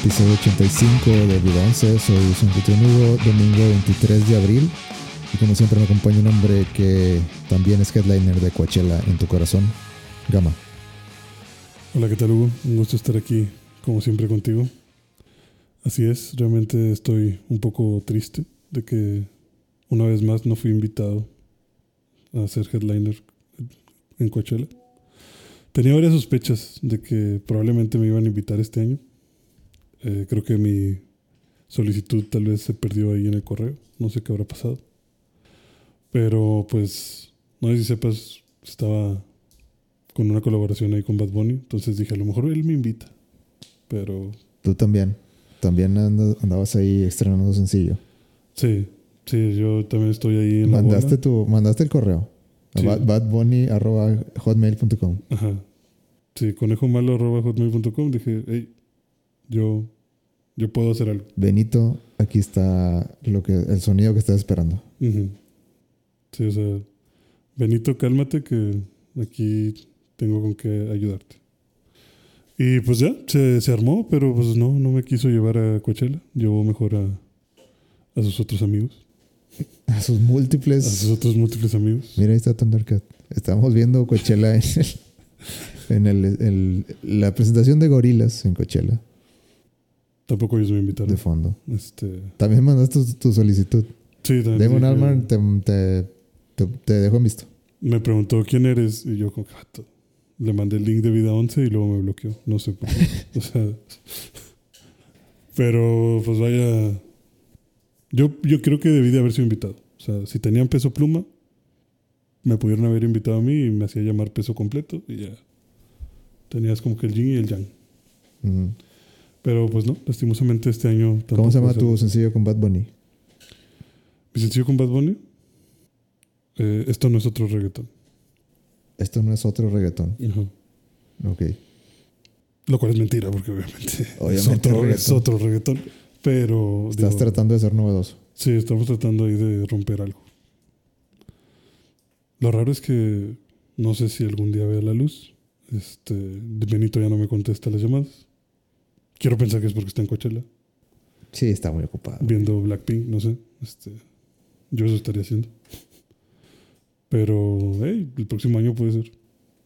episodio 85 de Vida 11. Soy su anfitrión domingo 23 de abril. Y como siempre me acompaña un hombre que también es headliner de Coachella en tu corazón, Gama. Hola, ¿qué tal Hugo? Un gusto estar aquí, como siempre, contigo. Así es, realmente estoy un poco triste de que una vez más no fui invitado a ser headliner en Coachella. Tenía varias sospechas de que probablemente me iban a invitar este año. Eh, creo que mi solicitud tal vez se perdió ahí en el correo. No sé qué habrá pasado. Pero pues, no sé si sepas, estaba con una colaboración ahí con Bad Bunny. Entonces dije, a lo mejor él me invita. Pero... Tú también. También andabas ahí estrenando sencillo. Sí, sí, yo también estoy ahí en mandaste la tu Mandaste el correo. Sí. badbunny.hotmail.com. Ajá. Sí, conejomalo.hotmail.com. Dije, hey, yo, yo puedo hacer algo. Benito, aquí está lo que, el sonido que estás esperando. Sí, o sea, Benito, cálmate que aquí tengo con qué ayudarte. Y pues ya, se, se armó, pero pues no, no me quiso llevar a Coachella. Llevó mejor a, a sus otros amigos. A sus múltiples. A sus otros múltiples amigos. Mira, ahí está Thundercat. Estamos viendo Coachella en, el, en el, el- la presentación de gorilas en Coachella, Tampoco ellos me invitaron. de fondo. Este, También mandaste tu, tu solicitud. sí, también Damon dije- Albarn te, te, te, te dejo en visto. Me preguntó quién eres y yo con gato. Le mandé el link de vida 11 y luego me bloqueó. No sé por qué. o sea, pero pues vaya. Yo, yo creo que debí de haber sido invitado. O sea, si tenían peso pluma, me pudieron haber invitado a mí y me hacía llamar peso completo y ya. Tenías como que el yin y el yang. Ujú. Pero pues no, lastimosamente este año. ¿Cómo se llama tu sencillo con Bad Bunny? Mi sencillo con Bad Bunny. Eh, esto no es otro reggaetón. Esto no es otro reggaetón. Ajá. Ok. Lo cual es mentira, porque obviamente, es, otro, es es otro reggaetón. Pero Estás digo, tratando de ser novedoso. sí, estamos tratando ahí de romper algo. Lo raro es que no sé si algún día vea la luz. Este, Benito ya no me contesta las llamadas. Quiero pensar que es porque está en Coachella, Sí, está muy ocupado. viendo Blackpink, no sé. Este, yo eso estaría haciendo. Pero, hey, el próximo año puede ser.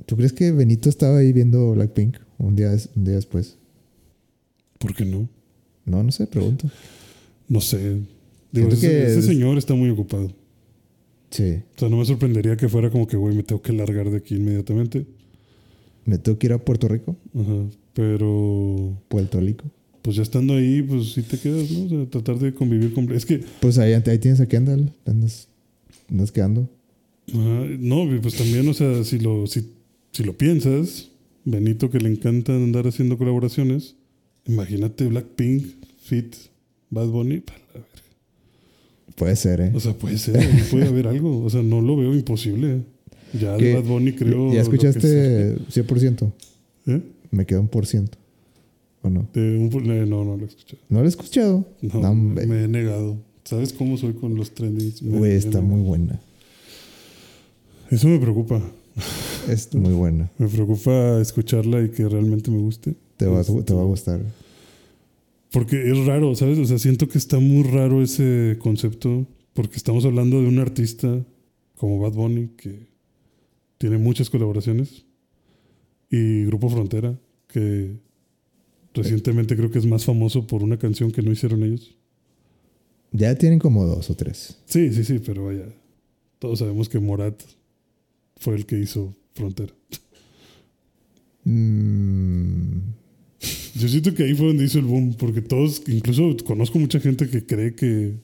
¿Tú crees que Benito estaba ahí viendo Blackpink un día, des- un día después? ¿Por qué no? No, no sé, pregunto. No sé. Digo, ese, que ese es- señor está muy ocupado. Sí. O sea, no me sorprendería que fuera como que, güey, me tengo que largar de aquí inmediatamente. Me tengo que ir a Puerto Rico. Ajá. Pero, Puerto Rico. pues ya estando ahí, pues sí te quedas, ¿no? O sea, tratar de convivir con... Es que, Pues ahí, ahí tienes a Kendall. Andas, andas quedando. ajá, no, pues también, o sea, si lo, si, si lo piensas, Benito que le encanta andar haciendo colaboraciones, imagínate Blackpink, Fit, Bad Bunny, pa' la verga. Puede ser, ¿eh? O sea, puede ser, puede haber algo. O sea, no lo veo imposible. Ya ¿Qué? Bad Bunny creo... ¿Ya escuchaste 100%? sea. ¿Eh? Me queda un por ciento. ¿O no? De un- eh, no, no lo he escuchado. ¿No lo he escuchado? No, me he negado. ¿Sabes cómo soy con los trendings? Güey, está muy buena. Eso me preocupa. Es muy buena. Me preocupa escucharla y que realmente me guste. Te va, Este, te va a gustar. Porque es raro, ¿sabes? O sea, siento que está muy raro ese concepto. Porque estamos hablando de un artista como Bad Bunny que tiene muchas colaboraciones. Y Grupo Frontera, que recientemente creo que es más famoso por una canción que no hicieron ellos. Ya tienen como dos o tres. Sí, sí, sí, pero vaya. Todos sabemos que Morat fue el que hizo Frontera. Mm, Yo siento que ahí fue donde hizo el boom, porque todos, incluso conozco mucha gente que cree que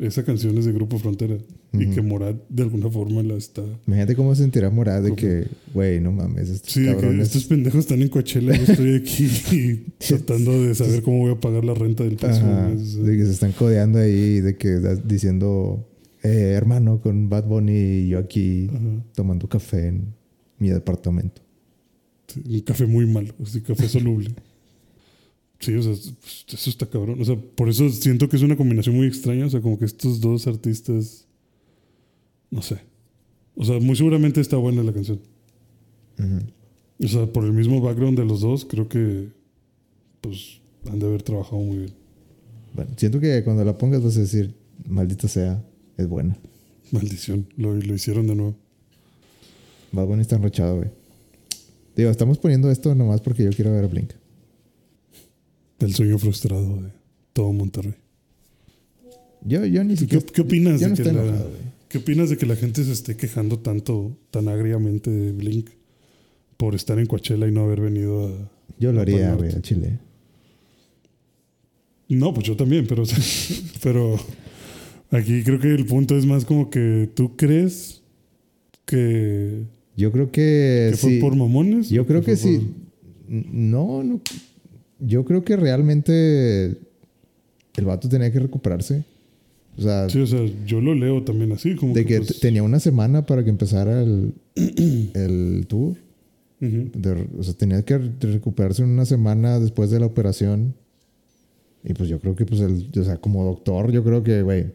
esa canción es de Grupo Frontera y que Morat de alguna forma la está. imagínate cómo se sentirá Morad de que, güey, no mames, estos Sí, de que cabrones. estos pendejos están en Coachella, yo estoy aquí tratando de saber cómo voy a pagar la renta del próximo mes. de que se están codeando ahí, de que diciendo, eh, hermano, con Bad Bunny y yo aquí Ajá. tomando café en mi departamento. Sí, un café muy malo, así café soluble. Sí, o sea, eso está cabrón. O sea, por eso siento que es una combinación muy extraña. O sea, como que estos dos artistas. No sé. O sea, muy seguramente está buena la canción. O sea, por el mismo background de los dos, creo que pues han de haber trabajado muy bien. Bueno, siento que cuando la pongas vas a decir, maldita sea, es buena. Maldición, lo, lo hicieron de nuevo. Bad Bunny está enrochado, güey. Digo, estamos poniendo esto nomás porque yo quiero ver a Blink. El sueño frustrado de todo Monterrey. Yo, yo ni ¿Qué, siquiera... qué opinas yo de no que la. ¿Qué opinas de que la gente se esté quejando tanto, tan agriamente de Blink por estar en Coachella y no haber venido a... Yo lo haría, güey, a Chile. No, pues yo también, pero, pero aquí creo que el punto es más como que tú crees que, Yo creo que, que fue sí. por mamones. Yo creo que fue sí. No, no. Yo creo que realmente el vato tenía que recuperarse. O sea, Sí, o sea, yo lo leo también así, como de que pues, t- tenía una semana para que empezara el, el tour. ujú. De- o sea, tenía que re- recuperarse una semana después de la operación. Y pues yo creo que, pues, el, o sea, como doctor, yo creo que, güey,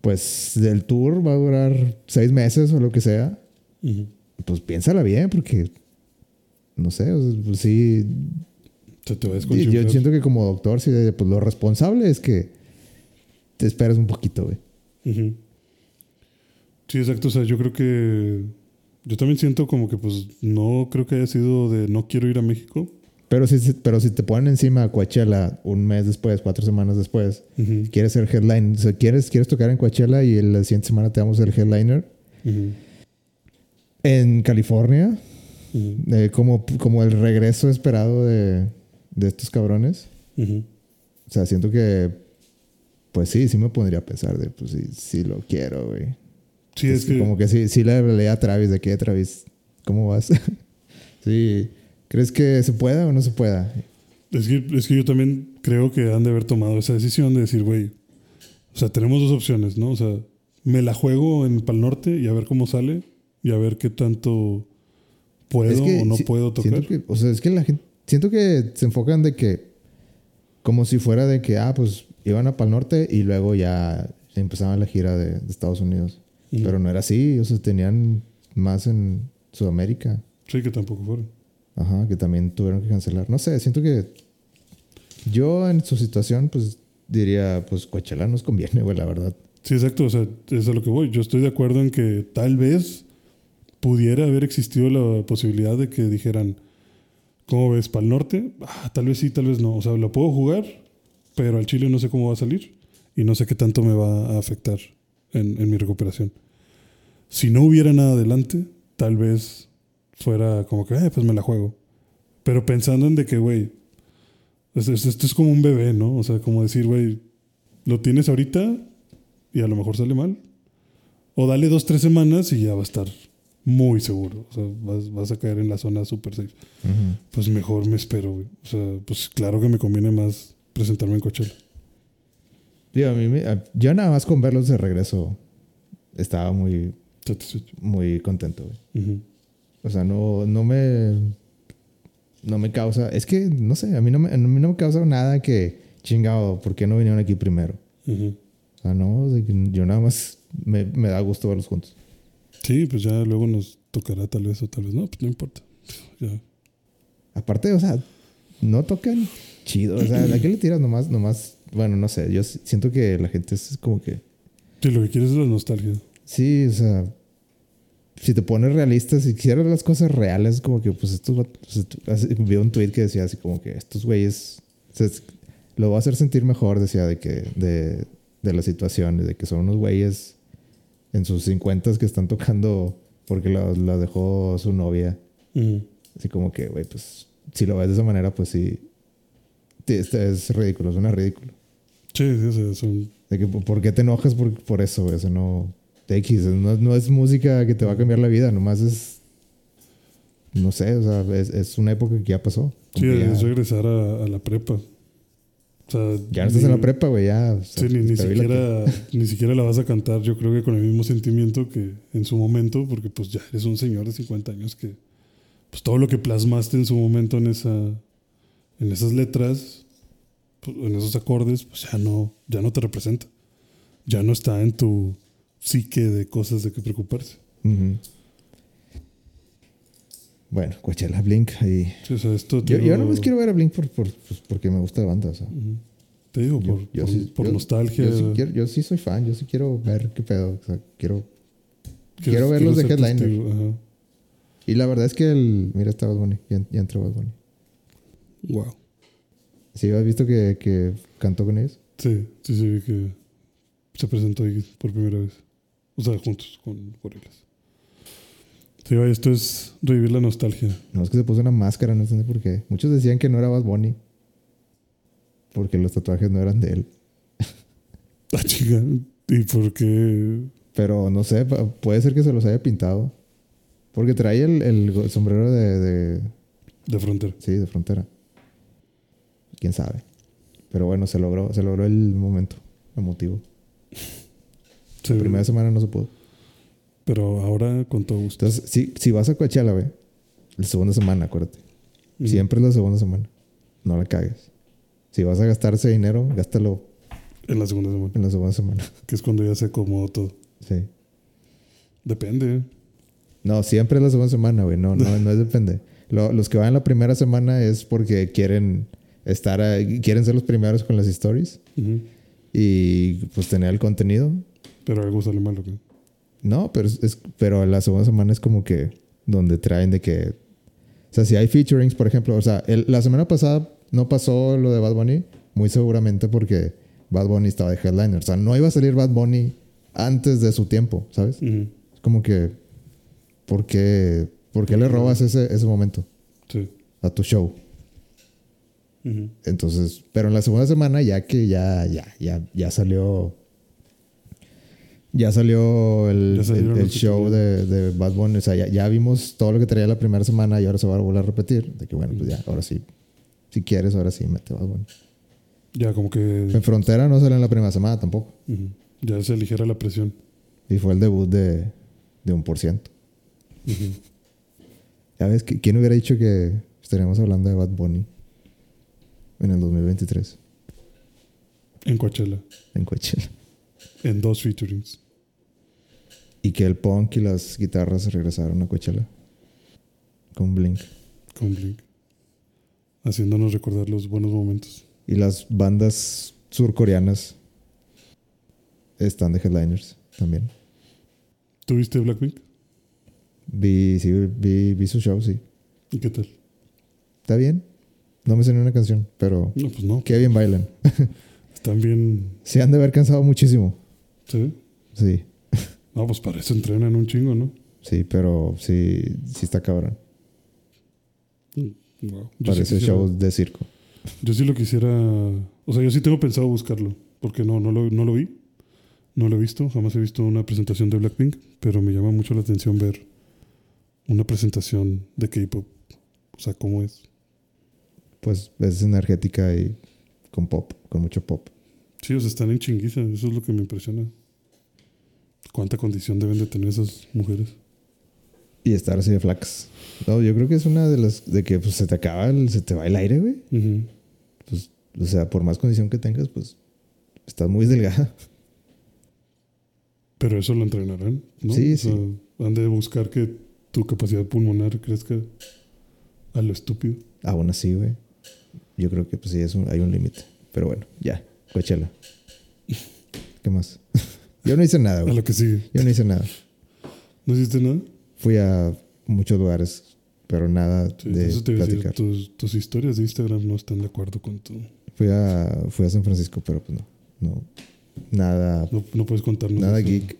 pues el tour va a durar seis meses o lo que sea. Ujú. Pues piénsala bien, porque, no sé, o sea, pues sí. Te va a y Yo siento que como doctor, sí, pues lo responsable es que te esperes un poquito, güey. Sí, exacto. O sea, yo creo que. Yo también siento como que, pues, no creo que haya sido de no quiero ir a México. Pero si, pero si te ponen encima a Coachella un mes después, cuatro semanas después, quieres ser headline, o sea, quieres, quieres tocar en Coachella y la siguiente semana te damos el headliner en California, Ujú. eh, como, como el regreso esperado de, de estos cabrones. Ujú. O sea, siento que, pues sí, sí me pondría a pensar de, pues sí, sí lo quiero, güey. Sí, es que. Como que sí, sí le leí a Travis de que, Travis, ¿cómo vas? sí, ¿crees que se pueda o no se pueda? Es que, es que yo también creo que han de haber tomado esa decisión de decir, güey, o sea, tenemos dos opciones, ¿no? O sea, me la juego en Pal Norte y a ver cómo sale y a ver qué tanto puedo Es que o no si- puedo tocar. Que, o sea, es que la gente, siento que se enfocan de que, como si fuera de que, ah, pues iban a Pal Norte y luego ya empezaban la gira de, de Estados Unidos. Pero no era así, o sea, tenían más en Sudamérica. Sí, que tampoco fueron. Ajá, que también tuvieron que cancelar. No sé, siento que yo en su situación, pues diría, pues Coachella nos conviene, güey, la verdad. Sí, exacto. O sea, es a lo que voy. Yo estoy de acuerdo en que tal vez pudiera haber existido la posibilidad de que dijeran, ¿cómo ves? ¿Para el norte? Ah, tal vez sí, tal vez no. O sea, lo puedo jugar, pero al Chile no sé cómo va a salir y no sé qué tanto me va a afectar en, mi recuperación. Si no hubiera nada adelante, tal vez fuera como que, eh, pues me la juego. Pero pensando en de que, güey, es- es- esto es como un bebé, ¿no? O sea, como decir, güey, lo tienes ahorita y a lo mejor sale mal. O dale dos, tres semanas y ya va a estar muy seguro. O sea, vas, vas a caer en la zona super safe. Pues mejor me espero, güey. O sea, pues claro que me conviene más presentarme en Coachella. Digo, a mí me- a- yo nada más con verlos de regreso estaba muy, muy contento, güey. Ujú. O sea, no, no me. No me causa. Es que, no sé, a mí no me, a mí no me causa nada que. Chingado, ¿por qué no vinieron aquí primero? Ujú. O sea, no, yo nada más me, me da gusto verlos juntos. Sí, pues ya luego nos tocará tal vez o tal vez no, pues no importa. Ya. Aparte, o sea, no tocan chido. O sea, ¿a qué le tiras nomás? Nomás, bueno, no sé. Yo siento que la gente es como que. Sí, lo que quieres es la nostalgia. Sí, o sea. Si te pones realista, si quisieras las cosas reales, como que, pues estos. pues, vi un tweet que decía así como que estos güeyes. o sea, es- lo va a hacer sentir mejor, decía, de que. De, de la situación, de que son unos güeyes en sus 50 que están tocando porque la, la dejó su novia. Ujú. Así como que, güey, pues. Si lo ves de esa manera, pues sí. sí, Es, ridículo, suena ridículo. Sí, sí, sea, son- De que, ¿Por qué te enojas por, por eso? güey? Eso no. X, no, no es música que te va a cambiar la vida, nomás es. No sé, o sea, es, es una época que ya pasó. sí, ya, es regresar a, a la prepa. O sea, ya no estás ni- en la prepa, güey, ya. o sea, Sí, ni, siquiera, ni siquiera la vas a cantar, yo creo que con el mismo sentimiento que en su momento, porque pues ya eres un señor de 50 años que pues todo lo que plasmaste en su momento en esa en esas letras, pues, en esos acordes, pues ya no, ya no te representa. Ya no está en tu psique de cosas de que preocuparse. Ujú. Bueno, Coachella, Blink. Y... Sí, o sea, esto te Yo, yo nomás quiero ver a Blink por, por- pues, porque me gusta la banda. O sea. Ujú. Te digo, Yo- por, yo por- sí- por nostalgia. Yo sí, quiero- yo sí soy fan, yo sí quiero ver qué pedo. O sea, quiero. quiero verlos de headliner. ajá. Y la verdad es que el. Mira, está Bad Bunny. Ya, ya entró Bad Bunny. Wow. ¿Sí has visto que, que cantó con ellos? Sí, sí, sí, vi que se presentó ahí por primera vez. O sea, juntos con Gorillaz. Sí, esto es revivir la nostalgia. No es que se puso una máscara, no sé por qué. Muchos decían que no era Bad Bunny. Porque los tatuajes no eran de él. Ah, chica. ¿Y por qué? Pero no sé, puede ser que se los haya pintado. Porque trae el, sombrero de, de- De frontera. Sí, de frontera. Quién sabe. Pero bueno, se logró, se logró el momento emotivo. Sí, La primera semana no se pudo. Pero ahora con todo gusto. Entonces, si, si vas a Coachella, güey, la segunda semana, acuérdate. Siempre es la segunda semana. No la cagues. Si vas a gastar ese dinero, gástalo En la segunda semana. en la segunda semana. Que es cuando ya se acomodó todo. Sí. Depende. No, siempre es la segunda semana, güey. No, no, no es depende. Lo- los que van la primera semana es porque quieren estar, ahí- quieren ser los primeros con las stories y pues tener el contenido. Pero algo sale mal, ¿o qué? No, pero es, pero la segunda semana es como que donde traen de que, o sea, si hay featurings, por ejemplo, o sea, el- la semana pasada no pasó lo de Bad Bunny, muy seguramente porque Bad Bunny estaba de headliner, o sea, no iba a salir Bad Bunny antes de su tiempo, ¿sabes? Es como que, ¿por qué, por qué le robas ese, ese momento Sí. a tu show? Entonces, pero en la segunda semana ya que ya, ya, ya, ya salió, ya salió el, Ya show de, de Bad Bunny, o sea, ya, ya vimos todo lo que traía la primera semana y ahora se va a volver a repetir, de que bueno, pues ya, ahora sí, si quieres, ahora sí, mete Bad Bunny. Ya como que En Frontera no salió en la primera semana tampoco, ya se aligera la presión. y fue el debut de, de un por ciento. Ya ves, que- ¿quién hubiera dicho que estaríamos hablando de Bad Bunny en el 2023 En Coachella. en Coachella? En dos featurings. Y que el punk y las guitarras regresaron a Coachella. Con Blink. Con Blink. Haciéndonos recordar los buenos momentos. Y las bandas surcoreanas están de headliners también. ¿Tuviste Blackpink? Vi, sí, vi, vi su show, sí. ¿Y qué tal? Está bien. No me sé ni una canción, pero No, pues no. qué bien bailan. Están bien. Se han de haber cansado muchísimo. ¿Sí? Sí, No, pues para eso entrenan un chingo, ¿no? sí, pero sí, sí está cabrón. Wow. Sí Parece quisiera- show de circo. yo sí lo quisiera. O sea, yo sí tengo pensado buscarlo. Porque no, no, lo, no lo vi. No lo he visto. Jamás he visto una presentación de Blackpink. Pero me llama mucho la atención ver una presentación de K-pop. O sea, cómo es. Pues es energética y con pop, con mucho pop. Sí, o sea, están en chinguiza. Eso es lo que me impresiona. ¿Cuánta condición deben de tener esas mujeres? Y estar así de flacas. No, yo creo que es una de las de que pues, se te acaba, el- se te va el aire, güey. Pues, o sea, por más condición que tengas, pues estás muy delgada. Pero eso lo entrenarán, ¿no? Sí, O sea, Han de buscar que tu capacidad pulmonar crezca a lo estúpido. Aún así, güey. Yo creo que pues sí, es un- hay un límite. Pero bueno, ya, Coachella. ¿Qué más? Yo no hice nada, A güey. lo que sigue. Yo no hice nada. ¿No hiciste nada? Fui a muchos lugares, pero nada Sí, de eso te a decir, platicar. tus, tus historias de Instagram no están de acuerdo con tu... Fui a, fui a San Francisco, pero pues no. No. Nada, No, no puedes contarnos. nada eso. geek.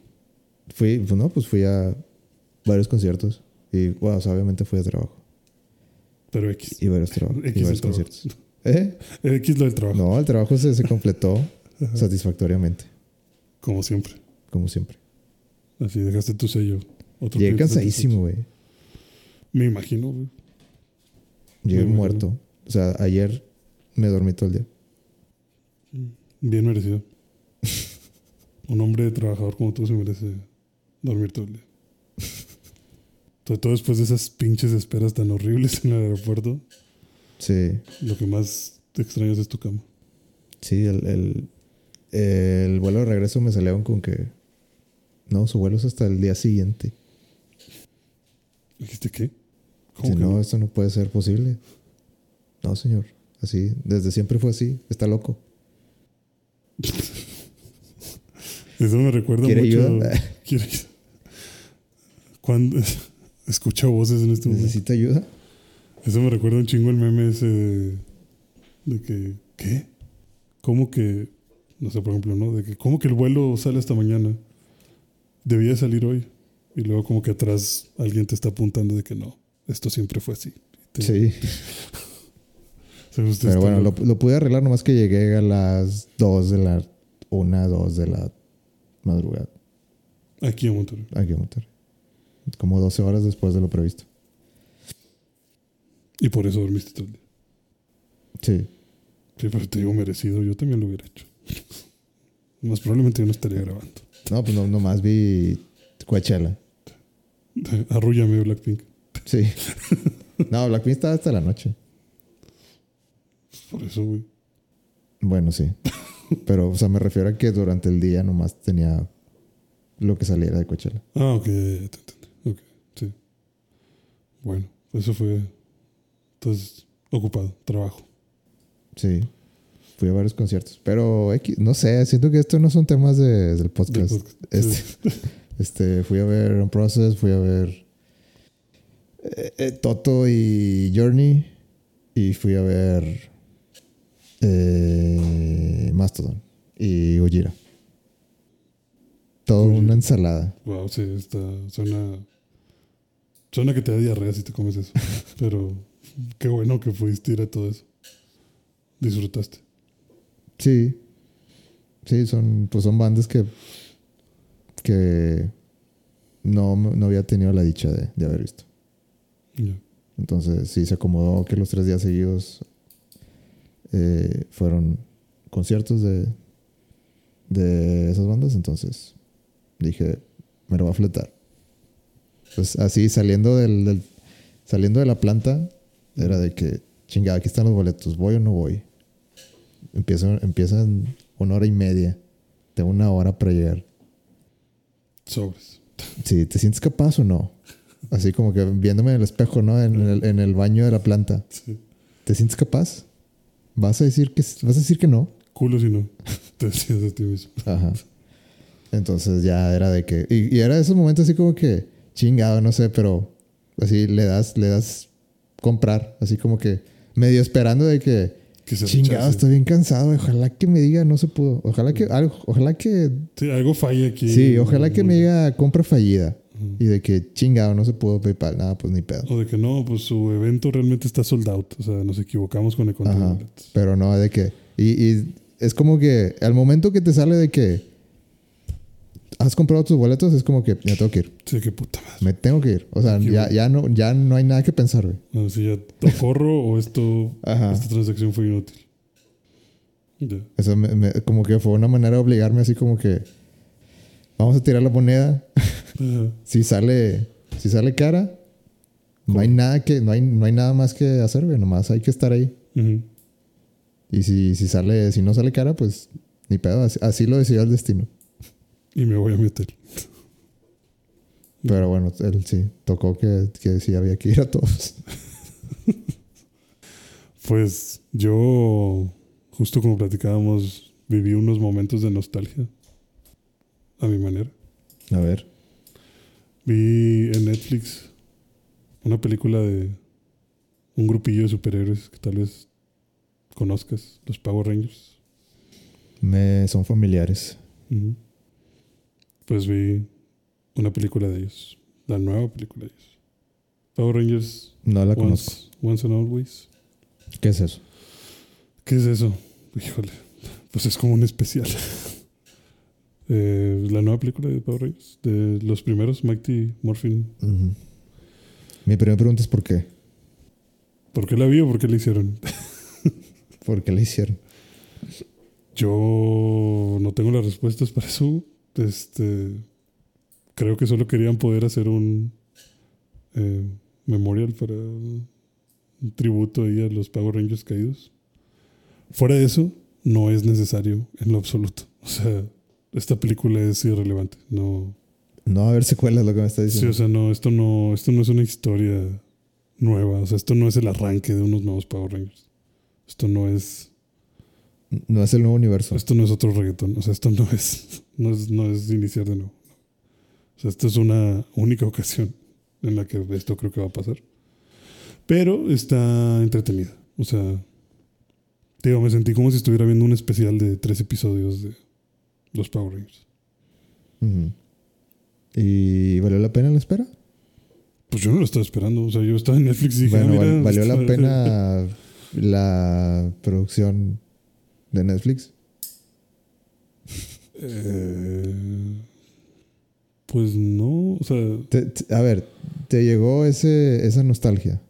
Fui, pues no, pues fui a varios conciertos. Y, bueno, o sea, obviamente fui a trabajo. Pero X. Y varios trabajos. X Y varios trabajo. conciertos. ¿Eh? X lo del trabajo. No, el trabajo se, se completó satisfactoriamente, Como siempre. como siempre. Así dejaste tu sello. Otro Llegué cansadísimo, güey. Me imagino, güey. Llegué Me imagino. muerto. O sea, ayer me dormí todo el día. Bien merecido. Un hombre trabajador como tú se merece dormir todo el día. Sobre todo después de esas pinches esperas tan horribles en el aeropuerto, Sí, lo que más te extrañas es tu cama. sí, el, el, el vuelo de regreso me salieron con que. No, su vuelo es hasta el día siguiente. ¿Dijiste qué? ¿Cómo Si que no, no? esto no puede ser posible. No, señor. Así, desde siempre fue así. Está loco. Eso me recuerda ¿Quiere mucho. ayuda? ¿Quiere ayuda? Cuando escucha voces en este momento. ¿Necesita ayuda? Eso me recuerda un chingo el meme ese de, de que, ¿qué? ¿Cómo que, no sé, por ejemplo, ¿no? De que, ¿cómo que el vuelo sale hasta mañana? Debía salir hoy. Y luego como que atrás alguien te está apuntando de que no, esto siempre fue así. Te- Sí. Pero bueno, lo pude arreglar nomás que llegué a las 2 de la... 1, 2 de la madrugada. Aquí en Monterrey. Aquí en Monterrey. Como 12 horas después de lo previsto. Y por eso dormiste todo el día. Sí. Sí, pero te digo merecido, yo también lo hubiera hecho. Más probablemente yo no estaría grabando. No, pues no, nomás vi Coachella. Arrúllame, Blackpink. Sí. No, Blackpink estaba hasta la noche. Por eso, güey. Bueno, sí. Pero, o sea, me refiero a que durante el día nomás tenía lo que saliera de Coachella. Ah, ok, ya, ya te entendí. Ok, sí. Bueno, eso fue. Entonces, ocupado, trabajo. Sí. Fui a varios conciertos. Pero, no sé, siento que estos no son temas de- del podcast. Este, sí. este, fui a ver On Process, fui a ver eh, eh, Toto y Journey. Y fui a ver eh, Mastodon y Ujira. Todo una ensalada. Wow, sí, está. Suena. Suena que te da diarrea si te comes eso. Pero qué bueno que pudiste ir a todo eso. Disfrutaste. Sí. Sí, son, pues son bandas que, que no, no había tenido la dicha de, de haber visto. Entonces sí se acomodó que los tres días seguidos eh, fueron conciertos de, de esas bandas. Entonces dije, me lo va a fletar. Pues así saliendo del, del- saliendo de la planta, era de que, chingada, aquí están los boletos, ¿voy o no voy? Empiezan, empiezan una hora y media. Tengo una hora para llegar. Sobres. Sí, ¿te sientes capaz o no? Así como que viéndome en el espejo, ¿no? En el, en el baño de la planta. Sí. ¿Te sientes capaz? ¿Vas a decir que, vas a decir que no? Culo si no. Te decías a ti mismo. Ajá. Entonces ya era de que... Y, y era esos momentos así como que chingado, no sé, pero así le das, le das comprar. Así como que medio esperando de que... Que se Chingado, estoy bien cansado. Ojalá que me diga no se pudo. Ojalá que... Algo, ojalá que... Sí, algo falla aquí. Sí, ojalá que me diga compra fallida. Y de que chingado, no se pudo PayPal. Nada, pues ni pedo. O de que no, pues su evento realmente está sold out. O sea, nos equivocamos con el boletos. Pero no, de que. Y, y es como que al momento que te sale de que has comprado tus boletos, es como que ya tengo que ir. Sí, qué puta madre. Me tengo que ir. O sea, ya, ya, no, ya no hay nada que pensar, güey. No, si ya o corro o esto, Ajá. esta transacción fue inútil. Ya. Eso me- me- como que fue una manera de obligarme así como que vamos a tirar la moneda. Si sale, si sale cara, no hay nada que, no hay, no hay nada más que hacer, güey. Nomás hay que estar ahí. Ujú. Y si, si sale, si no sale cara, pues ni pedo. Así, así lo decidió el destino. Y me voy a meter. Pero bueno, él sí, tocó que, que sí había que ir a todos. Pues yo, justo como platicábamos, viví unos momentos de nostalgia. A mi manera. A ver. Vi en Netflix una película de un grupillo de superhéroes que tal vez conozcas, los Power Rangers. Me son familiares. Ujú. Pues vi una película de ellos, la nueva película de ellos. Power Rangers No la conozco. Once, and Always. ¿Qué es eso? ¿Qué es eso? Híjole, pues es como un especial. Eh, la nueva película de Power Rangers, de los primeros, Mighty Morphin. Mi primera pregunta es ¿por qué? ¿Por qué la vi o por qué la hicieron? ¿Por qué la hicieron? Yo no tengo las respuestas para eso. Este, creo que solo querían poder hacer un eh, memorial para un tributo ahí a los Power Rangers caídos. Fuera de eso, no es necesario en lo absoluto. O sea, esta película es irrelevante. No, No va a haber secuelas, lo que me está sí, diciendo. o sea, no, esto no, esto no es una historia nueva. O sea, esto no es el arranque de unos nuevos Power Rangers. Esto no es. No es el nuevo universo. Esto no es otro reggaetón. O sea, esto no es. No es, no es iniciar de nuevo. O sea, esto es una única ocasión en la que esto creo que va a pasar. Pero está entretenida. O sea, digo, me sentí como si estuviera viendo un especial de tres episodios de los Power Rangers. ¿Y valió la pena la espera? Pues yo no lo estaba esperando. O sea, yo estaba en Netflix y dije, bueno, ah, mira, valió la pena la producción de Netflix. Eh, pues no, o sea, Te- te- a ver, ¿te llegó ese, esa nostalgia?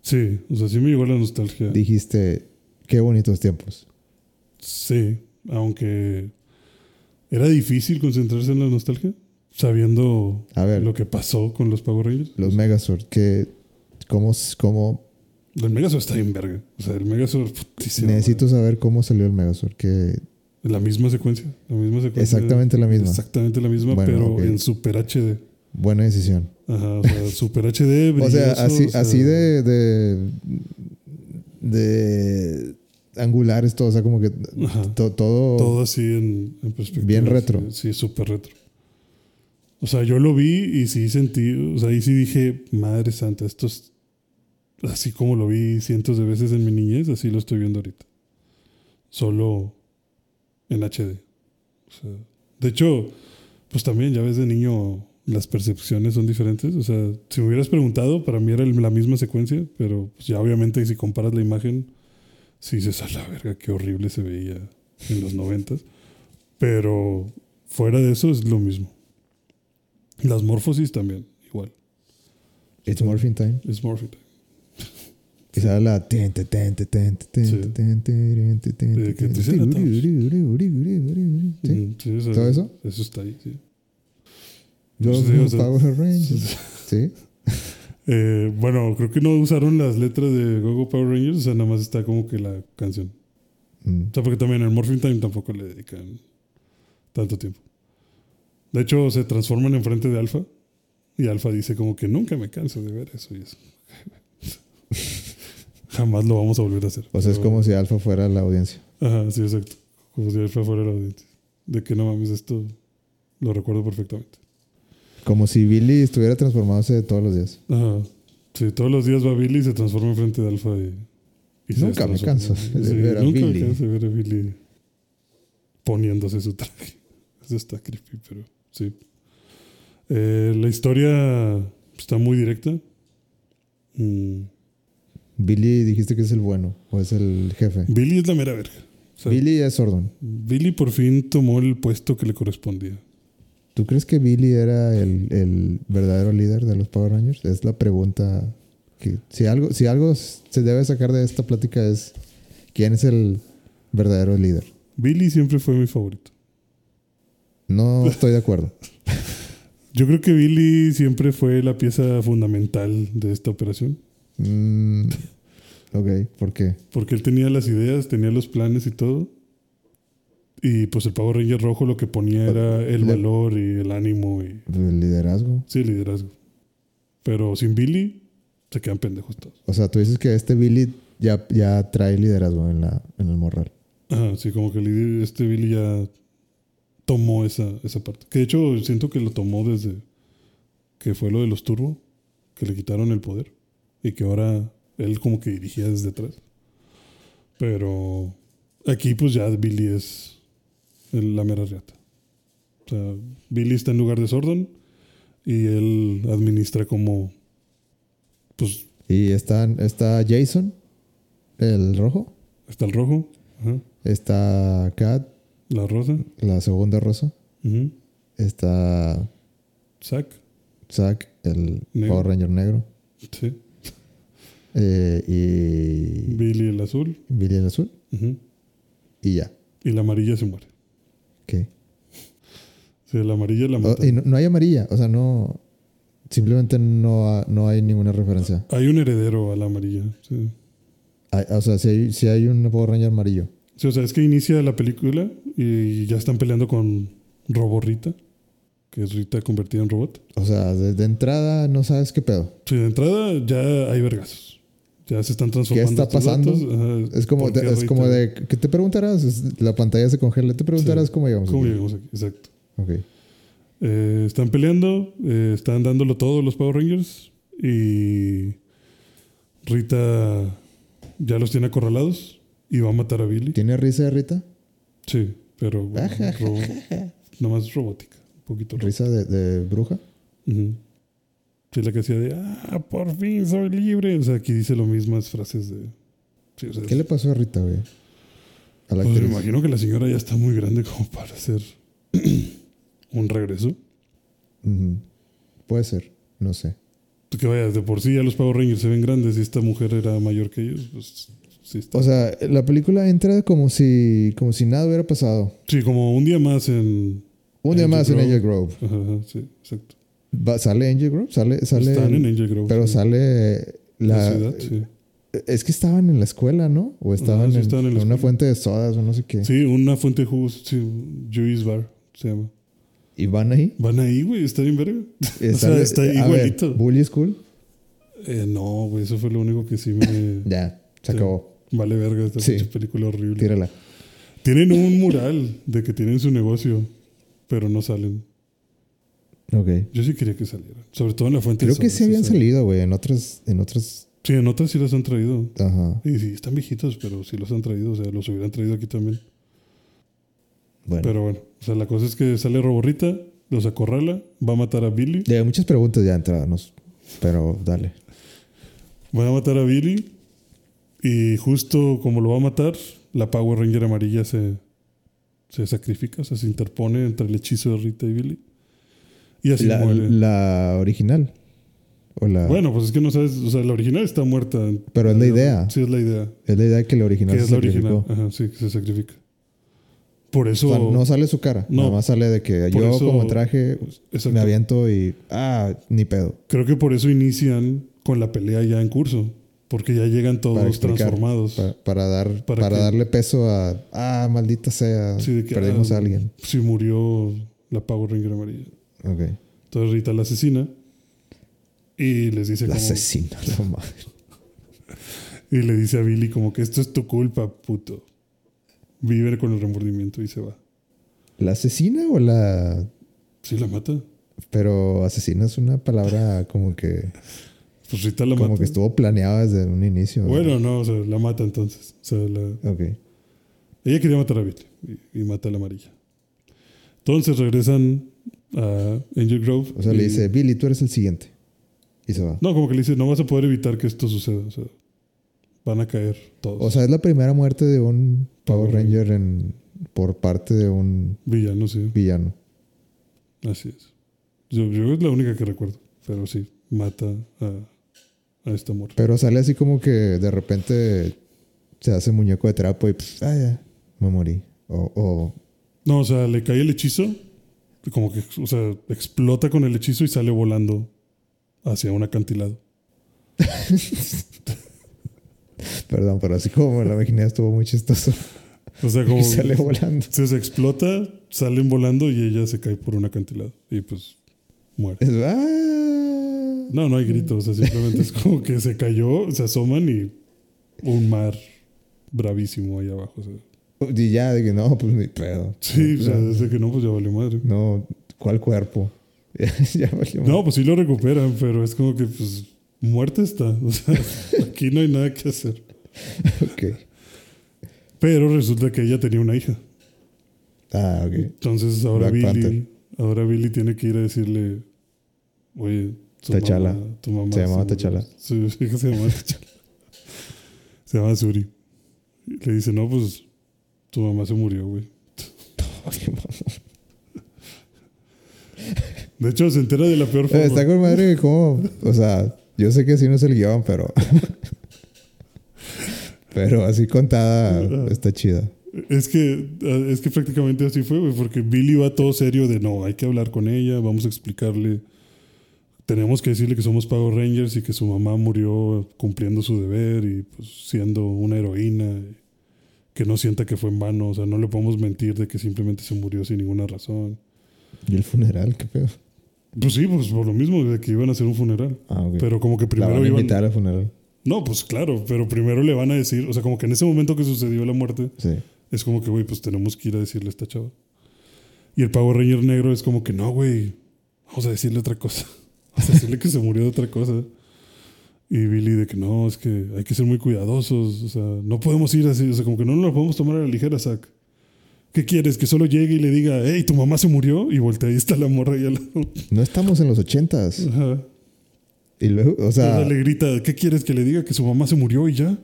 sí, o sea, sí me llegó la nostalgia. Dijiste, qué bonitos tiempos. Sí, aunque era difícil concentrarse en la nostalgia, sabiendo A ver, lo que pasó con los Power Rangers. los Megazord, que, ¿cómo, cómo El Megazord está bien verga. O sea, el Megazord putísimo, necesito saber cómo salió el Megazord? Que La misma secuencia, la misma secuencia. exactamente la misma. Exactamente la misma, Bueno, pero en Super HD. Buena decisión. Ajá, o sea, Super HD, O sea, brilloso, así, o sea, así de, de, de angulares, todo, o sea, como que to- todo, Todo así en, en perspectiva. Bien retro. Sí, sí, súper retro. O sea, yo lo vi y sí sentí, o sea, ahí sí dije, madre santa, esto es así como lo vi cientos de veces en mi niñez, así lo estoy viendo ahorita. Solo en HD. O sea, de hecho, pues también ya ves de niño las percepciones son diferentes. O sea, si me hubieras preguntado, para mí era la misma secuencia, pero pues ya obviamente si comparas la imagen, sí dices, a la verga, qué horrible se veía en los noventas. Pero fuera de eso es lo mismo. Las morfosis también, igual. It's Morphine Time. Es morphin. Y que. Mm, sea, ¿Todo eso? Eso está ahí, sí. Los sea, Power Rangers. ¿Sí? Eh, bueno, creo que no usaron las letras de Gogo Power Rangers, o sea, nada más está como que la canción. Mm. O sea, porque también en Morphin Time tampoco le dedican tanto tiempo. De hecho, se transforman en frente de Alpha y Alpha dice como que nunca me canso de ver eso y eso. Jamás lo vamos a volver a hacer. O sea, es Pero- como si Alpha fuera la audiencia. Ajá, sí, exacto. Como si Alpha fuera la audiencia. De que no mames, esto lo recuerdo perfectamente. Como si Billy estuviera transformándose todos los días. Ajá. Sí, todos los días va Billy y se transforma en frente de Alpha y, y se Nunca me canso de ver a nunca Billy. me canso de ver a Billy poniéndose su traje. Eso está creepy, pero sí. Eh, la historia está muy directa. Mm, Billy dijiste que es el bueno o es el jefe. Billy es la mera verga. O sea, Billy es Sordon. Billy por fin tomó el puesto que le correspondía. ¿Tú crees que Billy era el, el verdadero líder de los Power Rangers? Es la pregunta que si algo, si algo se debe sacar de esta plática es quién es el verdadero líder. Billy siempre fue mi favorito. No estoy de acuerdo. Yo creo que Billy siempre fue la pieza fundamental de esta operación. Mm, ok, ¿por qué? Porque él tenía las ideas, tenía los planes y todo. Y pues el Power Ranger rojo lo que ponía era el Le- valor y el ánimo y El liderazgo. sí, el liderazgo. Pero sin Billy se quedan pendejos todos. O sea, tú dices que este Billy ya, ya trae liderazgo en, la, en el morral. Ajá, sí, como que el este Billy ya tomó esa, esa parte. Que de hecho siento que lo tomó desde que fue lo de los Turbo, que le quitaron el poder. Y que ahora él como que dirigía desde atrás. Pero aquí pues ya Billy es la mera reata. O sea, Billy está en lugar de Sordon y él administra como pues Y están, está Jason, el rojo. está el rojo, ajá, Está Kat, la rosa, la segunda rosa. Está Zack, Zack, el Negro. Power Ranger negro. sí, Eh, y Billy el azul. Billy el azul. Y ya. Y la amarilla se muere. ¿Qué? Sí, la amarilla la O- mata. y no, no hay amarilla. O sea, no. Simplemente no, ha- no hay ninguna referencia. Hay un heredero a la amarilla. Sí. Hay- o sea, si hay, si hay un Power Ranger amarillo. Sí, o sea, es que inicia la película y ya están peleando con Roborrita. que es Rita convertida en robot. O sea, desde entrada no sabes qué pedo. Sí, de entrada ya hay vergazos. Ya se están transformando. está estos pasando? Ajá, Es como, ¿por qué de, es Rita? como de, ¿qué te preguntarás? La pantalla se congela, te preguntarás Sí. cómo llegamos. ¿Cómo aquí? llegamos aquí? Exacto. Ok. Eh, están peleando, eh, están dándolo todo los Power Rangers y Rita ya los tiene acorralados y va a matar a Billy. ¿Tiene risa de Rita? Sí, pero bueno, ro- nomás robótica, un poquito. ro- ¿Risa de, de bruja? Ujú. Sí, la que hacía de, ah, por fin soy libre. O sea, aquí dice lo mismas frases de... Sí, o sea, ¿Qué le pasó a Rita, güey? A la pues me imagino que la señora ya está muy grande como para hacer un regreso. Puede ser, no sé. Que vaya, de por sí ya los Power Rangers se ven grandes y esta mujer era mayor que ellos, pues sí está. O sea, la película entra como si, como si nada hubiera pasado. sí, como un día más en... Un día más en. Angel Grove. Ajá, sí, exacto. Va- ¿Sale Angel Grove? Sale, sale Están en Angel Grove. pero sí. sale La la, ciudad, sí. es que estaban en la escuela, ¿no? O estaban, sí en, en una fuente de sodas o no sé qué. Sí, una fuente de jugos, sí, Juice Bar se llama. Y van ahí. Van ahí, güey, está bien verga. O sea, está a ver, igualito. Bully School. Eh, no, güey, eso fue lo único que sí me... Ya, se acabó. vale verga esta Sí. película horrible. Tírala. Tienen un mural de que tienen su negocio, pero no salen. Ok. Yo sí quería que salieran. Sobre todo en la fuente Creo de que sí habían o sea. salido, güey, en otras, en otras. Sí, en otras sí las han traído. Ajá. Y sí, están viejitos, pero sí los han traído. O sea, los hubieran traído aquí también. Bueno. Pero bueno, o sea, la cosa es que sale Roborrita, los acorrala, va a matar a Billy. Ya, muchas preguntas ya entradas, pero dale. Va a matar a Billy. Y justo como lo va a matar, la Power Ranger amarilla se, se sacrifica, o sea, se interpone entre el hechizo de Rita y Billy. Y así La, muere. la original. O la, Bueno, pues es que no sabes, o sea, la original está muerta. Pero es la idea. Sí, es la idea. es la idea que la original Que se es la sacrificó. original. Ajá, sí, que se sacrifica. Por eso. O sea, no sale su cara. No. Nada más sale de que yo eso- como traje Exacto. me aviento y... Ah, ni pedo. Creo que por eso inician con la pelea ya en curso. Porque ya llegan Para todos explicar. transformados. Pa- Para, dar, ¿Para darle peso a... Ah, maldita sea. Sí, de que, perdimos ah, a alguien. Si murió la Power Ranger amarilla. Ok. Entonces Rita la asesina. Y les dice La como. asesina, la madre. Y le dice a Billy como que esto es tu culpa, puto. Vive con el remordimiento y se va. ¿La asesina o la...? Sí, la mata. Pero asesina es una palabra como que... Pues Rita la Como mata. que estuvo planeada desde un inicio. ¿no? Bueno, no, o sea, la mata entonces. O sea, la, Ok. Ella quería matar a Billy y, y mata a la amarilla. Entonces regresan a Angel Grove. O sea, y- le dice, Billy, tú eres el siguiente. Y se va. No, como que le dice, no vas a poder evitar que esto suceda. O sea, van a caer todos. O sea, es la primera muerte de un Power Power Ranger en, por parte de un Villanos, sí. villano. Así es. Yo, yo es la única que recuerdo. Pero sí, mata a, a esta morra. Pero sale así como que de repente se hace muñeco de trapo y pff, ah, ya, me morí. O, o No, o sea, le cae el hechizo. Como que, o sea, explota con el hechizo y sale volando hacia un acantilado. perdón, pero así como me lo imaginé estuvo muy chistoso. O sea, como. Y sale volando. Se, se explota, salen volando y ella se cae por un acantilado. Y pues muere. Es, ah. No, no hay gritos. O sea, simplemente es como que se cayó, se asoman y un mar bravísimo ahí abajo. o sea. Y ya, de que no, pues ni pedo. Sí, o sea, desde que no, pues ya valió madre. No, ¿cuál cuerpo? ya valió No, pues sí lo recuperan, pero es como que, pues, muerta está. O sea, aquí no hay nada que hacer. Ok. Pero resulta que ella tenía una hija. Ah, ok. Entonces ahora Black Billy, Panther. ahora Billy tiene que ir a decirle, oye, tu T'Challa. mamá, tu mamá Se llamaba murió". T'Challa. Su hija se llamaba T'Challa. se llama Suri. Le dice, no, pues tu mamá se murió, güey. De hecho, se entera de la peor Eh, forma. Está con madre que como, o sea, yo sé que así no es el guion, pero... pero así contada está chida. Es que, es que prácticamente así fue, güey, porque Billy va todo serio de no, hay que hablar con ella, vamos a explicarle. Tenemos que decirle que somos Power Rangers y que su mamá murió cumpliendo su deber y pues siendo una heroína, y que no sienta que fue en vano, o sea, no le podemos mentir de que simplemente se murió sin ninguna razón. ¿Y el funeral? ¿Qué pedo? Pues sí, pues por lo mismo, de que iban a hacer un funeral. Ah, ok. Pero como que La primero van a iban. invitar al funeral. No, pues claro, pero primero le van a decir, o sea, como que en ese momento que sucedió la muerte, Sí. es como que, güey, pues tenemos que ir a decirle a esta chava. Y el Power Ranger negro es como que, no, güey, vamos a decirle otra cosa. Vamos a decirle que se murió de otra cosa. Y Billy de que no, es que hay que ser muy cuidadosos, o sea, no podemos ir así, o sea, como que no nos lo podemos tomar a la ligera, Zack. ¿Qué quieres? Que solo llegue y le diga, hey, tu mamá se murió y voltea ahí está la morra y al lado. No estamos en los ochentas. Ajá. Y luego, o sea, le grita, ¿qué quieres que le diga? Que su mamá se murió y ya.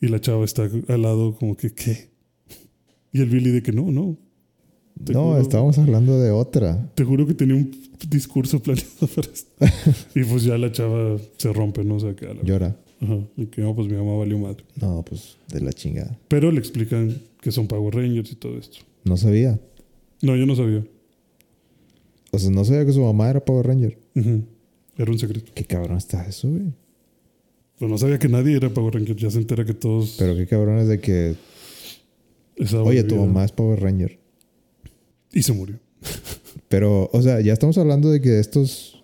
Y la chava está al lado como que, ¿qué? Y el Billy de que no, no. Te no, juro. estábamos hablando de otra. Te juro que tenía un discurso planeado para esto. y pues ya la chava se rompe, ¿no? O sea, que la- Llora. Ajá. Y que no, pues mi mamá valió madre. No, pues de la chingada. Pero le explican que son Power Rangers y todo esto. No sabía. No, yo no sabía. O sea, no sabía que su mamá era Power Ranger. Era un secreto. Qué cabrón está eso, güey. Pero no sabía que nadie era Power Ranger. Ya se entera que todos. Pero qué cabrón es de que, esa oye, tu mamá es Power Ranger. Y se murió. Pero, o sea, ya estamos hablando de que estos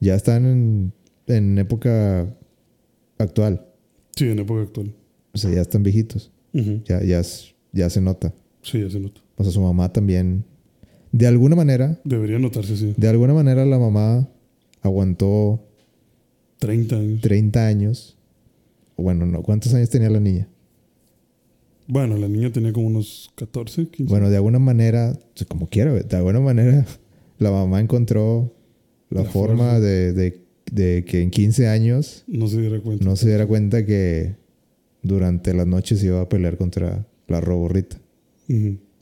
ya están en, en época actual. Sí, en época actual. O sea, ya están viejitos. Ya, ya, ya se nota. Sí, ya se nota. O sea, su mamá también. De alguna manera, Debería notarse, sí. de alguna manera la mamá aguantó 30 años. 30 años. Bueno, no, ¿cuántos años tenía la niña? Bueno, la niña tenía como unos 14, 15. Bueno, de alguna manera, o como quiera, de alguna manera la mamá encontró la, La forma de, de- de que en 15 años no se diera cuenta. no se diera cuenta que durante las noches iba a pelear contra la roborrita.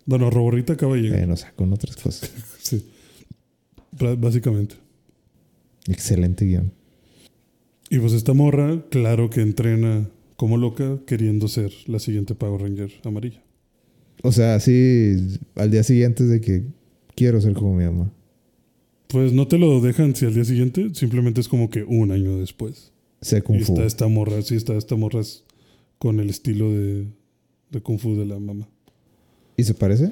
Bueno, Roborrita acaba de llegar. Eh, no sé, con otras cosas. Sí. Básicamente. Excelente guion. Y pues esta morra, claro que entrena como loca queriendo ser la siguiente Power Ranger amarilla. O sea, así al día siguiente es de que quiero ser como mi mamá. Pues no te lo dejan si al día siguiente, simplemente es como que un año después. Sé Kung y Fu. está esta morra, sí, está esta morra con el estilo de, de Kung Fu de la mamá. ¿Y se parece?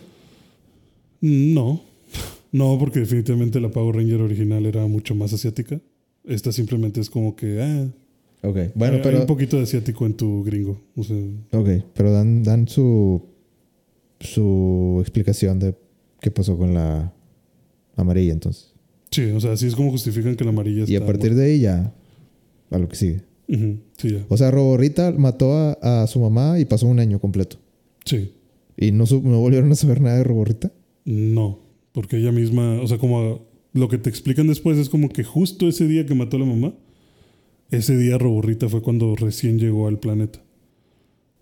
No, no, porque definitivamente la Power Ranger original era mucho más asiática. Esta simplemente es como que, ah, Ok. Bueno, hay, hay pero. un poquito de asiático en tu gringo. O sea, Ok, pero dan, dan su. su explicación de qué pasó con la amarilla entonces. sí, o sea, así es como justifican que la amarilla Y a partir de ahí ya. A lo que sigue. Sí, ya. O sea, Roborrita mató a, a su mamá y pasó un año completo. Sí, ¿Y no, no volvieron a saber nada de Roborrita? no, porque ella misma, o sea, como lo que te explican después es como que justo ese día que mató a la mamá, ese día Roborrita fue cuando recién llegó al planeta.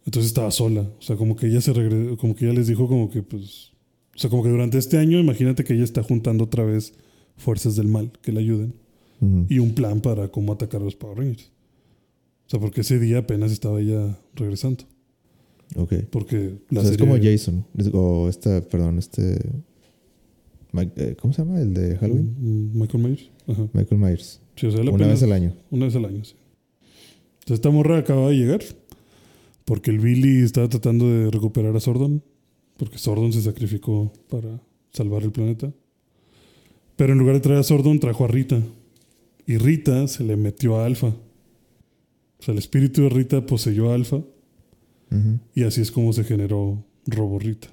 Entonces estaba sola, o sea, como que ella se regresó, como que ella les dijo como que pues, o sea, como que durante este año imagínate que ella está juntando otra vez fuerzas del mal que le ayuden y un plan para cómo atacar a los Power Rangers. O sea, porque ese día apenas estaba ella regresando. Ok. Porque O sea, es como Jason. O este, perdón, este. Eh, ¿Cómo se llama? El de Halloween. Mm, Michael Myers. Ajá. Michael Myers. Sí, o sea, él Una vez al año. Una vez al año, sí. Entonces esta morra acaba de llegar porque el Billy estaba tratando de recuperar a Sordon porque Sordon se sacrificó para salvar el planeta. Pero en lugar de traer a Sordon, trajo a Rita. Y Rita se le metió a Alpha. O sea, el espíritu de Rita poseyó a Alpha Ujú. y así es como se generó Robo Rita.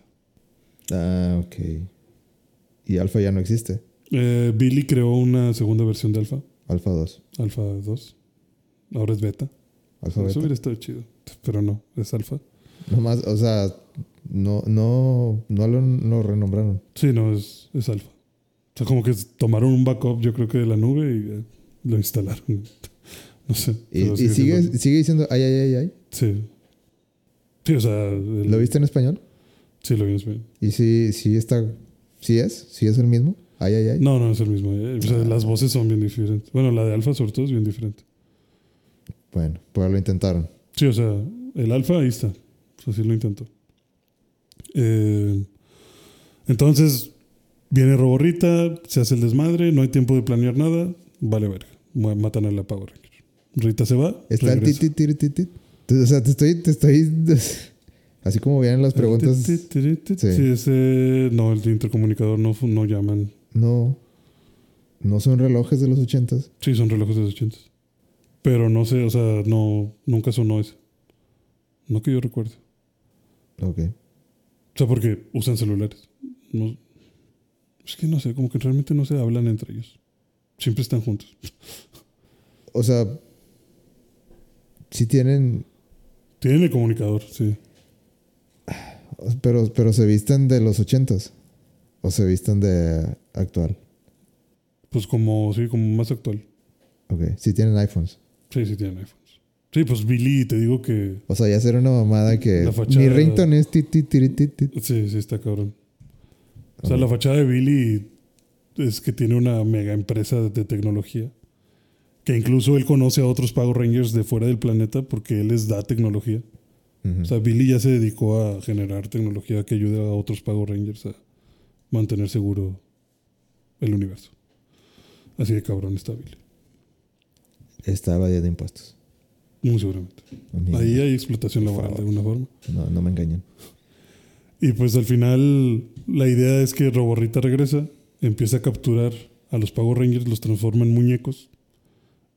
Ah, ok. Y Alpha ya no existe. Eh, Billy creó una segunda versión de Alpha, Alpha 2. Alpha 2. Ahora es Beta. Alpha Eso Beta. hubiera estado chido. Pero no, es Alpha. Nomás, o sea, no, no, no lo, lo renombraron. Sí, no, es, es alfa. O sea, como que tomaron un backup, yo creo que de la nube y eh, lo instalaron. No sé. Y, sigue sigue, siendo- sigue diciendo ay, ay, ay, ay. Sí. Sí, o sea. el- ¿Lo viste en español? Sí, lo vi en español. Y sí, sí está, sí es, sí es el mismo. Ay, ay, ay. No, no es el mismo. eh. O sea, las voces son bien diferentes. Bueno, la de alfa, sobre todo, es bien diferente. Bueno, pues lo intentaron. Sí, o sea, el alfa ahí está. O sea, sí lo intentó. Eh, entonces, viene Roborrita, se hace el desmadre, no hay tiempo de planear nada, vale verga. Matan a la Power Ranger. Rita se va. Está. O sea, te estoy, te estoy Así como vienen las preguntas. Sí, Sí. ese. No, el intercomunicador no, no llaman. No. No son relojes de los ochentas. Sí, son relojes de los 80. Pero no sé, o sea, no, nunca sonó ese. No que yo recuerde. Ok. O sea, porque usan celulares. No, es que no sé, como que realmente no se hablan entre ellos. Siempre están juntos. O sea, sí tienen. Tienen el comunicador, sí. Pero, pero se visten de los ochentas. O se visten de actual. Pues como, sí, como más actual. Ok. Sí tienen iPhones. Sí, sí tienen iPhones. Sí, pues Billy, te digo que. O sea, ya será una mamada que. La fachada- Mi ringtone es ti, ti, ti, ti. Sí, sí, está cabrón. O sea, la fachada de Billy es que tiene una mega empresa de, tecnología. Que incluso él conoce a otros Power Rangers de fuera del planeta porque él les da tecnología. O sea, Billy ya se dedicó a generar tecnología que ayude a otros Power Rangers a mantener seguro el universo. Así de cabrón está Billy. Estaba día de impuestos. Muy seguramente. Amigo. Ahí hay explotación laboral de alguna forma. No, no me engañen. Y pues al final la idea es que Roborrita regresa, empieza a capturar a los Power Rangers, los transforma en muñecos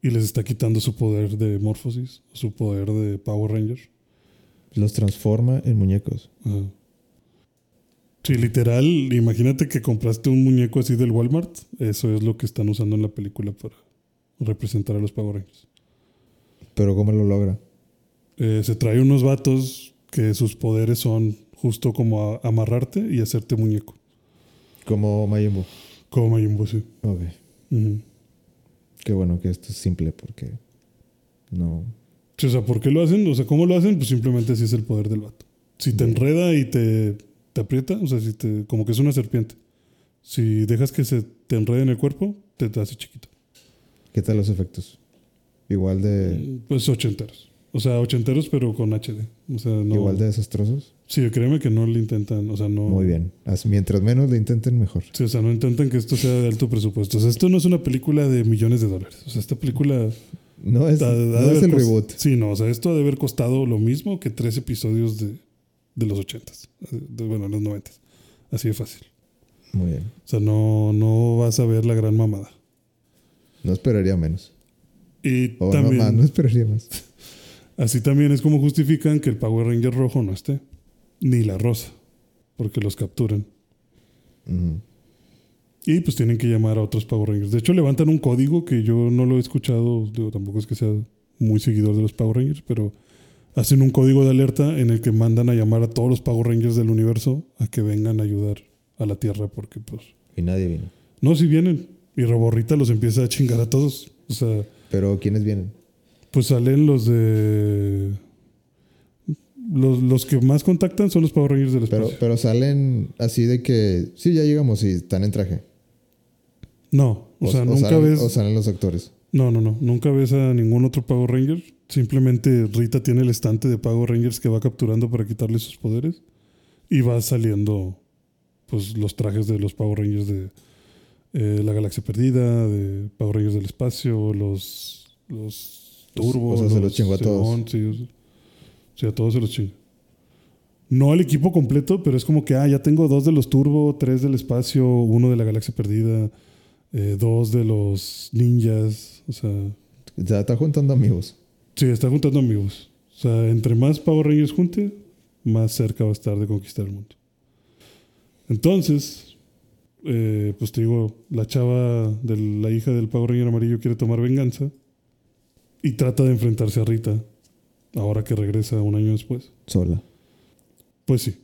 y les está quitando su poder de morfosis, su poder de Power Ranger. Los transforma en muñecos. Ajá. Sí, literal, imagínate que compraste un muñeco así del Walmart, eso es lo que están usando en la película para representar a los Power Rangers. Pero ¿cómo lo logra? Eh, se trae unos vatos que sus poderes son justo como a- amarrarte y hacerte muñeco, Como Majin Buu. como Majin Buu, sí. Ok. Qué bueno que esto es simple porque no. O sea, ¿por qué lo hacen? O sea, ¿cómo lo hacen? Pues simplemente así es el poder del vato. Si te enreda y te, te aprieta, o sea, si te, como que es una serpiente. Si dejas que se te enrede en el cuerpo, te, te hace chiquito. ¿Qué tal los efectos? Igual de Pues ochenteros. O sea, ochenteros, pero con HD. O sea, no. igual de desastrosos. Sí, créeme que no le intentan. O sea, no. Muy bien. As- Mientras menos le intenten mejor. Sí, o sea, no intentan que esto sea de alto presupuesto. O sea, esto no es una película de millones de dólares. O sea, esta película. No es, ha- ha no es el reboot. Sí, no, o sea, esto ha de haber costado lo mismo que tres episodios de, de los ochentas. De, bueno, los noventas. Así de fácil. Muy bien. O sea, no, no vas a ver la gran mamada. No esperaría menos. Y O no también, más, no esperaría más. así también es como justifican que el Power Ranger rojo no esté. Ni la rosa. Porque los capturan. Y pues tienen que llamar a otros Power Rangers. De hecho, levantan un código que yo no lo he escuchado. digo, tampoco es que sea muy seguidor de los Power Rangers, pero hacen un código de alerta en el que mandan a llamar a todos los Power Rangers del universo a que vengan a ayudar a la Tierra. Porque pues... Y nadie vino. No, si vienen. Y Roborrita los empieza a chingar a todos. O sea, Pero ¿quiénes vienen? pues salen los de... Los, los que más contactan son los Power Rangers del Pero, espacio. pero salen así de que sí, ya llegamos y están en traje. no, o, sea, nunca salen, ves... o salen los actores. No, no, no. Nunca ves a ningún otro Power Ranger. Simplemente Rita tiene el estante de Power Rangers que va capturando para quitarle sus poderes. Y va saliendo pues los trajes de los Power Rangers de eh, la Galaxia Perdida, de Power Rangers del Espacio, los, los Turbo. o sea, se los a todos. Sí, o sea, sí, a todos se los chinga. No al equipo completo, pero es como que, ah, ya tengo dos de los Turbo, tres del Espacio, uno de la Galaxia Perdida, eh, dos de los Ninjas. O sea, Ya está juntando amigos. Sí, está juntando amigos. O sea, entre más Power Rangers junte, más cerca va a estar de conquistar el mundo. Entonces, eh, pues te digo, la chava de la hija del Power Ranger amarillo quiere tomar venganza y trata de enfrentarse a Rita, ahora que regresa un año después. Sola. Pues sí,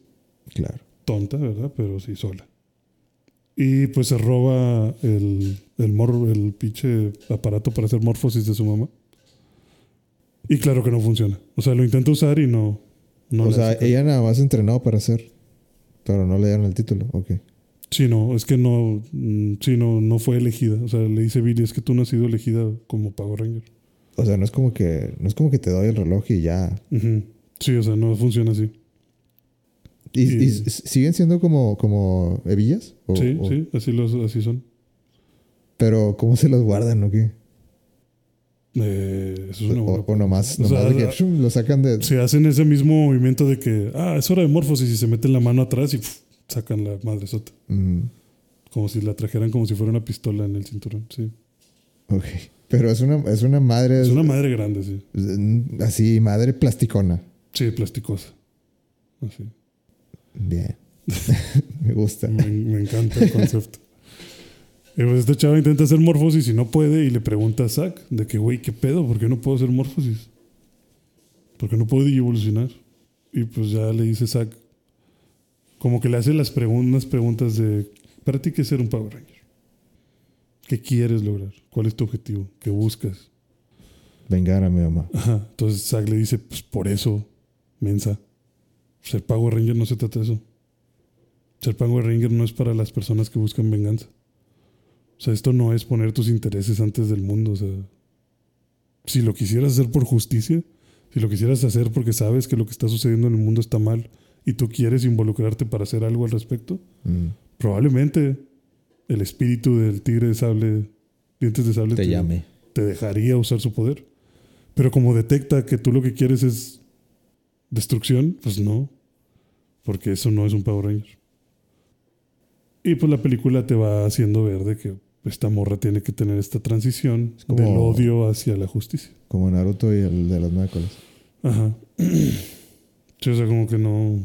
Claro. tonta, ¿verdad? Pero sí, sola. Y pues se roba el, el, mor- el pinche aparato para hacer morfosis de su mamá. Y claro que no funciona. O sea, lo intenta usar y no. no o sea, hace ella nada más entrenó para hacer. Pero no le dieron el título. Ok. Sí, no, es que no. mm, Sí, no, no fue elegida. O sea, le dice Billy, es que tú no has sido elegida como Power Ranger. O sea, no es como que. No es como que te doy el reloj y ya. Sí, o sea, no funciona así. ¿Y, Y- y siguen siendo como, como hebillas? O- sí, o- sí, así, los, así son. Pero ¿cómo se los guardan o qué? Eh, eso es una buena o nomás, O nomás sea, de que, shum, lo sacan de... Se hacen ese mismo movimiento de que, ah, es hora de morfosis y se meten la mano atrás y sacan la madre sota. Mm, Como si la trajeran como si fuera una pistola en el cinturón. Sí. ok. Pero es una, es una madre... Es una madre grande, sí. Así, madre plasticona. Sí, plasticosa. Así. Bien. Me gusta. Me, me encanta el concepto. Y pues esta chava intenta hacer morfosis y no puede y le pregunta a Zack de que, güey, ¿qué pedo? ¿Por qué no puedo hacer morfosis? ¿Por qué no puedo evolucionar? Y pues ya le dice Zack, como que le hace las pregun- unas preguntas de, ¿para ti qué es ser un Power Ranger? ¿Qué quieres lograr? ¿Cuál es tu objetivo? ¿Qué buscas? Vengar a mi mamá. Ajá. Entonces Zack le dice, pues por eso, mensa. Ser Power Ranger no se trata de eso. Ser Power Ranger no es para las personas que buscan venganza. O sea, esto no es poner tus intereses antes del mundo. O sea, si lo quisieras hacer por justicia, si lo quisieras hacer porque sabes que lo que está sucediendo en el mundo está mal y tú quieres involucrarte para hacer algo al respecto, Mm, probablemente el espíritu del tigre de sable, dientes de sable, Te llame. te dejaría usar su poder. Pero como detecta que tú lo que quieres es destrucción, pues no. Porque eso no es un Power Ranger. Y pues la película te va haciendo ver de que esta morra tiene que tener esta transición como- del odio hacia la justicia. Como Naruto y el de las nueve colas. Ajá. Sí, o sea, como que no.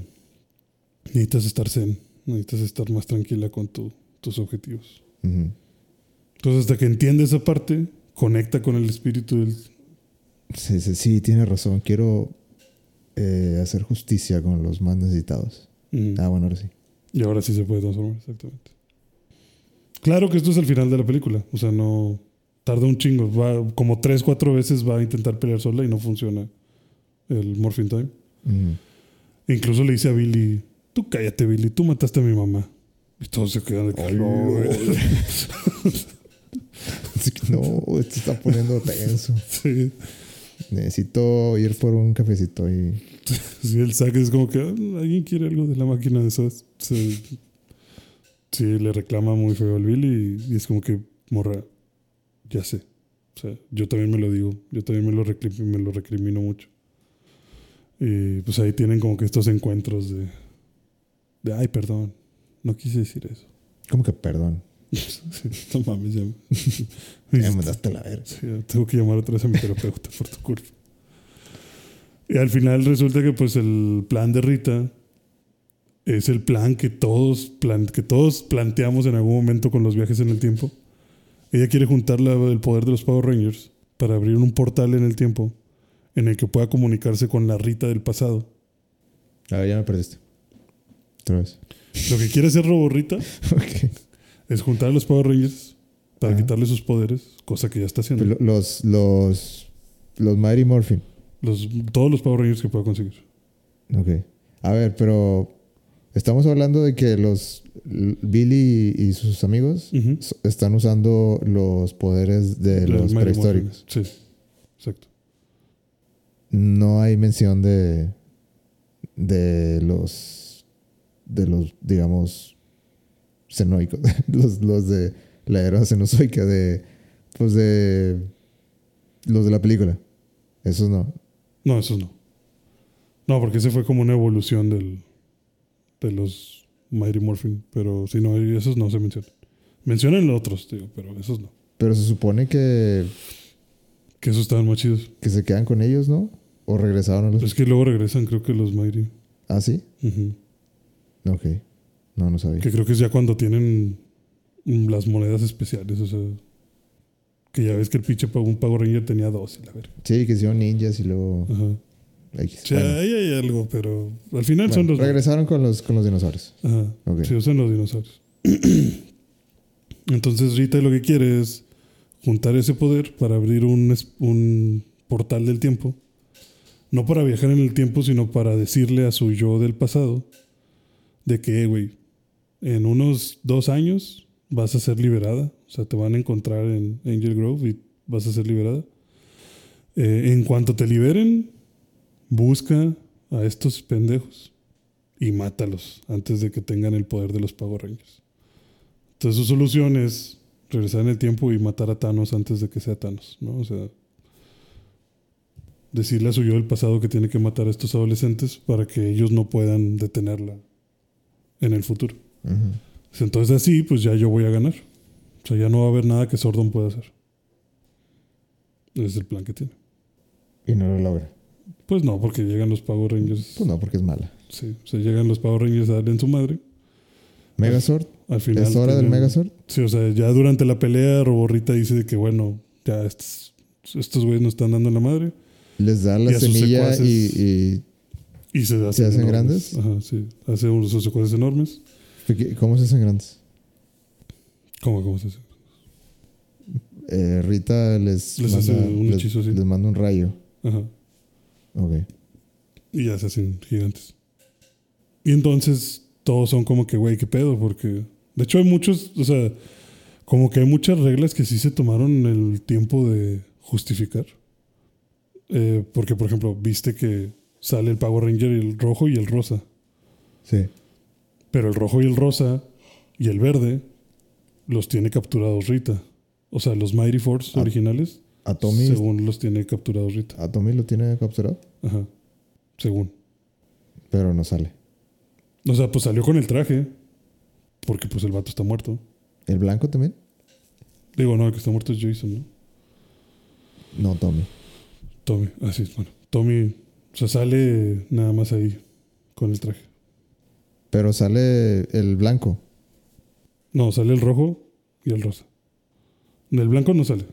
Necesitas estar zen. Necesitas estar más tranquila con tu- tus objetivos. Entonces, hasta que entiende esa parte, conecta con el espíritu del, Sí, sí, sí, tiene razón. Quiero eh, hacer justicia con los más necesitados. Ah, bueno, ahora sí. Y ahora sí se puede transformar, exactamente. Claro que esto es el final de la película. O sea, no. Tarda un chingo. Va, como tres, cuatro veces va a intentar pelear sola y no funciona el Morphin Time. Incluso le dice a Billy: Tú cállate, Billy, tú mataste a mi mamá. Y todos se quedan de. Así que, no, esto está poniendo tenso. Sí. Necesito ir por un cafecito y. Sí, el saque es como que "Ah, alguien quiere algo de la máquina de esas. Sí, sí, le reclama muy feo al Billy y, y es como que, morra, ya sé. O sea, yo también me lo digo, yo también me lo, me lo recrimino mucho. Y pues ahí tienen como que estos encuentros de, de ay, perdón, no quise decir eso. ¿Cómo que perdón? No mames, ya. Ya me mandaste a la verga. Sí, tengo que llamar otra vez a mi terapeuta por tu culpa. Y al final resulta que pues el plan de Rita es el plan que todos, plan, que todos planteamos en algún momento con los viajes en el tiempo. Ella quiere juntar la- el poder de los Power Rangers para abrir un portal en el tiempo en el que pueda comunicarse con la Rita del pasado. A ver, ya me perdiste. Otra vez. Lo que quiere hacer Robo Rita Ok. es juntar a los Power Rangers para Ajá. quitarle sus poderes, cosa que ya está haciendo. Lo- Los, los, los Mighty Morphin. Los, todos los Power Rangers que pueda conseguir. Ok. A ver, pero estamos hablando de que los Billy y sus amigos están usando los poderes de Los prehistóricos. Sí, exacto. No hay mención de de los de los digamos cenoicos, los, los de la era cenozoica de pues de los de la película. Esos no. No, esos no. No, porque ese fue como una evolución del, de los Mighty Morphin. Pero si no, esos no se mencionan. Mencionan los otros, digo, pero esos no. Pero se supone que, Que esos estaban más chidos. que se quedan con ellos, ¿no? O regresaron a los Es que luego regresan, creo que los Mighty. Ah, sí. Ujú. Ok. No, no sabía. Que creo que es ya cuando tienen las monedas especiales. O sea, que ya ves que el pinche un Power Ranger tenía dos. y la verga. Sí, que hicieron ninjas y luego. Ajá. X. O sea, Bueno, ahí hay algo, pero al final son bueno, los. regresaron con los, con los dinosaurios. Ajá. Ok. Sí, usan los dinosaurios. Entonces Rita lo que quiere es juntar ese poder para abrir un, un portal del tiempo. No para viajar en el tiempo, sino para decirle a su yo del pasado de que, "Eh, güey, en unos dos años vas a ser liberada. O sea, te van a encontrar en Angel Grove y vas a ser liberada. Eh, en cuanto te liberen, busca a estos pendejos y mátalos antes de que tengan el poder de los Power Rangers. Entonces su solución es regresar en el tiempo y matar a Thanos antes de que sea Thanos, ¿no? O sea, decirle a su yo del pasado que tiene que matar a estos adolescentes para que ellos no puedan detenerla en el futuro. Ujú. Entonces así, pues ya yo voy a ganar. O sea, ya no va a haber nada que Sordon pueda hacer. Ese es el plan que tiene. Y no lo logra. Pues no, porque llegan los Power Rangers. Pues no, porque es mala. Sí, o sea, llegan los Power Rangers a darle en su madre. Megazord. Al final. ¿Es hora del Megazord? Sí, o sea, ya durante la pelea, Roborrita dice de que, bueno, ya estos, estos güeyes nos están dando en la madre. Les da la Y semilla secuaces. y, Y se hacen, hacen grandes? Ajá, sí. Hace unos secuaces enormes. ¿Cómo se hacen grandes? ¿Cómo, cómo se hace? Eh, Rita les, Les hace un les- hechizo así. les manda un rayo. Ajá. Ok. Y ya se hacen gigantes. Y entonces todos son como que, güey, qué pedo, porque de hecho hay muchos, o sea, como que hay muchas reglas que sí se tomaron el tiempo de justificar. Eh, porque, por ejemplo, viste que sale el Power Ranger el rojo y el rosa. Sí. Pero el rojo y el rosa y el verde los tiene capturados Rita. O sea, los Mighty Force Ah, originales, A Tommy, según los tiene capturados Rita. a Tommy lo tiene capturado, Ajá. Según. pero no sale. O sea, pues salió con el traje. Porque pues el vato está muerto. ¿El blanco también? Digo, no, el que está muerto es Jason, ¿no? No, Tommy. Tommy. Así es, bueno. Tommy, o sea, sale nada más ahí con el traje. Pero sale el blanco. No, sale el rojo y el rosa. El blanco no sale.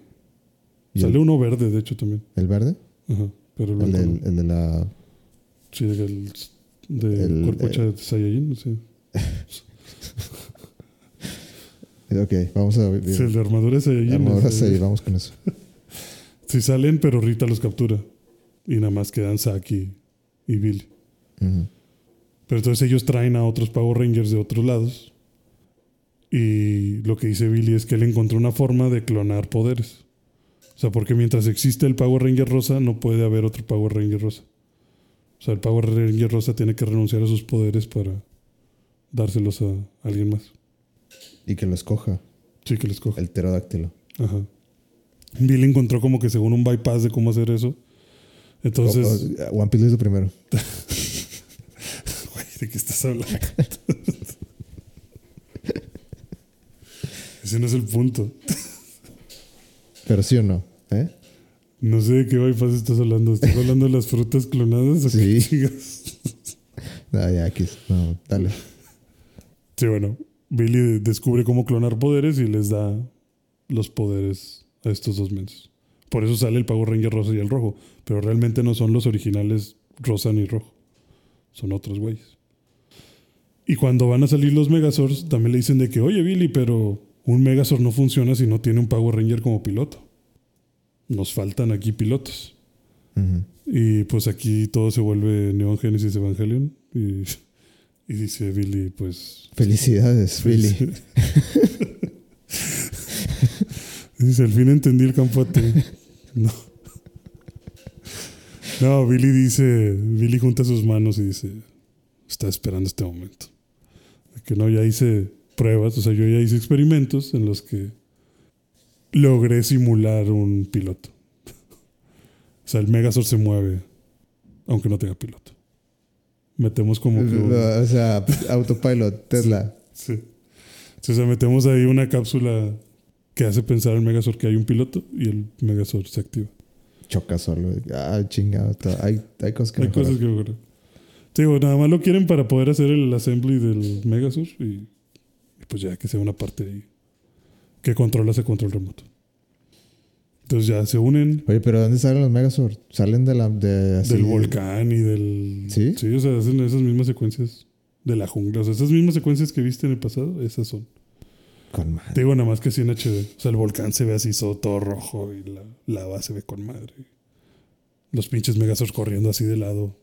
¿Y Sale el, uno verde, de hecho, también. el verde? Ajá. Pero el El, blanco el de la... Sí, del de el- cuerpo eh, de Saiyajin. Ok, vamos a... Sí, el de armadura de Saiyajin. Armadura sí, vamos con eso. Sí salen, pero Rita los captura. Y nada más quedan Saki y Billy. Pero entonces ellos traen a otros Power Rangers de otros lados. Y lo que dice Billy es que él encontró una forma de clonar poderes. O sea, porque mientras existe el Power Ranger rosa, no puede haber otro Power Ranger rosa. O sea, el Power Ranger rosa tiene que renunciar a sus poderes para dárselos a alguien más. Y que lo escoja, Sí, que les coja. el pterodáctilo. Ajá. Billy encontró como que según un bypass de cómo hacer eso. Entonces, O- o- One Piece lo hizo primero. Güey, ¿de qué estás hablando? Ese no es el punto. Pero sí o no, ¿eh? No sé de qué bypass estás hablando. ¿Estás hablando de las frutas clonadas? o qué Sí. chingas? Ah, ya, aquí. No, dale. Sí, bueno. Billy de- descubre cómo clonar poderes y les da los poderes a estos dos mensos. Por eso sale el Power Ranger rosa y el rojo. Pero realmente no son los originales rosa ni rojo. Son otros güeyes. Y cuando van a salir los Megazords, también le dicen de que, oye Billy, pero un Megazord no funciona si no tiene un Power Ranger como piloto. Nos faltan aquí pilotos. Y pues aquí todo se vuelve Neon Genesis Evangelion. Y, y dice Billy, pues. Felicidades, Billy. dice, al fin entendí el campote. No. No, Billy dice, Billy junta sus manos y dice, está esperando este momento. Que no, ya hice pruebas, o sea, yo ya hice experimentos en los que logré simular un piloto. O sea, el Megazord se mueve, aunque no tenga piloto. Metemos como que... un- O sea, autopilot, Tesla. Sí. Sí, O sea, metemos ahí una cápsula que hace pensar al Megazord que hay un piloto y el Megazord se activa. Choca solo. Ah, chingado. Hay, hay cosas que Hay mejorar. cosas que mejorar. Digo, nada más lo quieren para poder hacer el assembly del Megazord y pues ya que sea una parte ahí que controla ese control remoto. Entonces ya se unen Oye, pero ¿dónde salen los Megazord? Salen de la... De, así- del volcán y del... ¿Sí? Sí, o sea, hacen esas mismas secuencias de la jungla. O sea, esas mismas secuencias que viste en el pasado, esas son. Con madre. Te digo nada más que así en HD. O sea, el volcán se ve así todo, todo rojo y la lava se ve con madre. Los pinches Megazords corriendo así de lado.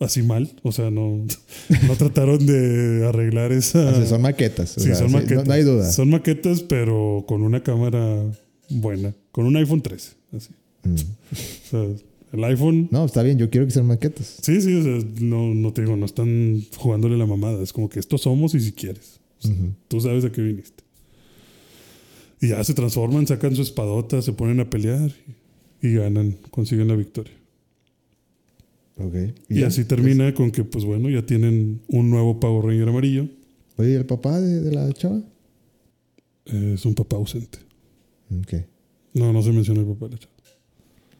Así mal. O sea, no, no trataron de arreglar esa. O sea, son maquetas. o Sí, sea, son maquetas. No, no hay duda. Son maquetas, pero con una cámara buena. Con un iPhone 13. Así. Mm. O sea, el iPhone. No, está bien. Yo quiero que sean maquetas. Sí, sí, o sea, no, no te digo, no están jugándole la mamada. Es como que estos somos y si quieres. Tú sabes a qué viniste. Y ya se transforman, sacan su espadota, se ponen a pelear y, y ganan, consiguen la victoria. Y, así termina con que, pues bueno, ya tienen un nuevo Power Ranger amarillo. Oye, ¿y el papá de, de la chava? Eh, es un papá ausente. Ok. No, no se menciona el papá de la chava.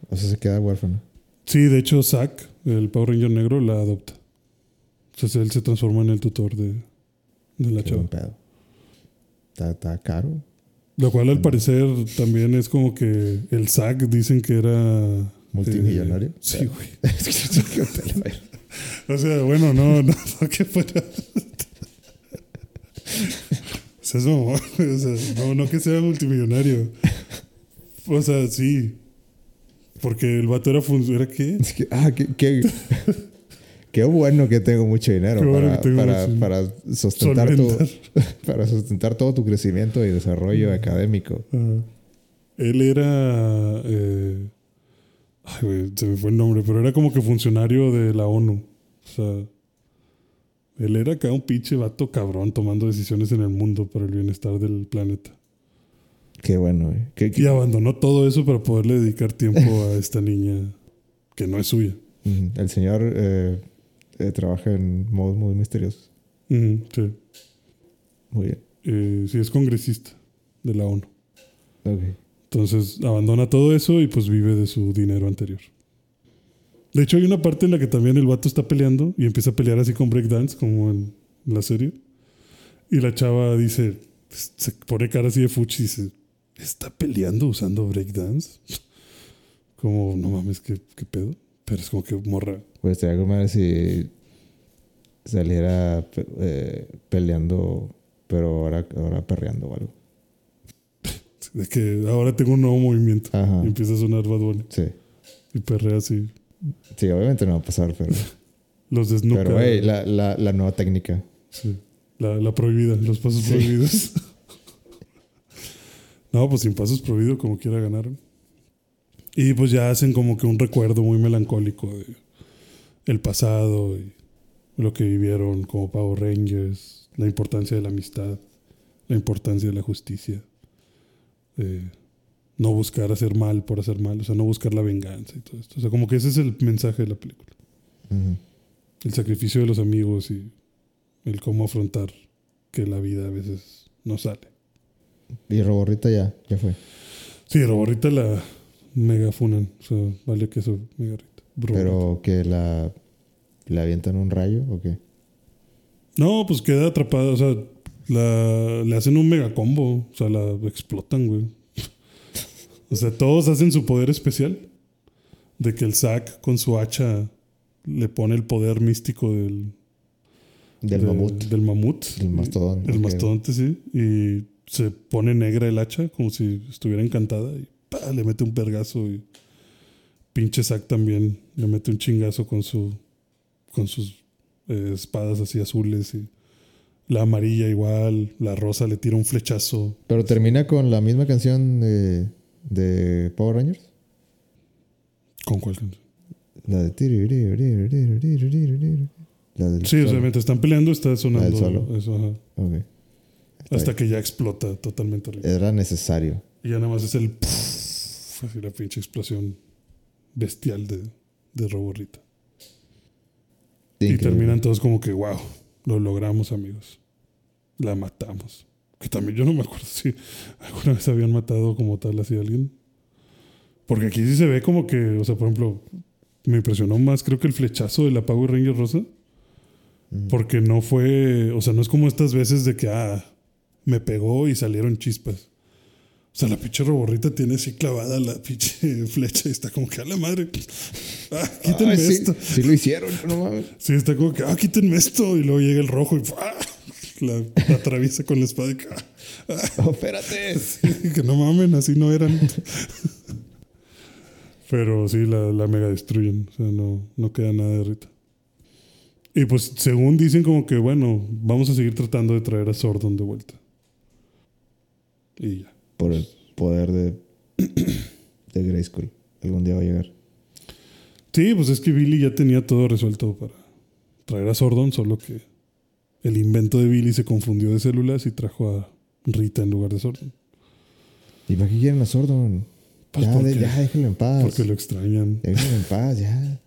O sea, se queda huérfano. Sí, de hecho, Zack, el Power Ranger negro, la adopta. Entonces él se transforma en el tutor de, de la Qué chava. pedo. Está, está caro. Lo cual al parecer también es como que el Zack dicen que era... ¿Multimillonario? sí, güey. Qué pelo, güey. O sea, bueno, no, no, no que fuera. O sea, es mamón, o sea, no, no que sea multimillonario. O sea, sí. Porque el vato era ¿Era qué? Es que, ah, qué, qué, qué bueno que tengo mucho dinero bueno para, que tengo para, mucho- para sustentar tu, para sustentar todo tu crecimiento y desarrollo académico. Él era. eh, ay, güey, se me fue el nombre, pero era como que funcionario de la ONU. O sea. Él era acá un pinche vato cabrón tomando decisiones en el mundo para el bienestar del planeta. Qué bueno, güey. Qué- qué- Y abandonó todo eso para poderle dedicar tiempo a esta niña que no es suya. El señor eh, eh, trabaja en modos muy misteriosos. Sí. Muy bien. Eh, sí, es congresista de la ONU. Ok. Entonces abandona todo eso y pues vive de su dinero anterior. De hecho, hay una parte en la que también el vato está peleando y empieza a pelear así con breakdance, como en la serie. Y la chava dice, se pone cara así de fuchi y dice, ¿está peleando usando breakdance? Como, no mames, ¿qué, qué pedo? Pero es como que morra. Pues estaría como madre si saliera eh, peleando, pero ahora, ahora perreando o algo. De que ahora tengo un nuevo movimiento. Ajá. Y empieza a sonar Bad Bunny. Sí. Y perrea así. Sí, obviamente no va a pasar, pero, Los desnuca. pero hey, la, la, la nueva técnica. Sí. La, la prohibida, los pasos Sí. prohibidos. no, pues sin pasos prohibidos, como quiera ganaron. Y pues ya hacen como que un recuerdo muy melancólico de el pasado y lo que vivieron como Power Rangers, la importancia de la amistad, la importancia de la justicia, de no buscar hacer mal por hacer mal, o sea, no buscar la venganza y todo esto. O sea, como que ese es el mensaje de la película. El sacrificio de los amigos y el cómo afrontar que la vida a veces no sale. Y Roborrita ya, ya fue. Sí, Roborrita la mega funan. O sea, vale que eso, mega rita. Roborrita. Pero que la, le avientan un rayo o qué. No, pues queda atrapada. O sea, la, le hacen un mega combo. O sea, la explotan, güey. O sea, todos hacen su poder especial. De que el Zack con su hacha le pone el poder místico del, Del de- mamut. Del mamut. Del mastodón. El mastodonte, sí. Y se pone negra el hacha como si estuviera encantada y ¡pa! le mete un pergazo y pinche Zack también le mete un chingazo con su con sus eh, espadas así azules y la amarilla igual, la rosa le tira un flechazo. Pero termina con la misma canción de, de Power Rangers. ¿Con cuál canción? La de... La del Sí, o sea, solo. mientras están peleando está sonando solo. eso, ajá. Hasta que ya explota totalmente. Era necesario. Y ya nada más es el así la pinche explosión bestial de, de Roborrita. Y terminan todos como que, wow, lo logramos, amigos. La matamos. Que también yo no me acuerdo si alguna vez habían matado como tal así a alguien. Porque aquí sí se ve como que, o sea, por ejemplo, me impresionó más, creo que el flechazo de la Power Ranger rosa. Ujú. Porque no fue, o sea, no es como estas veces de que, ah, me pegó y salieron chispas. O sea, la pinche roborrita tiene así clavada la pinche flecha y está como que a la madre. Ah, quítenme Ay, sí, esto. sí lo hicieron, no mames. Sí, está como que, ah, quítenme esto. Y luego llega el rojo y ¡ah! la, la atraviesa con la espada y que, ah, ah, Oh, espérate. que no mamen, así no eran. Pero sí, la, la mega destruyen. O sea, no, no queda nada de Rita. Y pues, según dicen, como que, bueno, vamos a seguir tratando de traer a Sordon de vuelta. Y ya. Por el poder de, de Grayskull. Algún día va a llegar. Sí, pues es que Billy ya tenía todo resuelto para traer a Sordon, solo que el invento de Billy se confundió de células y trajo a Rita en lugar de Sordon. ¿Y para qué quieren a Sordon? Pues ya, porque- ya, déjenlo en paz. Porque lo extrañan. Déjenlo en paz, ya.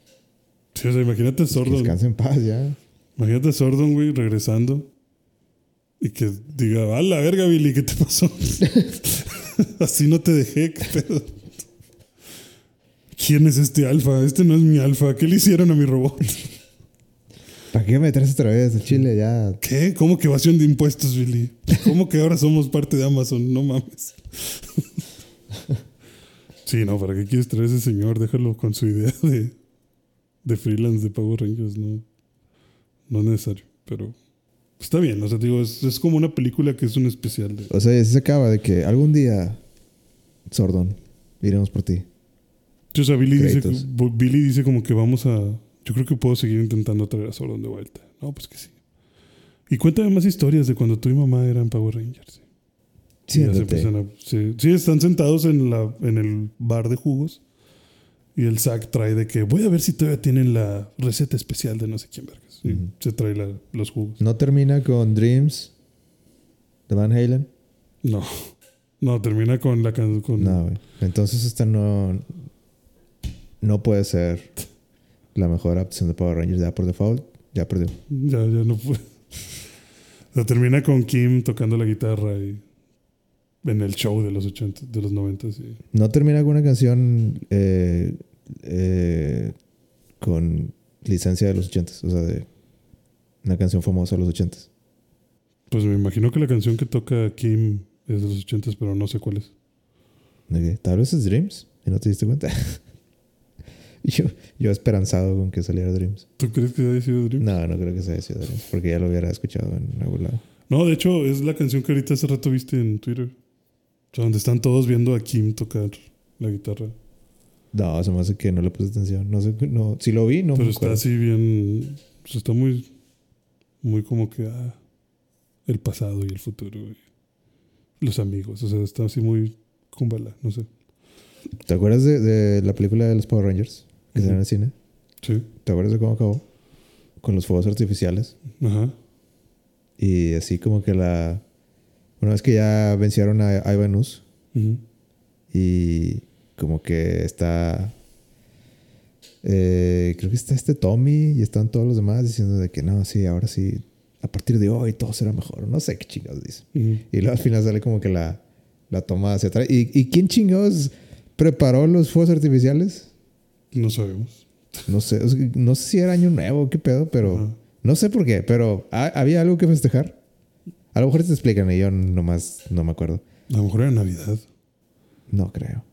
Sí, o sea, imagínate Que Sordon. descanse en paz ya. Imagínate Sordon, güey, regresando. Y que diga, a la verga, Billy, ¿qué te pasó? Así no te dejé, ¿qué pedo? ¿Quién es este alfa? Este no es mi alfa. ¿Qué le hicieron a mi robot? ¿Para qué me traes otra vez a Chile ya? ¿Qué? ¿Cómo que evasión de impuestos, Billy? ¿Cómo que ahora somos parte de Amazon? No mames. Sí, no, ¿para qué quieres traer a ese señor? Déjalo con su idea de, de freelance de Power Rangers, no, no es necesario. Pero está bien, o sea, digo, es, es como una película que es un especial. De, O sea, se acaba de que algún día, Sordon, iremos por ti. Sí, o sea, Billy dice, Créditos. Billy dice como que vamos a... Yo creo que puedo seguir intentando traer a Sordon de vuelta. No, pues que sí. Y cuéntame más historias de cuando tú y mamá eran Power Rangers. Y ya se Siéntate. empiezan a- sí, sí, están sentados en, la, en el bar de jugos. Y el Zack trae de que voy a ver si todavía tienen la receta especial de no sé quién Ujú. se trae la- los jugos. ¿No termina con Dreams de Van Halen? No. No, termina con la can- con No, güey. Entonces esta no, no puede ser la mejor adaptación de Power Rangers ya por default. Ya perdió. Ya, ya no puede. O sea, termina con Kim tocando la guitarra y en el show de los 80, de los 90. Sí. No termina con una canción eh, eh, con licencia de los ochentas. O sea, de una canción famosa de los ochentas. Pues me imagino que la canción que toca Kim es de los 80, pero no sé cuál es. ¿De qué? Tal vez es Dreams y no te diste cuenta. yo, yo esperanzado con que saliera Dreams. ¿Tú crees que haya sido Dream? No, no creo que sea sido Dreams, porque ya lo hubiera escuchado en algún lado. No, de hecho, es la canción que ahorita hace rato viste en Twitter. O sea, donde están todos viendo a Kim tocar la guitarra. No, se me hace que no le puse atención. No sé, no, si lo vi, no pero me está así bien. O sea, está muy. Muy como que. ah, el pasado y el futuro. Y los amigos. O sea, está así muy. Kumbala, no sé. ¿Te acuerdas de, de la película de los Power Rangers que Ujú. salió en el cine? Sí. ¿Te acuerdas de cómo acabó? Con los fuegos artificiales. Ajá. Y así como que la... Una vez que ya vencieron a Ivanus Ujú. y como que está... eh, creo que está este Tommy y están todos los demás diciendo de que no, sí, ahora sí, a partir de hoy todo será mejor. No sé qué chingados dice. Y luego al final sale como que la, la toma hacia atrás. ¿Y, ¿Y quién chingados preparó los fuegos artificiales? No sabemos. No sé, o sea, no sé si era año nuevo, qué pedo, pero no sé por qué, pero ¿ha- había algo que festejar. A lo mejor te explican y yo nomás no me acuerdo. A lo mejor era Navidad. No creo.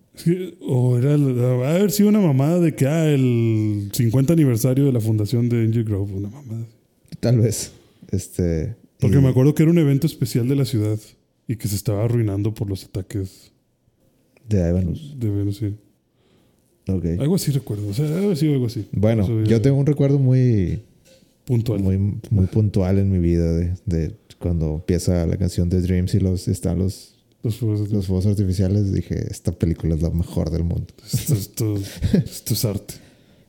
O era, va a haber sido una mamada de que, ah, el 50 aniversario de la fundación de Angel Grove, una mamada. Tal vez. Este. Porque y- me acuerdo que era un evento especial de la ciudad y que se estaba arruinando por los ataques De Ivanus. de Venus. sí. Ok. Algo así recuerdo, o sea, haber sido algo así. Bueno, Eso yo tengo un recuerdo muy, puntual. muy, muy puntual en mi vida de, de cuando empieza la canción de Dreams y los están los, Los fuegos de- los fuegos artificiales. Dije, esta película es la mejor del mundo. esto, esto- esto es arte.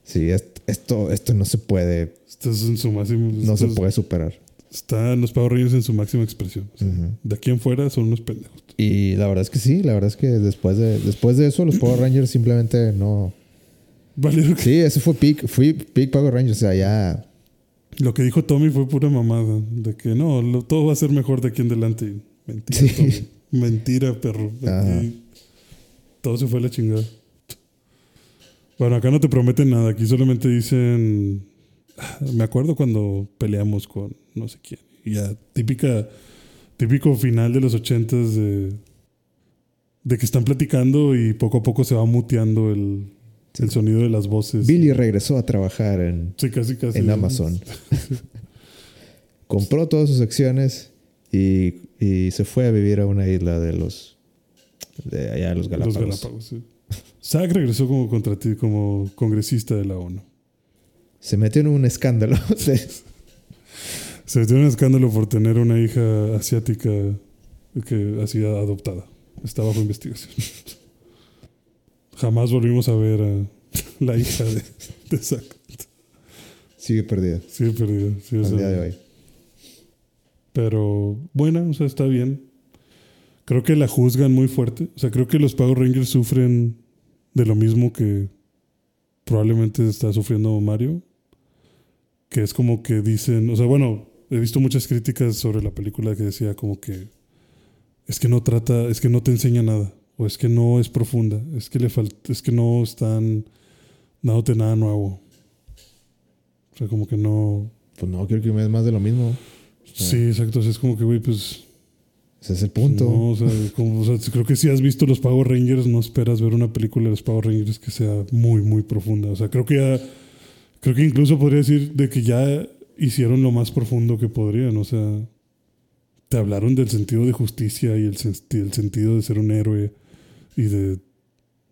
Sí, est- esto, esto no se puede, Esto es en su máximo. no se es- puede superar. Están los Power Rangers en su máxima expresión. O sea, Ujú. De aquí en fuera son unos pendejos. Y la verdad es que sí, la verdad es que después de, después de eso los Power Rangers simplemente no... Valieron que- Sí, ese fue peak, fui peak Power Rangers, o sea, ya... Lo que dijo Tommy fue pura mamada. De que no, lo- todo va a ser mejor de aquí en adelante. Mentira, Sí. Tommy. Mentira, perro. Todo se fue a la chingada. Bueno, acá no te prometen nada. Aquí solamente dicen. "Ah, Me acuerdo cuando peleamos con no sé quién. Y ya, típica, típico final de los ochentas de, de que están platicando y poco a poco se va muteando el, Sí. el sonido de las voces. Billy regresó a trabajar en, Sí, casi, casi. en Amazon. Compró todas sus acciones y, y se fue a vivir a una isla de los... De allá de los Galápagos. Los Galápagos, sí. Zack regresó como contrati- como congresista de la ONU. Se metió en un escándalo. Se metió en un escándalo por tener una hija asiática que ha sido adoptada. Está bajo investigación. Jamás volvimos a ver a la hija de, de Zack. Sigue perdido Sí, perdido. Sí, o al día de hoy. Pero buena, o sea, está bien. Creo que la juzgan muy fuerte. O sea, creo que los Power Rangers sufren de lo mismo que probablemente está sufriendo Mario. que es como que dicen, o sea, bueno, he visto muchas críticas sobre la película que decía como que es que no trata, es que no te enseña nada, o es que no es profunda, es que le falta, es que no están dándote nada nuevo. O sea, como que no. Pues no, creo que es más de lo mismo. Sí, exacto. O sea, es como que, güey, pues. Ese es el punto. No, o sea, como, o sea, creo que si has visto los Power Rangers, no esperas ver una película de los Power Rangers que sea muy, muy profunda. O sea, creo que ya. Creo que incluso podría decir de que ya hicieron lo más profundo que podrían. O sea, te hablaron del sentido de justicia y el, sen- el sentido de ser un héroe y de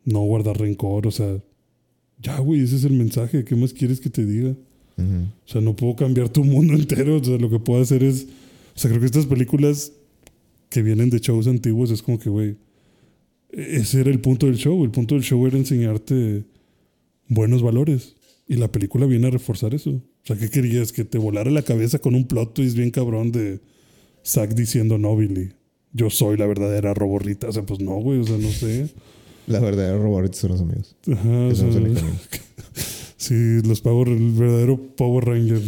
no guardar rencor. O sea, ya, güey, ese es el mensaje. ¿Qué más quieres que te diga? Ujú. O sea, no puedo cambiar tu mundo entero. O sea, lo que puedo hacer es. O sea, creo que estas películas que vienen de shows antiguos es como que, güey. Ese era el punto del show. El punto del show era enseñarte buenos valores. Y la película viene a reforzar eso. O sea, ¿qué querías? Que te volara la cabeza con un plot twist bien cabrón de Zack diciendo no, Billy. Yo soy la verdadera roborrita. O sea, pues no, güey. O sea, no sé. La verdadera robot son los amigos. Ajá, o sea. Sí, los Power, el verdadero Power Ranger.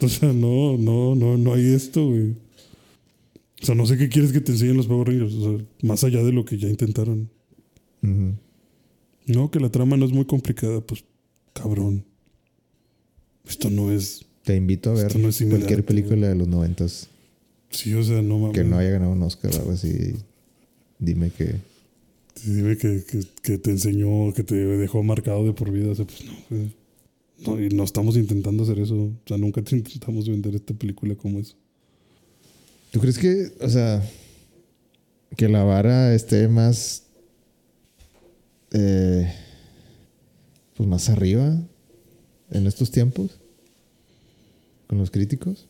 O sea, no, no, no, no hay esto, güey. O sea, no sé qué quieres que te enseñen los Power Rangers. O sea, más allá de lo que ya intentaron. No, que la trama no es muy complicada, pues, cabrón. Esto no es. Te invito a ver no cualquier película de los noventas Sí, o sea, no mames. que no haya ganado un Oscar o algo así. Dime que. Dime que, que, que te enseñó, que te dejó marcado de por vida. O sea, pues no. No, y no estamos intentando hacer eso. O sea, nunca te intentamos vender esta película como eso. ¿Tú crees que, o sea, que la vara esté más. eh, pues más arriba en estos tiempos? Con los críticos.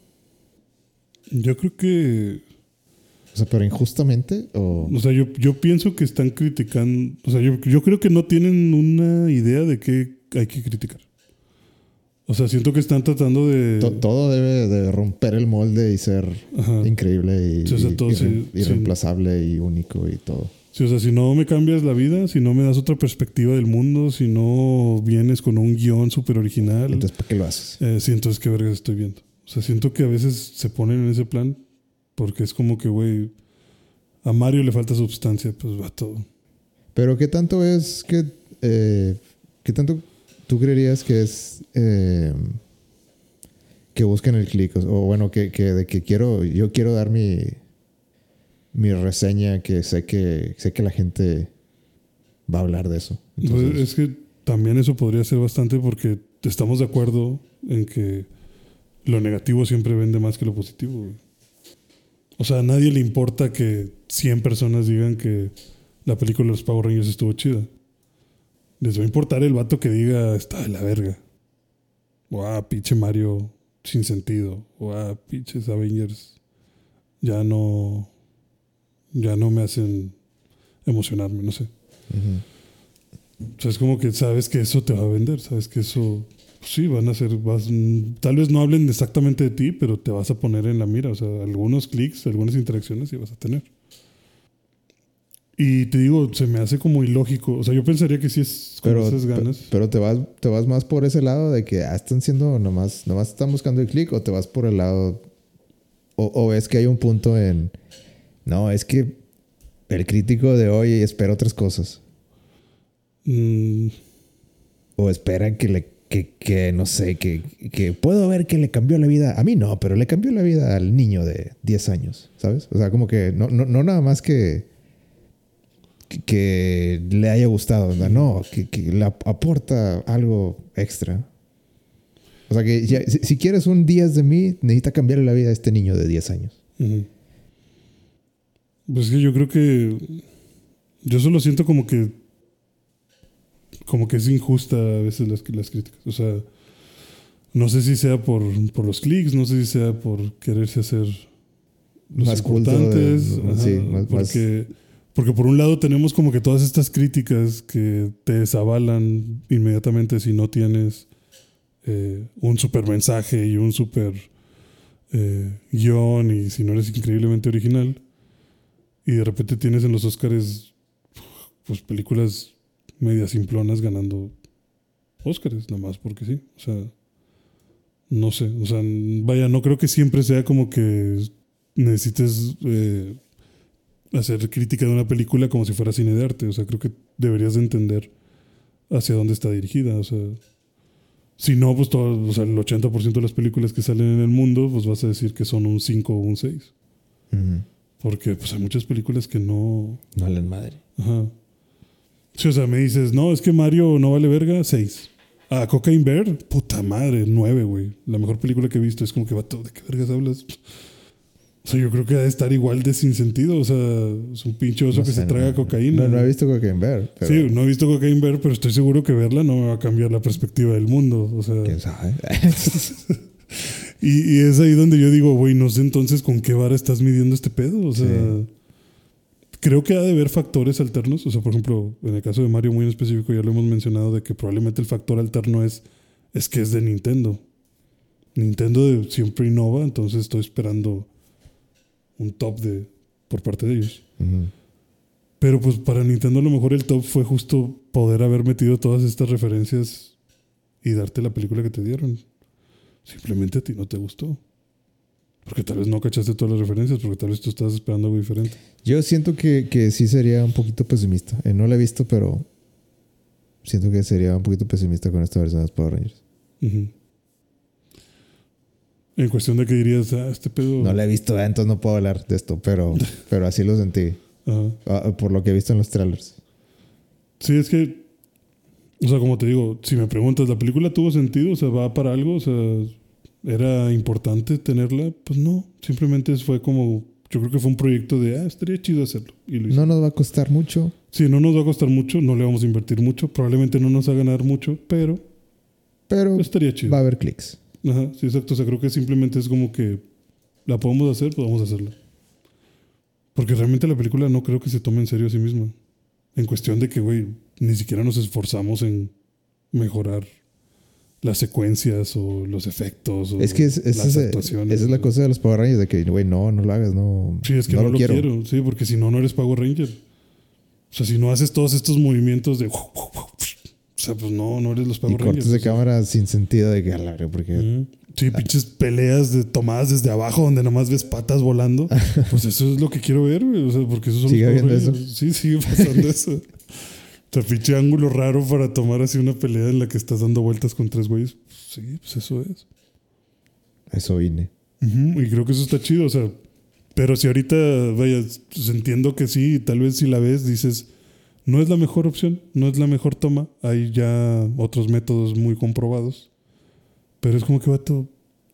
Yo creo que. Sea, pero injustamente o. O sea, yo, yo pienso que están criticando. O sea, yo, yo creo que no tienen una idea de qué hay que criticar. O sea, siento que están tratando de. To- todo debe de romper el molde y ser Ajá. increíble y, Sí, o sea, y- todo y sí, re- sí. irreemplazable y único y todo. Sí, o sea, si no me cambias la vida, si no me das otra perspectiva del mundo, si no vienes con un guion súper original, Entonces, ¿para qué lo haces? eh, sí, entonces qué vergas estoy viendo. O sea, siento que a veces se ponen en ese plan porque es como que, güey, a Mario le falta sustancia, pues va todo. Pero ¿qué tanto es que... eh, ¿Qué tanto tú creerías que es... eh, que busquen el clic? O, o bueno, que, que de que quiero... Yo quiero dar mi... Mi reseña que sé que... Sé que la gente va a hablar de eso. Pues, es que también eso podría ser bastante porque estamos de acuerdo en que lo negativo siempre vende más que lo positivo. güey. O sea, a nadie le importa que 100 personas digan que la película de los Power Rangers estuvo chida. Les va a importar el vato que diga está de la verga. O ah, pinche Mario sin sentido. O ah, pinches Avengers ya no. Ya no me hacen emocionarme, no sé. ujú. O sea, es como que sabes que eso te va a vender, sabes que eso, sí, van a ser, vas, tal vez no hablen exactamente de ti, pero te vas a poner en la mira, o sea, algunos clics, algunas interacciones sí vas a tener. Y te digo, se me hace como ilógico, o sea, yo pensaría que sí es con Pero, esas ganas. pe- pero te vas, te vas más por ese lado de que ah, están siendo nomás, nomás están buscando el clic o te vas por el lado o, o es que hay un punto en no, es que el crítico de hoy espera otras cosas Mm, o espera que le que, que no sé, que, que puedo ver que le cambió la vida. A mí no, pero le cambió la vida al niño de 10 años, ¿sabes? O sea, como que no, no, no nada más que, que, le haya gustado, ¿no? no, que, le ap- aporta algo extra. O sea, que si, quieres un 10 de mí, necesita cambiarle la vida a este niño de 10 años. Pues es que yo creo que yo solo siento como que como que es injusta a veces las, las críticas. O sea, no sé si sea por, por los clics, no sé si sea por quererse hacer los Más de- importantes. ajá, sí, más- porque, porque por un lado tenemos como que todas estas críticas que te desavalan inmediatamente si no tienes eh, un super mensaje y un super eh, guion y si no eres increíblemente original. Y de repente tienes en los Oscars pues películas medias simplonas ganando Oscars, nada más porque sí. O sea, No sé, o sea, vaya, no creo que siempre sea como que necesites eh, hacer crítica de una película como si fuera cine de arte. O sea, creo que deberías de entender hacia dónde está dirigida. O sea, si no, pues todo, o sea, el 80% de las películas que salen en el mundo, pues vas a decir que son un 5 o un 6. Ujú. Porque pues hay muchas películas que no... No le madre. Ajá. Sí, o sea, me dices, no, es que Mario no vale verga, 6. Ah, Cocaine Bear, puta madre, 9, güey. La mejor película que he visto es como que va todo, ¿de qué vergas hablas? O sea, yo creo que ha de estar igual de sin sentido. O sea, es un pinche oso No que sé, se traga no- cocaína. No, no he visto Cocaine Bear. Pero Sí, no he visto Cocaine Bear, pero estoy seguro que verla no me va a cambiar la perspectiva del mundo. O sea, ¿Quién sabe? y, y es ahí donde yo digo, güey, no sé entonces con qué vara estás midiendo este pedo. O sea, Sí. Creo que ha de haber factores alternos. O sea, por ejemplo, en el caso de Mario, muy en específico, ya lo hemos mencionado, de que probablemente el factor alterno es, es que es de Nintendo. Nintendo de- siempre innova, entonces estoy esperando un top de por parte de ellos. Pero pues para Nintendo a lo mejor el top fue justo poder haber metido todas estas referencias y darte la película que te dieron. Simplemente a ti no te gustó. Porque tal vez no cachaste todas las referencias, porque tal vez tú estabas esperando algo diferente. Yo siento que, que sí sería un poquito pesimista. Eh, no la he visto, pero siento que sería un poquito pesimista con esta versión de Power Rangers. Ujú. En cuestión de que dirías, ah, este pedo. No la he visto, eh, entonces no puedo hablar de esto, pero, pero así lo sentí. Ajá. Ah, Por lo que he visto en los trailers. Sí, es que. O sea, como te digo, si me preguntas, ¿la película tuvo sentido? O sea, ¿va para algo? O sea, ¿era importante tenerla? Pues no. Simplemente fue como. Yo creo que fue un proyecto de, ah, estaría chido hacerlo. Y lo hice. No nos va a costar mucho, Sí, no nos va a costar mucho, no le vamos a invertir mucho, probablemente no nos va a ganar mucho, pero pero estaría chido. va a haber clics. Ajá, sí, exacto. O sea, creo que simplemente es como que la podemos hacer, pues vamos a hacerla. Porque realmente la película no creo que se tome en serio a sí misma. En cuestión de que, güey, ni siquiera nos esforzamos en mejorar las secuencias o los efectos o Es que es, es las ese- actuaciones. esa es la cosa de los Power Rangers, de que, güey, no, no lo hagas, no. Sí, es que no, lo quiero. Sí, porque si no, no eres Power Ranger. O sea, si no haces todos estos movimientos de... O sea, pues no, no eres los Y Power cortes Rangers. de o sea. cámara sin sentido de verga, porque. Sí, pinches peleas de tomadas desde abajo donde nomás ves patas volando. Pues eso es lo que quiero ver, güey. O sea, porque eso son ¿Sigue los Power Rangers. Sí, sigue pasando eso. Sea, pinche ángulo raro para tomar así una pelea en la que estás dando vueltas con tres güeyes. Sí, pues eso es. eso vine. Ujú, Y creo que eso está chido, o sea, pero si ahorita, vaya, pues entiendo que sí, tal vez si la ves, dices, no es la mejor opción, no es la mejor toma, hay ya otros métodos muy comprobados, pero es como que va todo,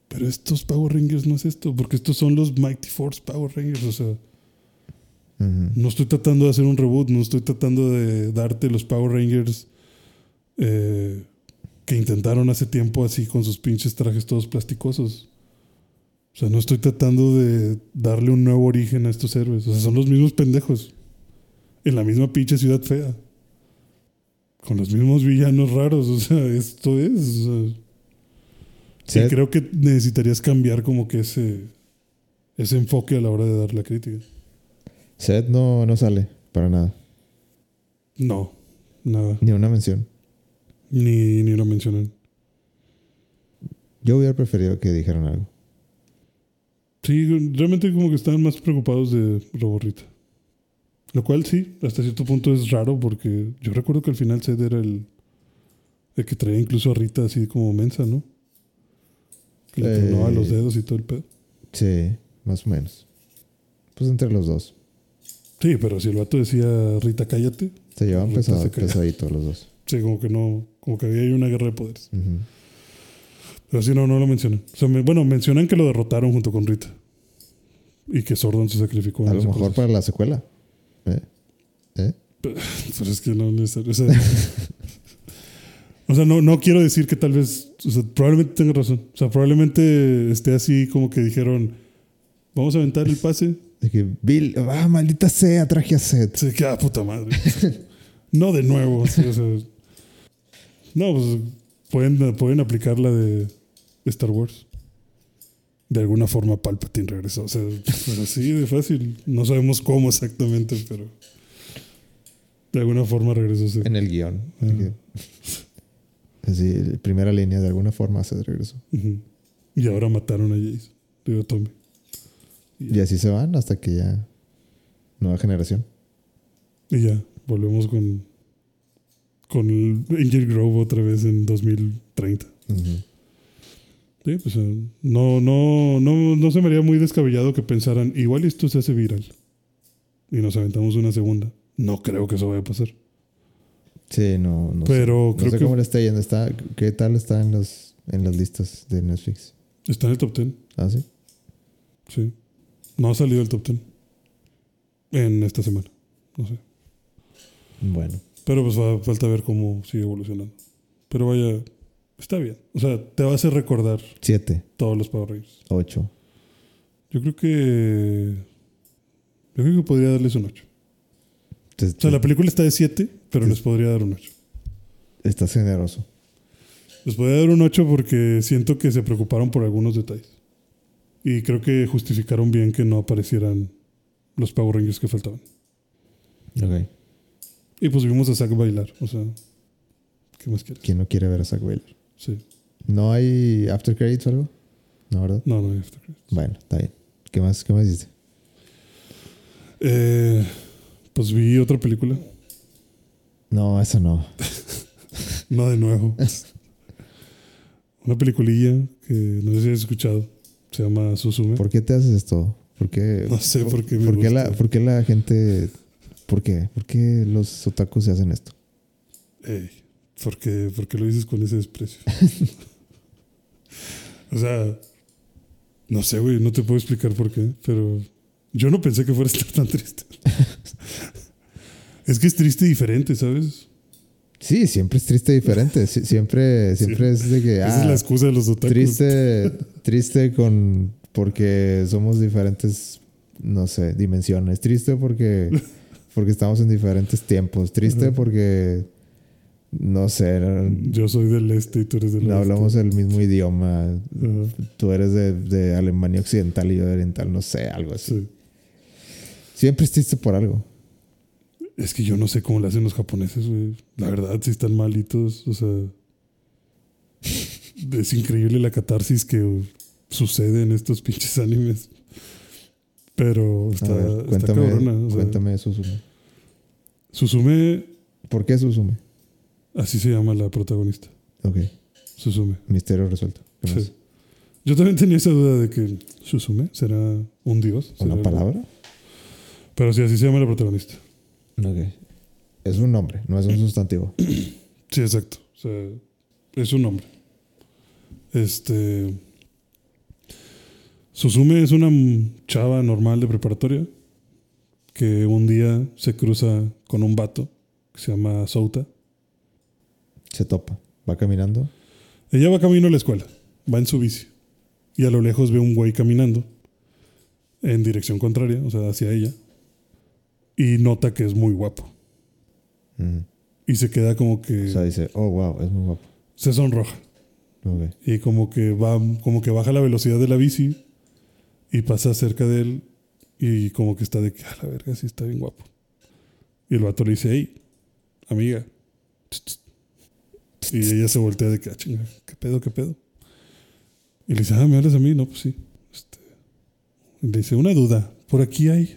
pero estos Power Rangers no es esto, porque estos son los Mighty Force Power Rangers, o sea, No estoy tratando de hacer un reboot, no estoy tratando de darte los Power Rangers eh, que intentaron hace tiempo así con sus pinches trajes todos plasticosos. O sea, no estoy tratando de darle un nuevo origen a estos héroes. O sea, son los mismos pendejos. En la misma pinche ciudad fea. Con los mismos villanos raros. O sea, esto es. o sea, sí, creo que necesitarías cambiar como que ese, ese enfoque a la hora de dar la crítica. Seth no, no sale para nada. No, nada. Ni una mención. Ni, ni lo mencionan. Yo hubiera preferido que dijeran algo. Sí, realmente como que estaban más preocupados de Roborrita. Lo cual sí, hasta cierto punto es raro porque yo recuerdo que al final Seth era el, el que traía incluso a Rita así como mensa, ¿no? Que le Eh. tronaba los dedos y todo el pedo. Sí, más o menos. Pues entre los dos. Sí, pero si el vato decía Rita, cállate, Se llevaban pesado, pesaditos los dos. sí, como que no, como que había ahí una guerra de poderes. Pero sí, no, no lo mencionan. O sea, me- bueno, mencionan que lo derrotaron junto con Rita. Y que Sordon se sacrificó. en A lo mejor proceso. para la secuela. ¿Eh? ¿Eh? Pero es que no necesario. O sea, o sea, no, no quiero decir que tal vez. O sea, probablemente tenga razón. O sea, probablemente esté así como que dijeron: Vamos a aventar el pase. De que Bill, ah, maldita sea, traje a Seth. Se queda puta madre. no de nuevo. sí, o sea, no, pues pueden, pueden aplicar la de Star Wars. De alguna forma Palpatine regresó. O sea, pues así de fácil. No sabemos cómo exactamente, pero de alguna forma regresó. sí. En el guion. Que- Así, primera línea, de alguna forma Seth regresó. Y ahora mataron a Jason. Digo, Tommy. Y así se van hasta que ya. Nueva generación. Y ya, volvemos con. Con el Angel Grove otra vez en 2030. Ujú. Sí, pues no, no, no, no se me haría muy descabellado que pensaran, igual esto se hace viral. Y nos aventamos una segunda. No creo que eso vaya a pasar. Sí, no, no Pero sé. No creo sé que- cómo le está yendo. Está, ¿Qué tal está en, los, en las listas de Netflix? Está en el top 10. ¿Ah, sí? Sí. No ha salido el top 10. En esta semana. No sé. Bueno. Pero pues va, falta ver cómo sigue evolucionando. Pero vaya, está bien. O sea, te va a hacer recordar Siete, todos los Power Rangers. ocho. Yo creo que. Yo creo que podría darles un 8. Te- O sea, la película está de 7, pero les podría dar un 8. Estás generoso. Les podría dar un 8 porque siento que se preocuparon por algunos detalles. Y creo que justificaron bien que no aparecieran los Power Rangers que faltaban. Ok. Y pues vimos a Zack bailar. O sea, ¿qué más quieres? ¿Quién no quiere ver a Zack Wailer? Sí. ¿No hay after credits o algo? No, ¿verdad? No, no hay after credits. Bueno, está bien. ¿Qué más, qué más hiciste? Eh, pues vi otra película. No, eso no. No de nuevo. Una peliculilla que no sé si has escuchado. Se llama Susume. ¿Por qué te haces esto? ¿Por qué? No sé por qué me ¿Por qué, la, por qué la gente... ¿Por qué? ¿Por qué los otakus se hacen esto? Ey, ¿por qué, por qué lo dices con ese desprecio? o sea, no sé, güey, no te puedo explicar por qué, pero yo no pensé que fuera a estar tan triste. es que es triste y diferente, ¿sabes? Sí, siempre es triste diferente. Siempre, siempre es de que... Esa es ah, la excusa de los otakus. triste, triste con... Porque somos diferentes, no sé, dimensiones. Triste porque... Porque estamos en diferentes tiempos. Triste porque... No sé, no, Yo soy del este y tú eres del no oeste. hablamos el mismo idioma. Ajá, Tú eres de, de Alemania Occidental y yo de Oriental. No sé, algo así. sí. Siempre es triste por algo. Es que yo no sé cómo le hacen los japoneses, güey. La verdad, si están malitos, o sea. Es increíble la catarsis que sucede en estos pinches animes. Pero está, ver, está cuéntame, cabrona. o sea, cuéntame Susume. Susume, ¿Por qué Susume? así se llama la protagonista. Ok, Susume. misterio resuelto. Sí. Yo también tenía esa duda de que Susume será un dios. ¿Una ¿Será- palabra? Pero sí, así se llama la protagonista. Es un nombre, no es un sustantivo. Sí, exacto. O sea, es un nombre. Este. Susume es una chava normal de preparatoria que un día se cruza con un vato que se llama Souta. Se topa. Va caminando. Ella va camino a la escuela, va en su bici y a lo lejos ve un güey caminando en dirección contraria, o sea, hacia ella, y nota que es muy guapo. Ujú. Y se queda como que O sea, dice, oh, wow, es muy guapo. se sonroja. Ok. Y como que va, como que baja la velocidad de la bici y pasa cerca de él y como que está de que a la verga sí está bien guapo. Y el vato le dice, hey, amiga. Y ella se voltea de que, ah, chinga, ¿qué pedo, qué pedo? Y le dice, ah, ¿me hablas a mí? No, pues sí. Este, le dice, una duda, por aquí hay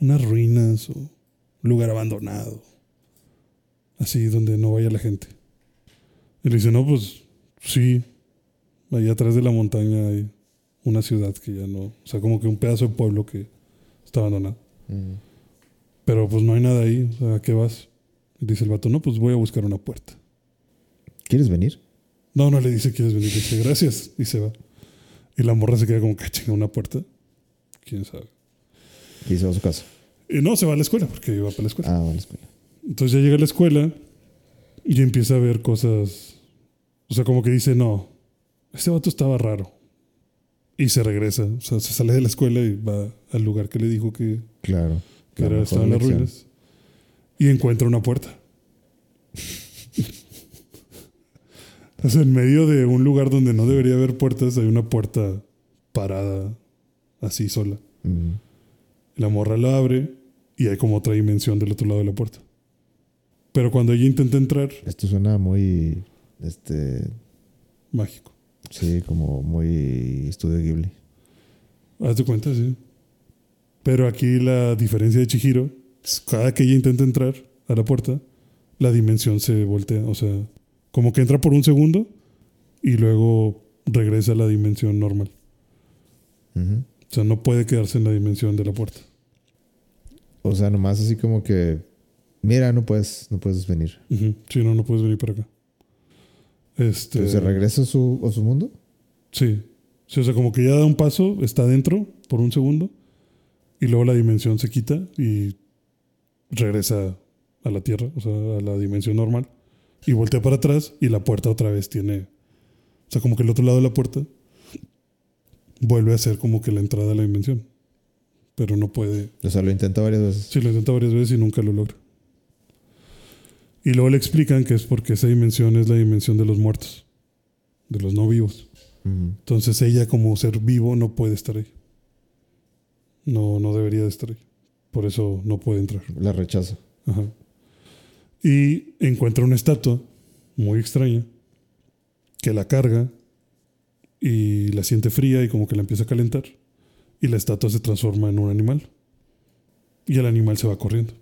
unas ruinas o un lugar abandonado. Así, donde no vaya la gente. Y le dice, no, pues sí, allá atrás de la montaña hay una ciudad que ya no, o sea, como que un pedazo de pueblo que está abandonado. Ujú. Pero pues no hay nada ahí, o sea, ¿a qué vas? Y dice el vato, no, pues voy a buscar una puerta. ¿Quieres venir? No, no le dice, ¿quieres venir? Le dice, gracias, y se va. Y la morra se queda como que chinga una puerta. ¿Quién sabe? Y se va a su casa. Y no, se va a la escuela, porque iba para la escuela. Ah, va a la escuela. Entonces ya llega a la escuela y empieza a ver cosas. O sea, como que dice, no, este vato estaba raro. Y se regresa. O sea, se sale de la escuela y va al lugar que le dijo que, Claro. que era, estaba en las ruinas. Y encuentra una puerta. o sea, en medio de un lugar donde no debería haber puertas, hay una puerta parada así sola. La morra la abre y hay como otra dimensión del otro lado de la puerta. Pero cuando ella intenta entrar, Esto suena muy. Este. mágico. Sí, como muy estudio Ghibli. Haz de cuenta, sí. Pero aquí la diferencia de Chihiro es cada que ella intenta entrar a la puerta, la dimensión se voltea. O sea, como que entra por un segundo y luego regresa a la dimensión normal. O sea, no puede quedarse en la dimensión de la puerta. O sea, nomás así como que, mira, no puedes, no puedes venir. Ujú. Sí, no, no puedes venir para acá. Este, Pero se regresa a su, a su mundo. Sí. Sí, O sea, como que ya da un paso, está dentro por un segundo y luego la dimensión se quita y regresa a la Tierra, o sea, a la dimensión normal y voltea para atrás y la puerta otra vez tiene, o sea, como que el otro lado de la puerta vuelve a ser como que la entrada a la dimensión, pero no puede. O sea, lo intenta varias veces. Sí, lo intenta varias veces y nunca lo logra. Y luego le explican que es porque esa dimensión es la dimensión de los muertos, de los no vivos. Entonces ella como ser vivo no puede estar ahí. No, no debería de estar ahí. Por eso no puede entrar. La rechaza. Ajá. Y encuentra una estatua muy extraña que la carga y la siente fría y como que la empieza a calentar. Y la estatua se transforma en un animal. Y el animal se va corriendo.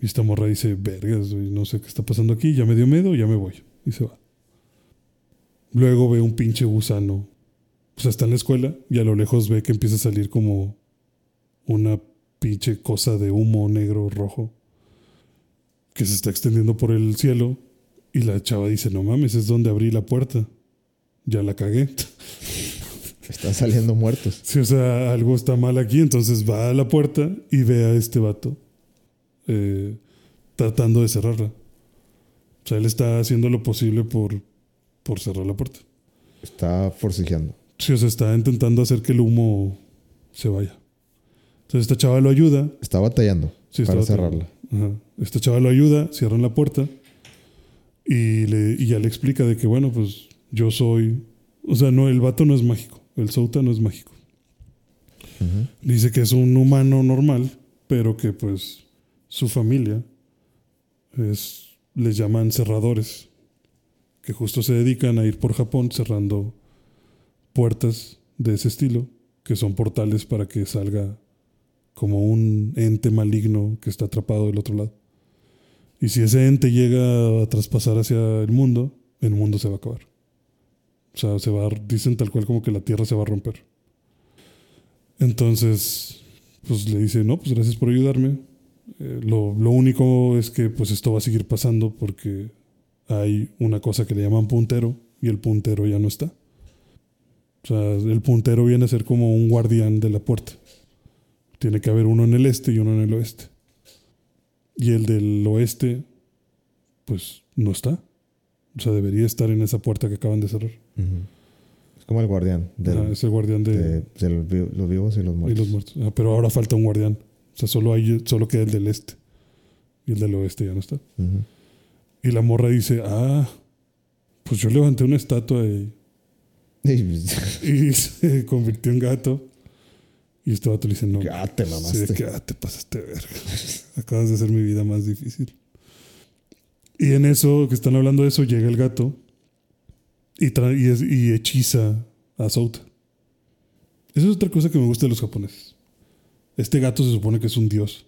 Y esta morra dice, vergas, no sé qué está pasando aquí, ya me dio miedo, ya me voy. Y se va. Luego ve un pinche gusano. O sea, está en la escuela y a lo lejos ve que empieza a salir como una pinche cosa de humo negro, rojo, que se está extendiendo por el cielo. Y la chava dice, no mames, es donde abrí la puerta. Ya la cagué. Están saliendo muertos. Sí, o sea, algo está mal aquí. Entonces va a la puerta y ve a este vato eh, tratando de cerrarla. O sea, él está haciendo lo posible por, por cerrar la puerta. Está forcejeando. Sí, o sea, está intentando hacer que el humo se vaya. Entonces esta chava lo ayuda. Está batallando Sí, para está cerrarla. Ajá. Esta chava lo ayuda, cierran la puerta y, le, y ya le explica de que, bueno, pues yo soy... O sea, no, el vato no es mágico. El Souta no es mágico. Dice que es un humano normal, pero que pues su familia es, les llaman cerradores, que justo se dedican a ir por Japón cerrando puertas de ese estilo, que son portales para que salga como un ente maligno que está atrapado del otro lado. Y si ese ente llega a traspasar hacia el mundo, el mundo se va a acabar. O sea, se va dicen tal cual como que la tierra se va a romper. Entonces, pues le dice, no, pues gracias por ayudarme. Eh, lo, lo único es que pues esto va a seguir pasando porque hay una cosa que le llaman puntero y el puntero ya no está. O sea, el puntero viene a ser como un guardián de la puerta. Tiene que haber uno en el este y uno en el oeste. Y el del oeste, pues no está. O sea, debería estar en esa puerta que acaban de cerrar. Es como el guardián del- es el guardián de, de, de los, vi- los vivos y los y muertos. los muertos. Ah, pero ahora falta un guardián. O sea, solo, hay, solo queda el del este. Y el del oeste ya no está. Y la morra dice, ah, pues yo levanté una estatua y, Y, pues, y se convirtió en gato. Y este vato le dice, no. ah, te Sí, mamaste. que, ah, te pasaste verga. Acabas de hacer mi vida más difícil. Y en eso, que están hablando de eso, llega el gato y, y, es- y hechiza a Souta. Esa es otra cosa que me gusta de los japoneses. Este gato se supone que es un dios.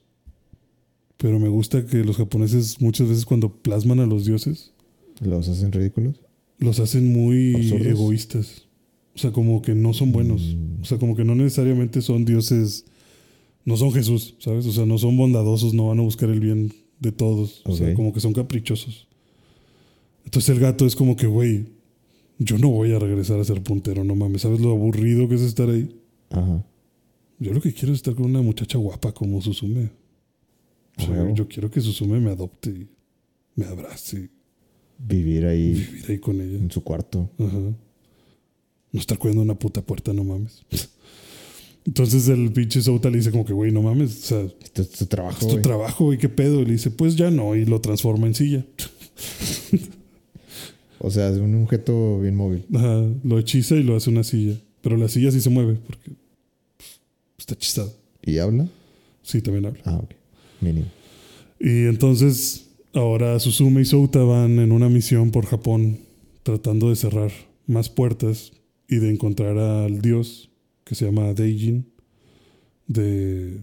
Pero me gusta que los japoneses muchas veces cuando plasman a los dioses, ¿Los hacen ridículos? los hacen muy Absurdos. egoístas. O sea, como que no son buenos. Mm. O sea, como que no necesariamente son dioses. No son Jesús, ¿sabes? O sea, no son bondadosos, no van a buscar el bien de todos. O sea, como que son caprichosos. Entonces el gato es como que, güey, yo no voy a regresar a ser puntero, no mames. ¿Sabes lo aburrido que es estar ahí? Ajá. Yo lo que quiero es estar con una muchacha guapa como Susume. O sea, Huevo. yo quiero que Susume me adopte y me abrace Vivir ahí vivir ahí con ella. en su cuarto. Ajá. No estar cuidando una puta puerta, no mames. Entonces el pinche Souta le dice como que, güey, no mames, o sea, es tu trabajo. es tu trabajo, güey, qué pedo. Y le dice, pues ya no, y lo transforma en silla. O sea, es un objeto bien móvil. Ajá, lo hechiza y lo hace una silla. Pero la silla sí se mueve porque pues, está hechizada. ¿Y habla? Sí, también habla. Ah, ok. Mínimo. Y entonces ahora Susume y Souta van en una misión por Japón tratando de cerrar más puertas y de encontrar al dios que se llama Deijin, de,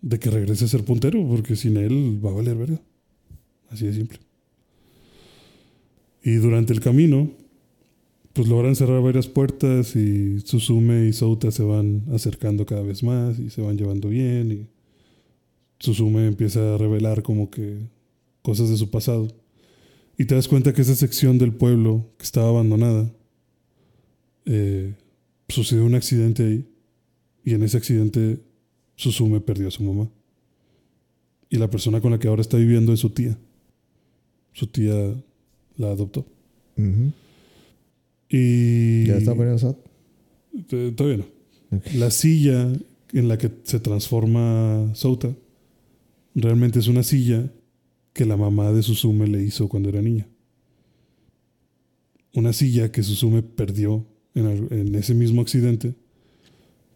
de que regrese a ser puntero, porque sin él va a valer verga. Así de simple. Y durante el camino, pues logran cerrar varias puertas y Susume y Souta se van acercando cada vez más y se van llevando bien y Susume empieza a revelar como que cosas de su pasado. Y te das cuenta que esa sección del pueblo que estaba abandonada, eh, sucedió un accidente ahí. Y en ese accidente Susume perdió a su mamá. Y la persona con la que ahora está viviendo es su tía. Su tía la adoptó. Y... ¿Ya está poniendo SAT? Todavía no. La silla en la que se transforma Souta realmente es una silla que la mamá de Susume le hizo cuando era niña. Una silla que Susume perdió en, el- en ese mismo accidente,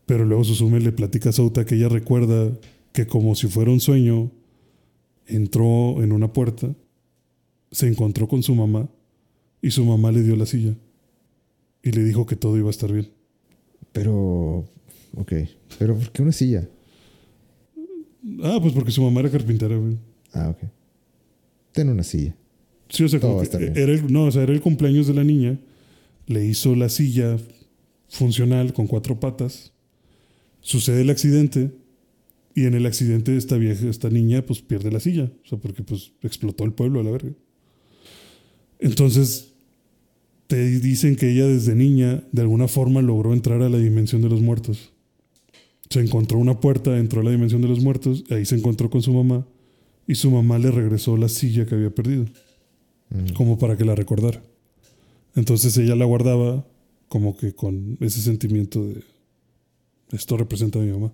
pero luego Susume le platica a Souta que ella recuerda que como si fuera un sueño, entró en una puerta, se encontró con su mamá y su mamá le dio la silla y le dijo que todo iba a estar bien. Pero, ok. Pero ¿por qué una silla? Ah, pues porque su mamá era carpintera, güey. Ah, ok. Ten una silla. Sí, o sea, como que era el, no, o sea, era el cumpleaños de la niña. Le hizo la silla funcional con cuatro patas. Sucede el accidente. Y en el accidente esta vieja, esta niña, pues pierde la silla. O sea, porque pues explotó el pueblo a la verga. Entonces, te dicen que ella desde niña, de alguna forma, logró entrar a la dimensión de los muertos. Se encontró una puerta, entró a la dimensión de los muertos, ahí se encontró con su mamá. Y su mamá le regresó la silla que había perdido Mm. como para que la recordara. Entonces ella la guardaba como que con ese sentimiento de esto representa a mi mamá.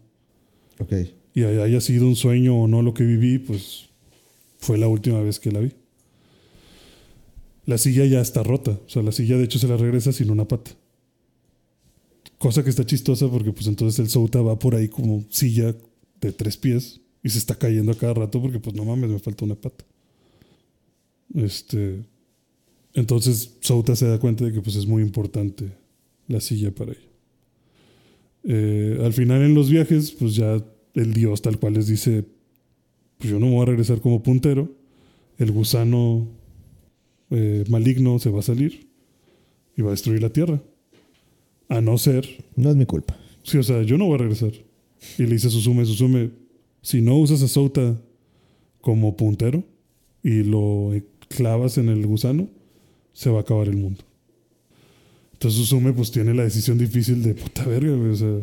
Ok. Y haya sido un sueño o no lo que viví, pues fue la última vez que la vi. La silla ya está rota, o sea, la silla de hecho se la regresa sin una pata. Cosa que está chistosa porque pues entonces el Souta va por ahí como silla de tres pies y se está cayendo a cada rato porque pues no mames, me falta una pata. Este, entonces Souta se da cuenta de que pues es muy importante la silla para ella. Eh, al final en los viajes, pues ya el dios tal cual les dice, pues yo no me voy a regresar como puntero, el gusano eh, maligno se va a salir y va a destruir la tierra. A no ser, No es mi culpa. sí, o sea, yo no voy a regresar. Y le dice a Susume, Susume, si no usas a Souta como puntero y lo clavas en el gusano, se va a acabar el mundo. Entonces Susume pues tiene la decisión difícil de puta verga, güey, o sea,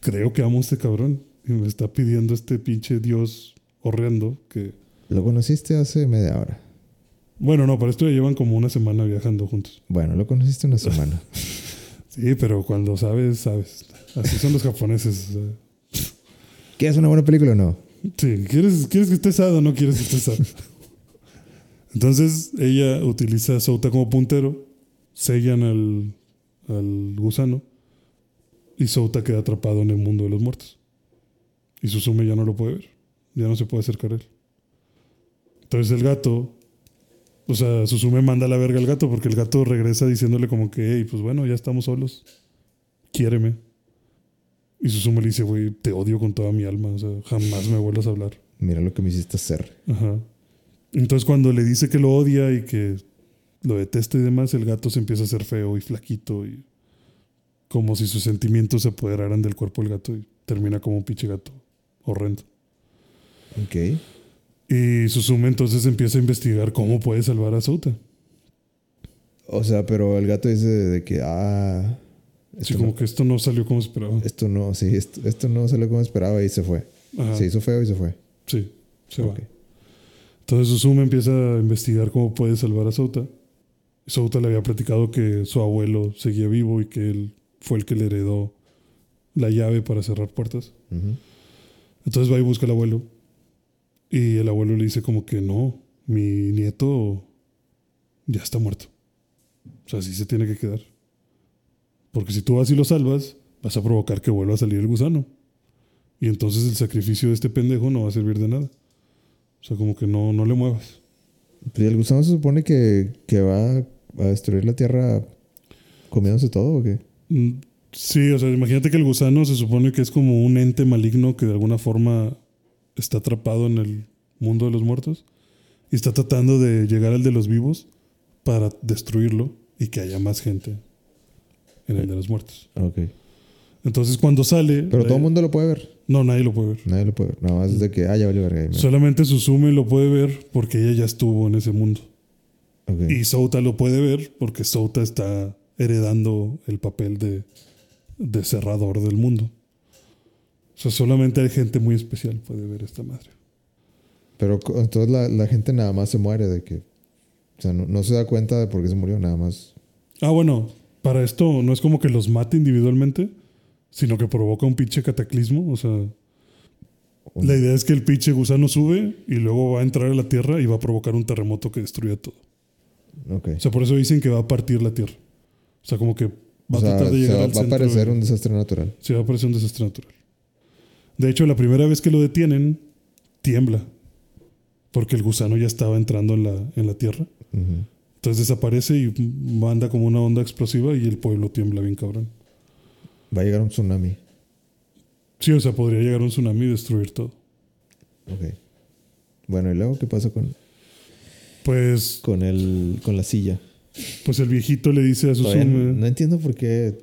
creo que amo a este cabrón y me está pidiendo este pinche dios horrendo que... Lo conociste hace media hora. Bueno, no, para esto ya llevan como una semana viajando juntos. Bueno, lo conociste una semana. Sí, pero cuando sabes, sabes. Así son los japoneses. o sea. ¿Quieres una buena película o no? Sí, ¿quieres, ¿quieres que esté sad o no quieres que esté sad? Entonces ella utiliza a Souta como puntero, sellan al, al gusano y Souta queda atrapado en el mundo de los muertos. Y Susume ya no lo puede ver, ya no se puede acercar a él. Entonces el gato, o sea, Susume manda a la verga al gato porque el gato regresa diciéndole como que, hey, pues bueno, ya estamos solos, quiéreme. Y Susume le dice, güey, te odio con toda mi alma, o sea, jamás me vuelvas a hablar. Mira lo que me hiciste hacer. Ajá. Entonces cuando le dice que lo odia y que lo detesta y demás, el gato se empieza a hacer feo y flaquito y como si sus sentimientos se apoderaran del cuerpo del gato y termina como un pinche gato horrendo. Ok. Y Susume entonces empieza a investigar cómo puede salvar a Souta. O sea, pero el gato dice de que, ah, esto, como no, que esto no salió como esperaba. esto no, sí, esto, esto no salió como esperaba y se fue. Ajá. Se hizo feo y se fue. Sí, se Ok. va. Entonces Susume empieza a investigar cómo puede salvar a Souta. Souta le había platicado que su abuelo seguía vivo y que él fue el que le heredó la llave para cerrar puertas. Entonces va y busca al abuelo. Y el abuelo le dice como que no, mi nieto ya está muerto. O sea, así se tiene que quedar. Porque si tú vas y lo salvas, vas a provocar que vuelva a salir el gusano. Y entonces el sacrificio de este pendejo no va a servir de nada. O sea, como que no, no le muevas. Pues el gusano se supone que, que va, a destruir la Tierra comiéndose todo o qué? Mm, Sí, o sea, imagínate que el gusano se supone que es como un ente maligno que de alguna forma está atrapado en el mundo de los muertos y está tratando de llegar al de los vivos para destruirlo y que haya más gente en el de los muertos. Ok. Entonces cuando sale... Pero la- todo el mundo lo puede ver. No, nadie lo puede ver. Nadie lo puede ver. Nada más de que, ah, ya valió verga. Solamente Suzume lo puede ver porque ella ya estuvo en ese mundo. Y Souta lo puede ver porque Souta está heredando el papel de, de cerrador del mundo. O sea, solamente hay gente muy especial puede ver esta madre. Pero entonces la, la gente nada más se muere de que. O sea, no, no se da cuenta de por qué se murió, nada más. Ah, bueno, para esto no es como que los mate individualmente, sino que provoca un pinche cataclismo. O sea, la idea es que el pinche gusano sube y luego va a entrar a la Tierra y va a provocar un terremoto que destruya todo. Ok. O sea, por eso dicen que va a partir la Tierra. O sea, como que va O a sea, tratar de llegar va, al va a centro parecer un desastre natural. Sí, va a parecer un desastre natural. De hecho, la primera vez que lo detienen, tiembla. Porque el gusano ya estaba entrando en la, en la tierra. Entonces desaparece y manda como una onda explosiva y el pueblo tiembla bien cabrón. Va a llegar un tsunami. Sí, o sea, podría llegar un tsunami y destruir todo. Ok. Bueno, ¿y luego qué pasa con, Pues, con, el, con la silla? pues el viejito le dice a Susume. no, no entiendo por qué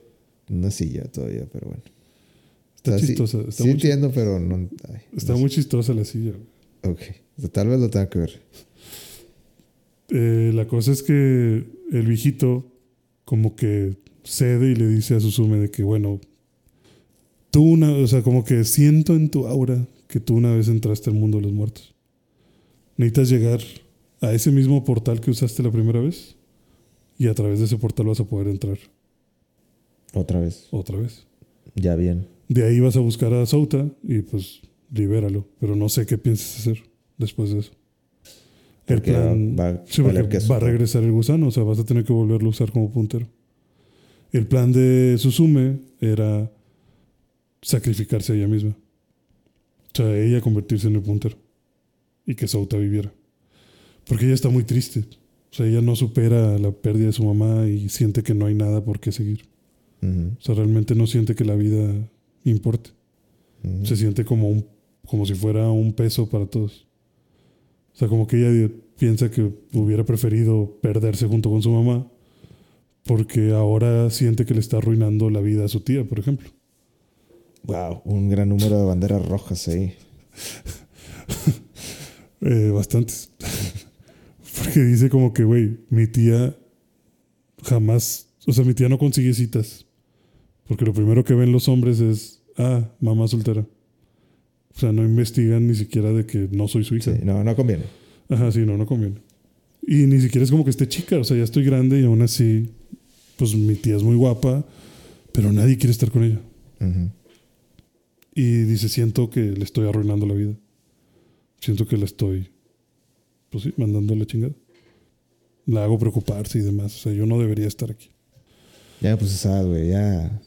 una silla todavía, pero bueno. Está O sea, sí- chistosa. Está, sí muy, entiendo, pero no. ay, está no muy chistosa la silla. Ok. O sea, tal vez lo tenga que ver. Eh, la cosa es que el viejito como que cede y le dice a Susume de que, bueno, tú una, o sea, como que siento en tu aura que tú una vez entraste al mundo de los muertos. Necesitas llegar a ese mismo portal que usaste la primera vez y a través de ese portal vas a poder entrar Otra vez. otra vez. Ya bien. De ahí vas a buscar a Sauta y pues libéralo, pero no sé qué piensas hacer después de eso. El Porque plan, Sí, va a regresar el gusano, o sea, vas a tener que volverlo a usar como puntero. El plan de Susume era sacrificarse a ella misma. O sea, ella convertirse en el puntero. Y que Sauta viviera. Porque ella está muy triste. O sea, ella no supera la pérdida de su mamá y siente que no hay nada por qué seguir. O sea, realmente no siente que la vida importe. Se siente como, un, como si fuera un peso para todos. O sea, como que ella piensa que hubiera preferido perderse junto con su mamá porque ahora siente que le está arruinando la vida a su tía, por ejemplo. Wow, un gran número de banderas rojas ahí. Eh, bastantes. porque dice como que, güey, mi tía jamás, o sea, mi tía no consigue citas. Porque lo primero que ven los hombres es, ah, mamá soltera. O sea, no investigan ni siquiera de que no soy su hija. Sí, no, no conviene. Ajá, sí, no, no conviene. Y ni siquiera es como que esté chica, o sea, ya estoy grande y aún así, pues mi tía es muy guapa, pero nadie quiere estar con ella. Y dice, siento que le estoy arruinando la vida. Siento que la estoy, pues sí, mandando la chingada. La hago preocuparse y demás. O sea, yo no debería estar aquí. Ya, pues esa, güey, ya.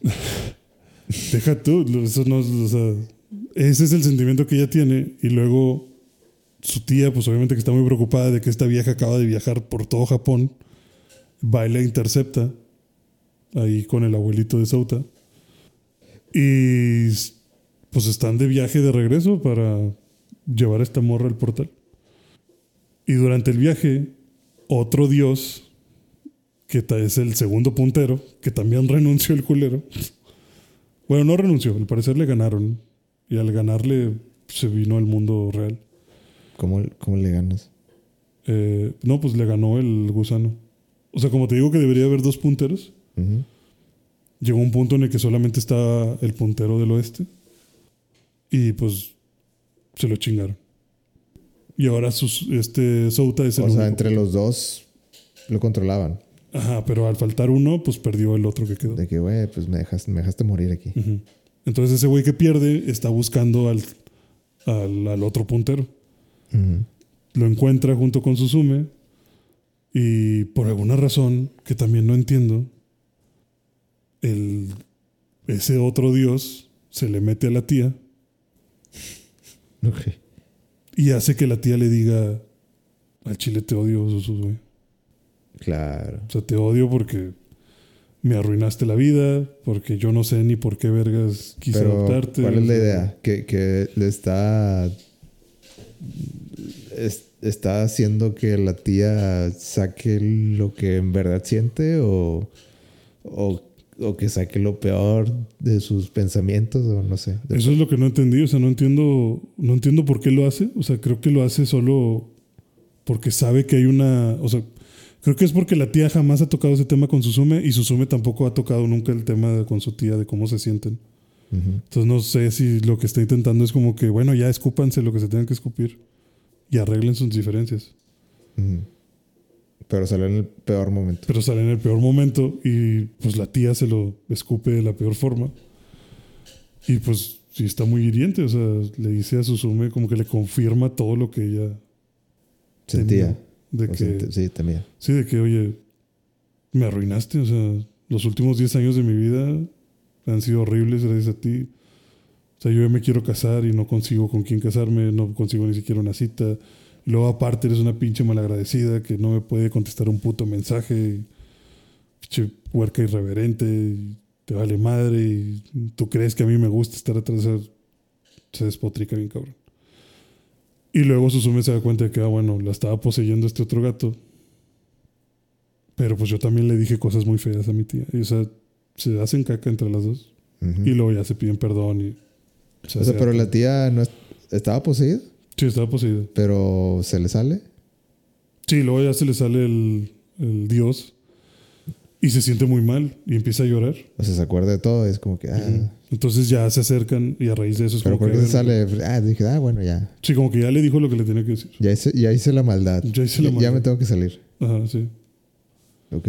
Deja tú, eso no, o sea, ese es el sentimiento que ella tiene. Y luego su tía, pues obviamente que está muy preocupada de que esta vieja acaba de viajar por todo Japón, va y la intercepta ahí con el abuelito de Sauta. Y pues están de viaje de regreso para llevar a esta morra al portal. Y durante el viaje, otro dios, que es el segundo puntero, que también renunció el culero. Bueno, no renunció, al parecer le ganaron. Y al ganarle se vino al mundo real. ¿Cómo, cómo le ganas? Eh, no, pues le ganó el gusano. O sea, como te digo que debería haber dos punteros, Llegó un punto en el que solamente estaba el puntero del oeste. Y pues se lo chingaron. Y ahora sus, este Souta es el O sea, entre los dos lo controlaban. Ajá, pero al faltar uno, pues perdió el otro que quedó. De que, güey, pues me dejaste, me dejaste morir aquí. Entonces ese güey que pierde está buscando al, al, al otro puntero. Lo encuentra junto con Susume y por alguna razón que también no entiendo, el, ese otro dios se le mete a la tía Ok. y hace que la tía le diga al chile te odio, güey. Claro. O sea, te odio porque me arruinaste la vida, porque yo no sé ni por qué vergas quise Pero, adoptarte. ¿cuál es la idea? ¿Que, que le está... es- está haciendo que la tía saque lo que en verdad siente o, o, o que saque lo peor de sus pensamientos o no sé. Eso es lo que no entendí, o sea, no entiendo, no entiendo por qué lo hace, o sea, creo que lo hace solo porque sabe que hay una, o sea, creo que es porque la tía jamás ha tocado ese tema con Susume y Susume tampoco ha tocado nunca el tema de- con su tía de cómo se sienten. Entonces no sé si lo que está intentando es como que, bueno, ya escúpanse lo que se tengan que escupir y arreglen sus diferencias. Ujú. Pero sale en el peor momento. Pero sale en el peor momento y pues la tía se lo escupe de la peor forma. Y pues sí está muy hiriente, o sea, le dice a Susume como que le confirma todo lo que ella Sentía. de que sí, también. sí, de que oye, me arruinaste, o sea, los últimos 10 años de mi vida han sido horribles gracias a ti. O sea, yo ya me quiero casar y no consigo con quién casarme, no consigo ni siquiera una cita. Luego aparte eres una pinche malagradecida que no me puede contestar un puto mensaje. Pinche puerca irreverente, te vale madre y tú crees que a mí me gusta estar atrás se despotrica bien cabrón. Y luego Susume se da cuenta de que, ah, bueno, la estaba poseyendo este otro gato. Pero pues yo también le dije cosas muy feas a mi tía. Y o sea, se hacen caca entre las dos. Ujú. Y luego ya se piden perdón y... o sea, hace pero acá. la tía no es- estaba poseída, Sí, estaba poseída. pero se le sale. Sí, luego ya se le sale el, el dios y se siente muy mal y empieza a llorar. O sea, se acuerda de todo. Es como que, ah. Entonces ya se acercan y a raíz de eso es Pero como ¿por que... se sale? Ah, dije, ah, bueno, ya. Sí, como que ya le dijo lo que le tenía que decir. Ya hice, ya hice la maldad. Ya hice la Ya maldad. me tengo que salir. Ajá, sí. Ok.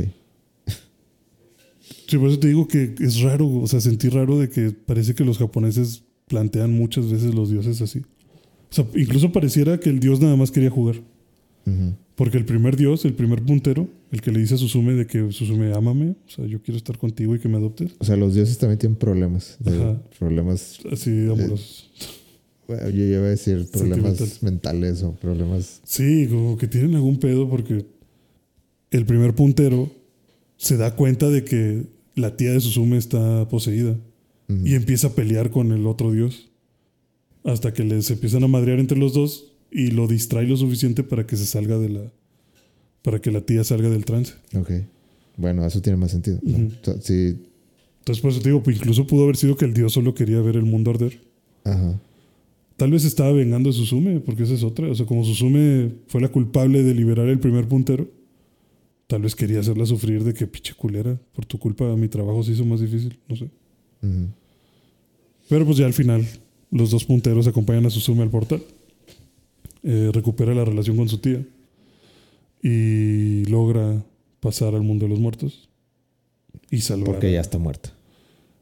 Sí, por eso te digo que es raro, o sea, sentí raro de que parece que los japoneses plantean muchas veces los dioses así. O sea, incluso pareciera que el dios nada más quería jugar. Porque el primer dios, el primer puntero, el que le dice a Susume de que Susume, ámame, o sea, yo quiero estar contigo y que me adoptes. O sea, los dioses también tienen problemas. Ajá. problemas. Así, amorosos. Bueno, yo iba a decir problemas mentales o problemas. Sí, como que tienen algún pedo porque el primer puntero se da cuenta de que la tía de Susume está poseída y empieza a pelear con el otro dios hasta que les empiezan a madrear entre los dos y lo distrae lo suficiente para que se salga de la para que la tía salga del trance. Ok. Bueno, eso tiene más sentido. sí. Entonces por eso te digo, pues incluso pudo haber sido que el dios solo quería ver el mundo arder. Ajá. Tal vez estaba vengando a Susume, porque esa es otra. O sea, como Susume fue la culpable de liberar el primer puntero, tal vez quería hacerla sufrir de que pinche culera, por tu culpa mi trabajo se hizo más difícil, no sé. Pero pues ya al final, los dos punteros acompañan a Susume al portal. Eh, recupera la relación con su tía y logra pasar al mundo de los muertos y salvar. Porque ya está muerta.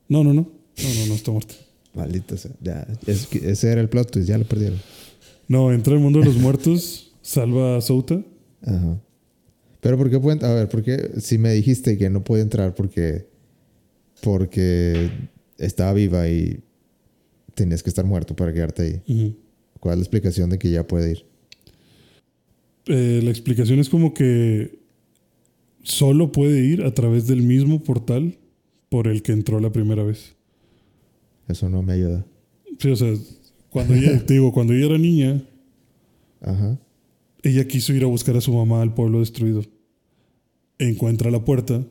No, no, no. No, no, no está muerto. Maldita sea. Ya, es ese era el plot twist, ya lo perdieron. No, entra al mundo de los muertos, salva a Souta. Ajá. Pero ¿por qué pueden? A ver, porque si me dijiste que no puede entrar porque porque estaba viva y tenías que estar muerto para quedarte ahí. ¿Cuál es la explicación de que ya puede ir? Eh, la explicación es como que solo puede ir a través del mismo portal por el que entró la primera vez. Eso no me ayuda. Sí, o sea, cuando ella, te digo, cuando ella era niña, Ajá. ella quiso ir a buscar a su mamá al pueblo destruido. Encuentra la puerta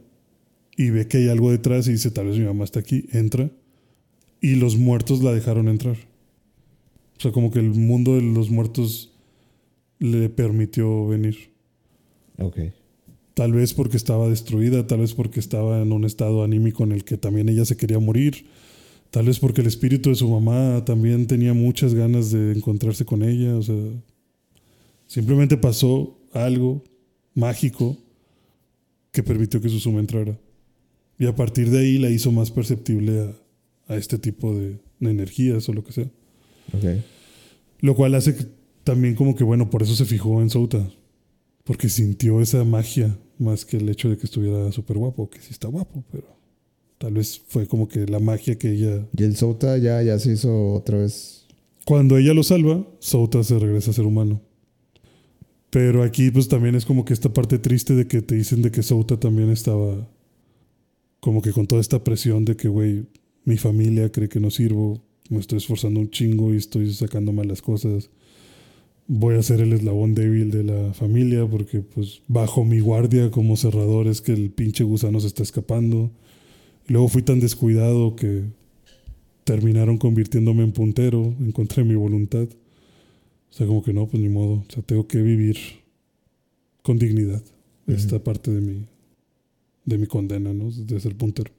y ve que hay algo detrás y dice, tal vez mi mamá está aquí, entra y los muertos la dejaron entrar. O sea, como que el mundo de los muertos le permitió venir. Ok. Tal vez porque estaba destruida, tal vez porque estaba en un estado anímico en el que también ella se quería morir, tal vez porque el espíritu de su mamá también tenía muchas ganas de encontrarse con ella, o sea, simplemente pasó algo mágico que permitió que Susume entrara. Y a partir de ahí la hizo más perceptible a, a este tipo de, de energías o lo que sea. Ok. Lo cual hace que también como que, bueno, por eso se fijó en Souta. Porque sintió esa magia más que el hecho de que estuviera súper guapo, que sí está guapo, pero tal vez fue como que la magia que ella... Y el Souta ya, ya se hizo otra vez. Cuando ella lo salva, Souta se regresa a ser humano. Pero aquí pues también es como que esta parte triste de que te dicen de que Souta también estaba como que con toda esta presión de que, güey, mi familia cree que no sirvo, me estoy esforzando un chingo y estoy sacando malas cosas. Voy a ser el eslabón débil de la familia porque pues bajo mi guardia como cerrador es que el pinche gusano se está escapando. Y luego fui tan descuidado que terminaron convirtiéndome en puntero en contra de mi voluntad. O sea, como que no, pues ni modo. O sea, tengo que vivir con dignidad esta parte de mi, de mi condena, ¿no? De ser puntero.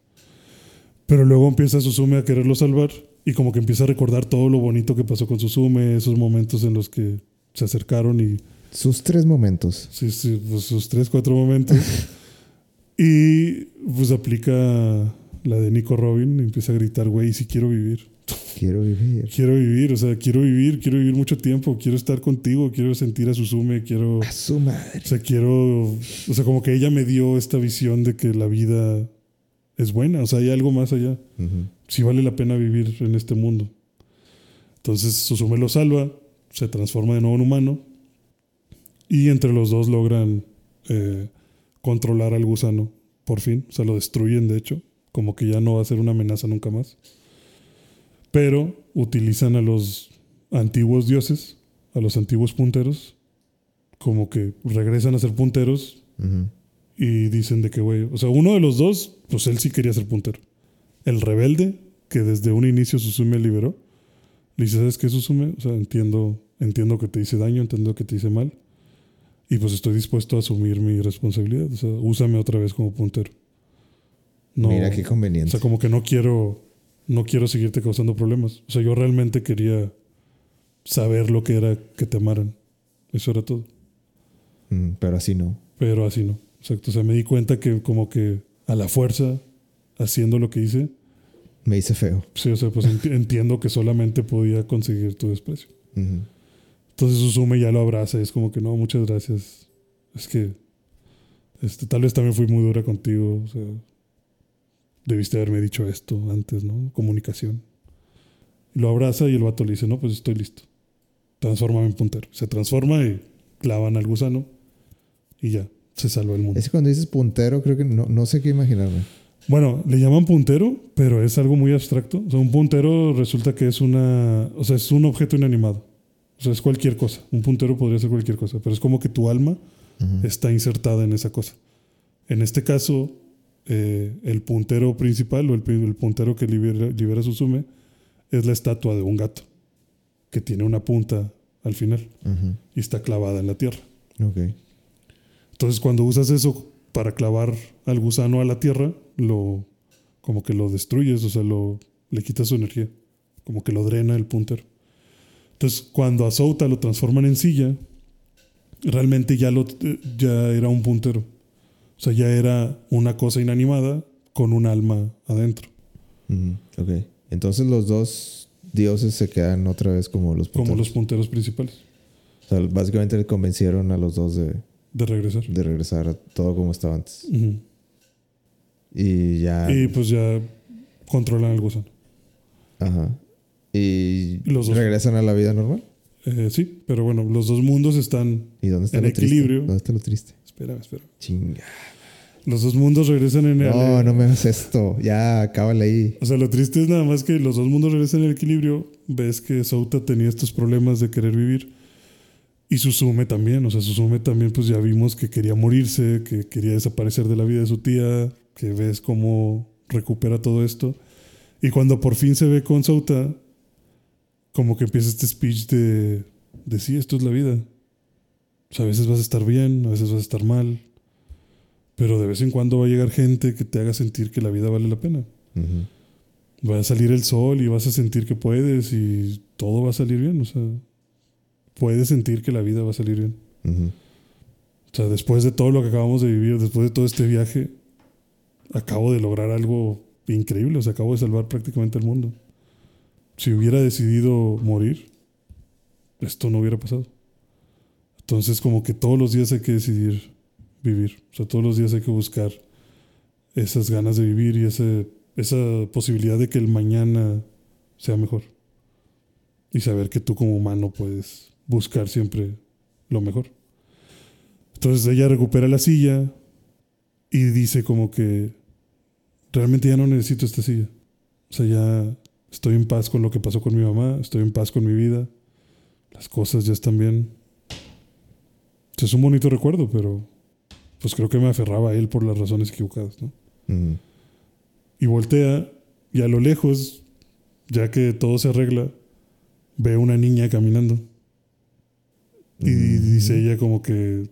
Pero luego empieza Susume a quererlo salvar y como que empieza a recordar todo lo bonito que pasó con Susume, esos momentos en los que se acercaron y... Sus tres momentos. Sí, sí, pues sus tres, cuatro momentos. y pues aplica la de Nico Robin y empieza a gritar, güey, si quiero vivir. Quiero vivir. Quiero vivir, o sea, quiero vivir, quiero vivir mucho tiempo, quiero estar contigo, quiero sentir a Susume, quiero... A su madre. O sea, quiero... O sea, como que ella me dio esta visión de que la vida es buena, o sea, hay algo más allá. Si vale la pena vivir en este mundo. Entonces Susume lo salva, se transforma de nuevo en humano y entre los dos logran eh, controlar al gusano, por fin. O sea, lo destruyen, de hecho, como que ya no va a ser una amenaza nunca más. Pero utilizan a los antiguos dioses, a los antiguos punteros, como que regresan a ser punteros. Y dicen de que, güey, o sea, uno de los dos, pues él sí quería ser puntero. El rebelde, que desde un inicio Susume liberó, le dice, ¿sabes qué, Susume? O sea, entiendo, entiendo que te hice daño, entiendo que te hice mal. Y pues estoy dispuesto a asumir mi responsabilidad. O sea, úsame otra vez como puntero. No, Mira qué o conveniente. sea, como que no quiero, no quiero seguirte causando problemas. O sea, yo realmente quería saber lo que era que te amaran. Eso era todo. Mm, pero así no. Pero así no. Exacto. O sea, me di cuenta que como que a la fuerza, haciendo lo que hice, Me hice feo. sí, o sea, pues enti- entiendo que solamente podía conseguir tu desprecio. Ujú. Entonces Susume ya lo abraza y es como que no, muchas gracias. Es que este, tal vez también fui muy dura contigo. O sea, debiste haberme dicho esto antes, ¿no? Comunicación. Y lo abraza y el vato le dice, no, pues estoy listo. Transfórmame en puntero. Se transforma y clavan al gusano y ya, se salva el mundo. Es que cuando dices puntero, creo que no, no sé qué imaginarme. Bueno, le llaman puntero, pero es algo muy abstracto. O sea, un puntero resulta que es una, o sea, es un objeto inanimado. O sea, es cualquier cosa. Un puntero podría ser cualquier cosa, pero es como que tu alma está insertada en esa cosa. En este caso, eh, el puntero principal o el, puntero que libera, libera Susume es la estatua de un gato que tiene una punta al final y está clavada en la tierra. Ok. Entonces, cuando usas eso para clavar al gusano a la tierra, lo como que lo destruyes, o sea, lo, le quitas su energía, como que lo drena el puntero. Entonces, cuando a Souta lo transforman en silla, realmente ya, lo, ya era un puntero. O sea, ya era una cosa inanimada con un alma adentro, Ujú. Ok. Entonces los dos dioses se quedan otra vez como los punteros. como los punteros principales, O sea, básicamente le convencieron a los dos de, de regresar. de regresar a todo como estaba antes. Y ya. Y pues ya controlan al gusano. Ajá. Y Los dos. regresan a la vida normal. Eh, sí, pero bueno, los dos mundos están... ¿Y dónde está En lo triste? equilibrio. ¿Dónde está lo triste? Espérame, espérame. Chinga. Los dos mundos regresan en el... No, no me hagas esto. Ya, acábale ahí. O sea, lo triste es nada más que los dos mundos regresan en el equilibrio. Ves que Souta tenía estos problemas de querer vivir. Y Susume también. O sea, Susume también, pues ya vimos que quería morirse, que quería desaparecer de la vida de su tía, que ves cómo recupera todo esto. Y cuando por fin se ve con Souta, como que empieza este speech de, de sí, esto es la vida. O sea, a veces vas a estar bien, a veces vas a estar mal. Pero de vez en cuando va a llegar gente que te haga sentir que la vida vale la pena. Ujú. Va a salir el sol y vas a sentir que puedes y todo va a salir bien. O sea, puedes sentir que la vida va a salir bien. O sea, después de todo lo que acabamos de vivir, después de todo este viaje, acabo de lograr algo increíble. O sea, acabo de salvar prácticamente el mundo. Si hubiera decidido morir, esto no hubiera pasado. Entonces, como que todos los días hay que decidir vivir. O sea, todos los días hay que buscar esas ganas de vivir y ese, esa posibilidad de que el mañana sea mejor. Y saber que tú como humano puedes buscar siempre lo mejor. Entonces ella recupera la silla y dice como que realmente ya no necesito esta silla. O sea, ya estoy en paz con lo que pasó con mi mamá, estoy en paz con mi vida, las cosas ya están bien. Es un bonito recuerdo, pero pues creo que me aferraba a él por las razones equivocadas, ¿no? Y voltea y a lo lejos, ya que todo se arregla, ve una niña caminando. Y dice ella como que,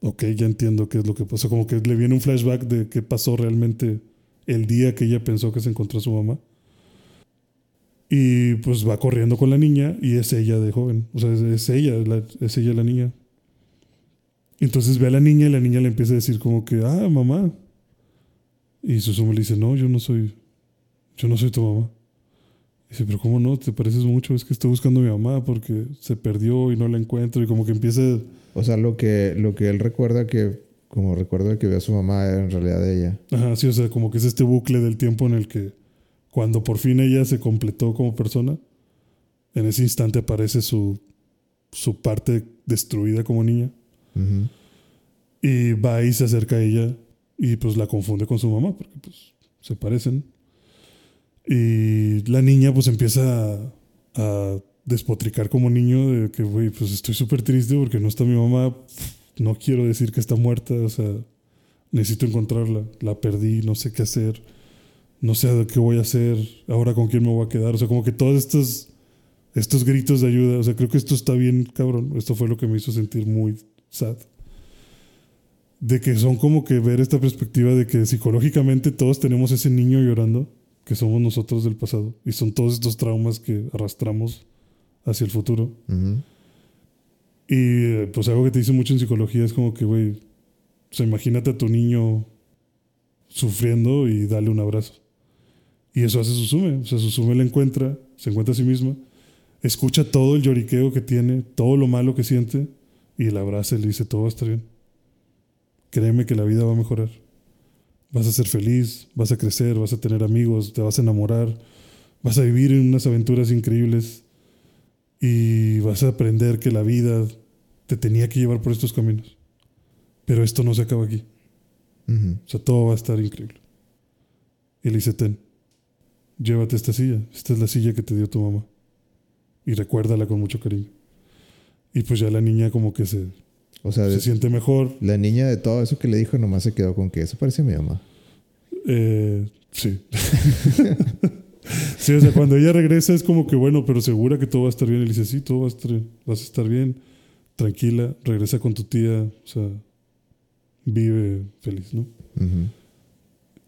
ok, ya entiendo qué es lo que pasó. Como que le viene un flashback de qué pasó realmente el día que ella pensó que se encontró a su mamá. Y pues va corriendo con la niña y es ella de joven. O sea, es, es ella, la- es ella la niña. Entonces ve a la niña y la niña le empieza a decir como que, ah, mamá. Y Susumu le dice, no, yo no soy, yo no soy tu mamá. Dice, pero ¿cómo no? ¿Te pareces mucho? Es que estoy buscando a mi mamá porque se perdió y no la encuentro. Y como que empieza, O sea, lo que, lo que él recuerda que, como recuerda que ve a su mamá, era en realidad ella. ajá, sí, o sea, como que es este bucle del tiempo en el que cuando por fin ella se completó como persona, en ese instante aparece su, su parte destruida como niña. Y va y se acerca a ella y pues la confunde con su mamá porque pues se parecen. Y la niña pues empieza a, despotricar como niño de que, güey, pues estoy súper triste porque no está mi mamá. No quiero decir que está muerta, o sea, necesito encontrarla. La perdí, no sé qué hacer. No sé qué voy a hacer. Ahora con quién me voy a quedar. O sea, como que todos estos, estos gritos de ayuda. O sea, creo que esto está bien, cabrón. Esto fue lo que me hizo sentir muy sad de que son como que ver esta perspectiva de que psicológicamente todos tenemos ese niño llorando, que somos nosotros del pasado, y son todos estos traumas que arrastramos hacia el futuro. Y eh, pues algo que te dice mucho en psicología es como que, güey, o sea, imagínate a tu niño sufriendo y dale un abrazo. Y eso hace Susume. O sea, Susume la encuentra, se encuentra a sí misma, escucha todo el lloriqueo que tiene, todo lo malo que siente, y la abraza y le dice, todo va a estar bien. Créeme que la vida va a mejorar. Vas a ser feliz, vas a crecer, vas a tener amigos, te vas a enamorar, vas a vivir en unas aventuras increíbles y vas a aprender que la vida te tenía que llevar por estos caminos. Pero esto no se acaba aquí. O sea, todo va a estar increíble. Y le dice, ten, llévate esta silla. Esta es la silla que te dio tu mamá. Y recuérdala con mucho cariño. Y pues ya la niña como que se, O sea, se de- siente mejor. la niña de todo eso que le dijo nomás se quedó con que eso parece a mi mamá. Eh, sí. sí, o sea, cuando ella regresa es como que, bueno, pero segura que todo va a estar bien. Y le dice, sí, todo va a estar bien. Vas a estar bien. Tranquila. Regresa con tu tía. O sea, vive feliz, ¿no?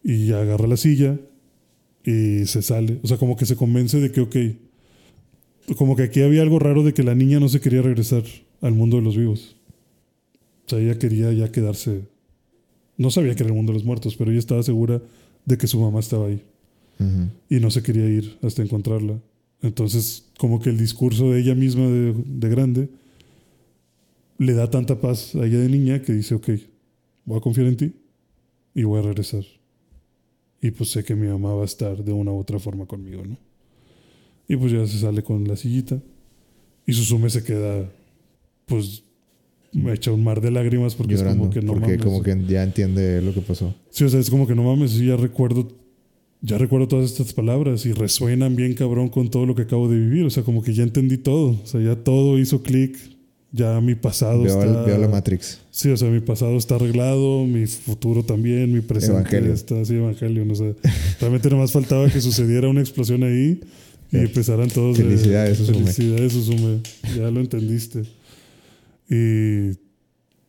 Y agarra la silla y se sale. O sea, como que se convence de que, ok, como que aquí había algo raro de que la niña no se quería regresar al mundo de los vivos. O sea, ella quería ya quedarse. No sabía que era el mundo de los muertos, pero ella estaba segura de que su mamá estaba ahí y no se quería ir hasta encontrarla. Entonces, como que el discurso de ella misma de, de grande le da tanta paz a ella de niña que dice, ok, voy a confiar en ti y voy a regresar. Y pues sé que mi mamá va a estar de una u otra forma conmigo, ¿no? Y pues ya se sale con la sillita y Susume se queda, pues, echa un mar de lágrimas porque Llorando. es como que no porque mames. como que ya entiende lo que pasó. Sí, o sea, es como que no mames, sí, ya recuerdo, ya recuerdo todas estas palabras y resuenan bien cabrón con todo lo que acabo de vivir. O sea, como que ya entendí todo. O sea, ya todo hizo clic. Ya mi pasado Veo, está. veo la Matrix. Sí, o sea, mi pasado está arreglado, mi futuro también, mi presente Evangelio. está así, Evangelio. O sea, realmente nada más faltaba que sucediera una explosión ahí y Eh, empezaran todos. de- felicidades, Susume. Felicidades, Susume. Ya lo entendiste. Y,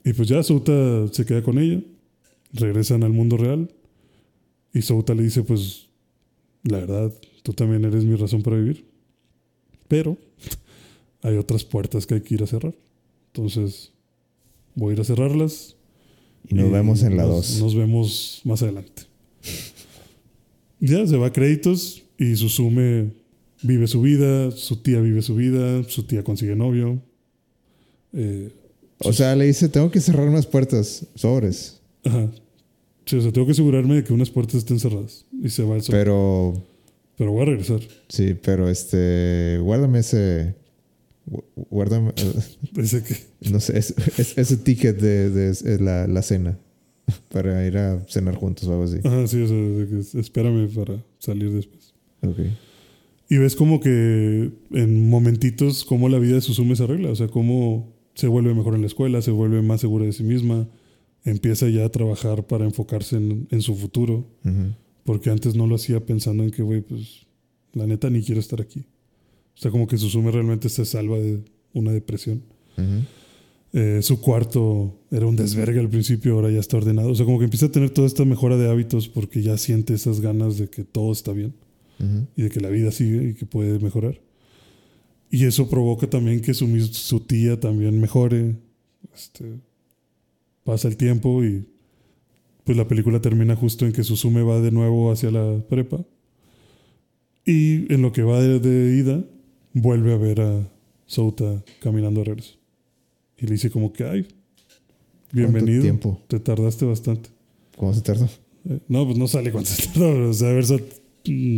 y pues ya Souta se queda con ella, regresan al mundo real y Souta le dice, pues, la verdad, tú también eres mi razón para vivir. Pero hay otras puertas que hay que ir a cerrar. Entonces, voy a ir a cerrarlas. Y nos vemos en la nos- 2. Nos vemos más adelante. Ya se va a créditos y Susume vive su vida, su tía vive su vida, su tía consigue novio. Eh, O sea, le dice, tengo que cerrar unas puertas, sobres. ajá. Sí, o sea, tengo que asegurarme de que unas puertas estén cerradas. Y se va el sol. Pero, Pero, voy a regresar. sí, pero este, guárdame ese, Gu- Guárdame. Ese que. no sé, es- es- ese ticket de, de- la, la cena. Para ir a cenar juntos o algo así. Ajá, sí, o sea, espérame para salir después. Ok. Y ves como que en momentitos cómo la vida de Susume se arregla, o sea, cómo se vuelve mejor en la escuela, se vuelve más segura de sí misma, empieza ya a trabajar para enfocarse en, en su futuro, porque antes no lo hacía pensando en que, güey, pues la neta ni quiero estar aquí. O sea, como que Susume realmente se salva de una depresión. Eh, su cuarto era un desvergue al principio, ahora ya está ordenado. O sea, como que empieza a tener toda esta mejora de hábitos porque ya siente esas ganas de que todo está bien y de que la vida sigue y que puede mejorar. Y eso provoca también que su, tía también mejore. Este, pasa el tiempo y pues la película termina justo en que Susume va de nuevo hacia la prepa. Y en lo que va de, de ida, vuelve a ver a Souta caminando a regreso. Y le dice como que, ay, bienvenido. tiempo? Te tardaste bastante. ¿Cómo se tardó? Eh, No, pues no sale cuánto se tardó. O sea, a ver,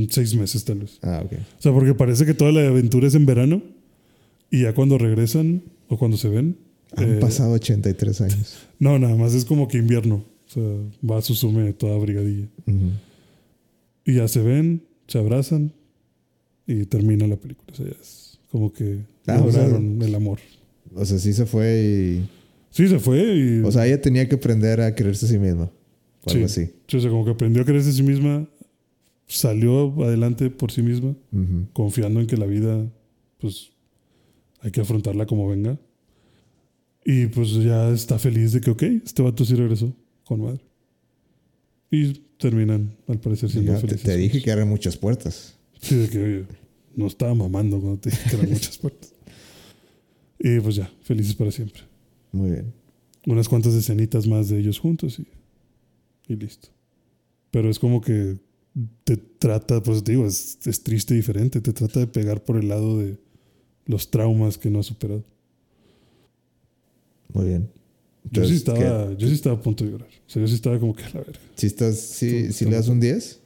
seis meses tal vez. Ah, ok. O sea, porque parece que toda la aventura es en verano y ya cuando regresan o cuando se ven. Han eh, pasado 83 años. No, nada más es como que invierno. O sea, va a Susume toda brigadilla. Ujú. Y ya se ven, se abrazan y termina la película. O sea, ya es como que Ah, o sea- lograron el amor. O sea, sí se fue y. Sí, se fue y. O sea, ella tenía que aprender a quererse a sí misma. O algo Sí. así. sí, o sea, como que aprendió a quererse a sí misma, salió adelante por sí misma. Ujú. confiando en que la vida, pues, hay que afrontarla como venga. Y pues ya está feliz de que, ok, este vato sí regresó con madre. Y terminan, al parecer, siendo Ya, te, felices. te dije que eran muchas puertas. Sí, de que, oye, no estaba mamando cuando te dije que eran muchas puertas. Y pues ya, felices para siempre. Muy bien. Unas cuantas escenitas más de ellos juntos y, y listo. Pero es como que te trata, pues te digo, es, es triste y diferente. Te trata de pegar por el lado de los traumas que no has superado. Muy bien. Yo sí, estaba, yo sí estaba a punto de llorar. O sea, yo sí estaba como que a la verga. Si estás, si, Tú- si le das un 10,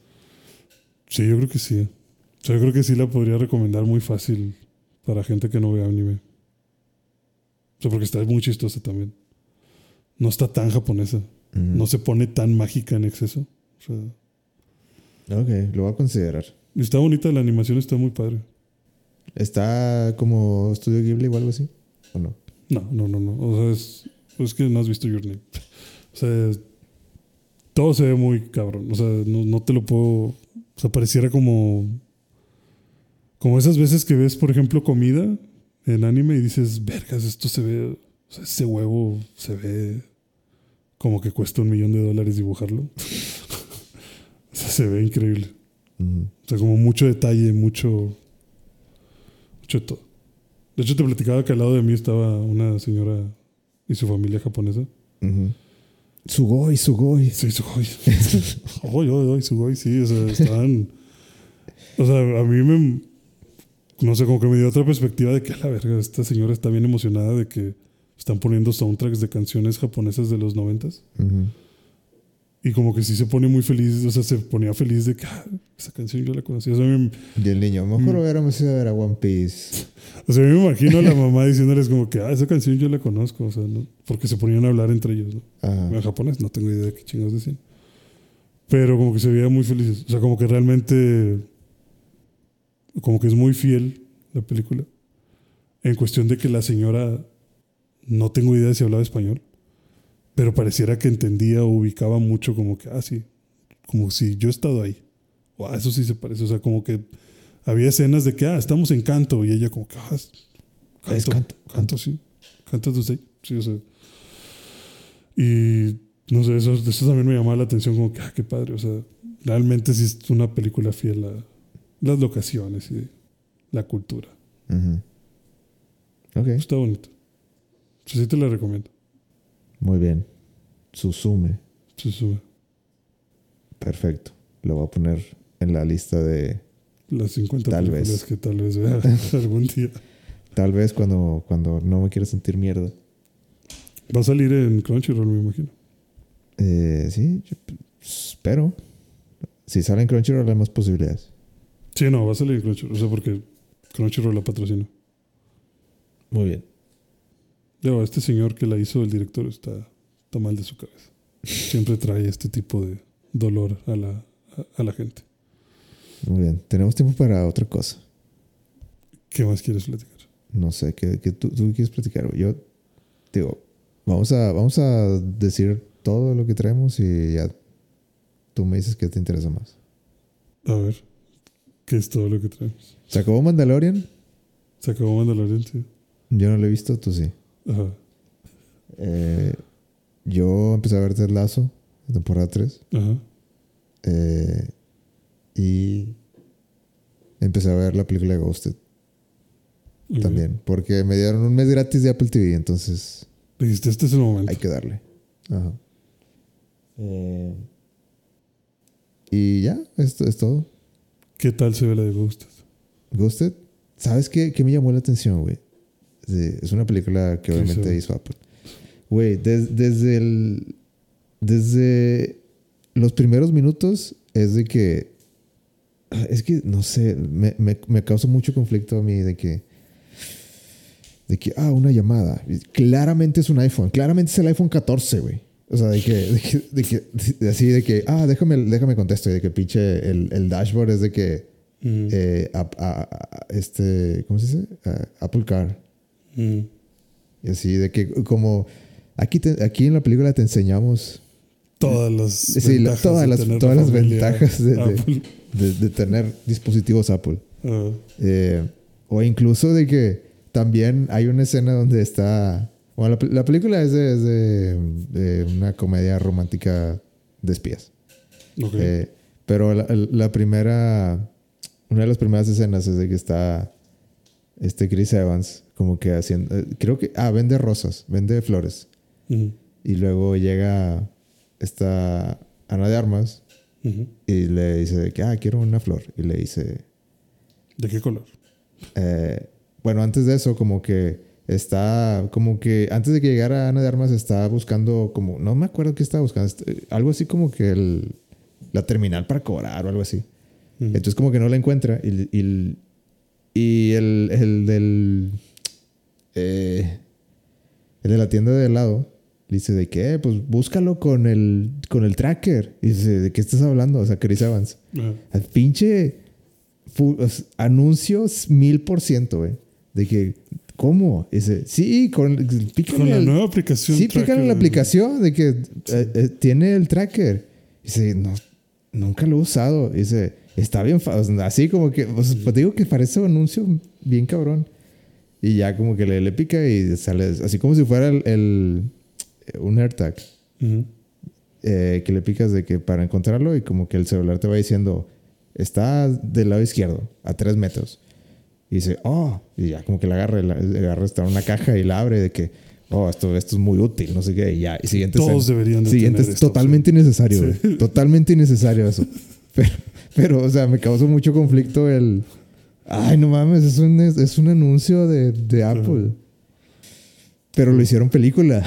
Sí, yo creo que sí. O sea, yo creo que sí la podría recomendar muy fácil para gente que no vea anime. O sea, porque está muy chistosa también. No está tan japonesa. Ujú. No se pone tan mágica en exceso. O sea, Ok, lo voy a considerar. está bonita, la animación está muy padre. ¿Está como Estudio Ghibli o algo así? ¿O no? No, no, no, no. O sea, es, es que no has visto Your Name. O sea, todo se ve muy cabrón. O sea, no, no te lo puedo. O sea, pareciera como. Como esas veces que ves, por ejemplo, comida en anime y dices, vergas, esto se ve. O sea, ese huevo se ve como que cuesta un millón de dólares dibujarlo. o sea, se ve increíble. Ujú. O sea, como mucho detalle, mucho. Mucho de todo. De hecho, te platicaba que al lado de mí estaba una señora y su familia japonesa. Ujú. Sugoi, Sugoi. Sí, Sugoi. Oy, oy, oy, Sugoi, sí. O sea, estaban. O sea, a mí me. No sé, como que me dio otra perspectiva de que la verga, esta señora está bien emocionada de que están poniendo soundtracks de canciones japonesas de los noventas. Ujú. Y como que sí se pone muy feliz, o sea, se ponía feliz de que ah, esa canción yo la conocía. O sea, me, Y el niño, mejor hubiéramos ido a ver a One Piece. O sea, me imagino a la mamá diciéndoles como que, ah, esa canción yo la conozco, o sea, ¿no? porque se ponían a hablar entre ellos, ¿no? Ajá. En japonés, no tengo idea de qué chingados decían. Pero como que se veía muy felices, o sea, como que realmente, como que es muy fiel la película, en cuestión de que la señora, no tengo idea de si hablaba español, pero pareciera que entendía o ubicaba mucho como que, ah, sí, como si yo he estado ahí, o ah, eso sí se parece, o sea, como que había escenas de que, ah, estamos en canto, y ella como que, ah, es Es canto, canto, sí, canto de sí, o sea. Y no sé, eso, eso también me llamaba la atención, como que, ah, qué padre, o sea, realmente sí es una película fiel a las locaciones y la cultura. Ujú. Ok, Está bonito. Sí, sí te la recomiendo. Muy bien. Susume. Sí, sube. Perfecto. Lo voy a poner en la lista de Las 50 Tal películas vez. que tal vez vea algún día. tal vez cuando, cuando no me quiera sentir mierda. Va a salir en Crunchyroll, me imagino. Eh, sí, yo espero. Si sale en Crunchyroll hay más posibilidades. Sí, no, va a salir en Crunchyroll. O sea, porque Crunchyroll la patrocina. Muy bien. Digo, este señor que la hizo, el director, está, está mal de su cabeza. Siempre trae este tipo de dolor a la, a, a la gente. Muy bien. Tenemos tiempo para otra cosa. ¿Qué más quieres platicar? No sé, ¿qué, qué tú, tú quieres platicar? Yo digo, vamos a, vamos a decir todo lo que traemos y ya tú me dices qué te interesa más. A ver, ¿qué es todo lo que traemos? ¿Se acabó Mandalorian? Se acabó Mandalorian, sí. Yo no lo he visto, tú sí. Ajá, Eh, yo empecé a ver Ted Lazo, la temporada 3. ajá. eh, y empecé a ver la película de Ghosted también. Porque me dieron un mes gratis de Apple TV, entonces Dijiste, este es el momento. hay que darle. Ajá. Eh, y ya, esto es todo. ¿Qué tal se ve la de Ghosted? Ghosted, ¿sabes qué, qué me llamó la atención, güey? Sí, Es una película que obviamente hizo Apple. Güey, des- desde el. Desde los primeros minutos es de que. Es que, no sé, me, me, me causa mucho conflicto a mí de que. De que, ah, una llamada. Claramente es un iPhone. Claramente es el iPhone 14, güey. O sea, de que, de que, de que- así de que, ah, déjame, déjame contesto. Y de que pinche el, el dashboard es de que, Mm, eh, a- a- este, ¿cómo se dice? Apple Car. Mm. Y así, de que como aquí, te- aquí en la película te enseñamos Todas las Sí, la- ventajas todas de las- tener todas la las ventajas de- de- Apple. de, de tener dispositivos Apple. Ah, Eh, o incluso de que también hay una escena donde está... Bueno, la, la película es, de, es de- una comedia romántica de espías. Eh, pero la, la primera, una de las primeras escenas es de que está este Chris Evans como que haciendo, eh, creo que, ah, vende rosas, vende flores. Y luego llega esta Ana de Armas y le dice que, ah, quiero una flor. Y le dice, ¿De qué color? eh, bueno, antes de eso como que está, como que antes de que llegara Ana de Armas está buscando como, no me acuerdo qué estaba buscando, est- eh, algo así como que el, la terminal para cobrar o algo así. Entonces como que no la encuentra y, y, y el, el del... eh, el de la tienda de helado dice de que, "Eh, pues búscalo con el, con el tracker. Y dice, ¿de qué estás hablando? O sea, Chris Evans. Al pinche anuncios mil por ciento, güey. De que, ¿cómo? Dice, sí, con, pícale Con la al- nueva aplicación. Sí, pícale en la tracker, aplicación de que eh, eh, tiene el tracker. Dice, no, nunca lo he usado. Dice, está bien, así como que, pues, pues, digo que parece un anuncio bien cabrón. Y ya como que le, le pica y sale, así como si fuera el, el- un AirTag. Ujú. eh, que le picas de que para encontrarlo y como que el celular te va diciendo, está del lado izquierdo, a tres metros. Y dice, oh, y ya como que la agarra, la, agarra, está en una caja y la abre de que, oh, esto, esto es muy útil, no sé qué, y ya. Y siguiente Todos escena. deberían de Siguiente, tener esta totalmente innecesario, Sí. Totalmente innecesario eso. Pero, pero, o sea, me causó mucho conflicto el, ay, no mames, es un, es un anuncio de, de Apple. Pero lo hicieron película.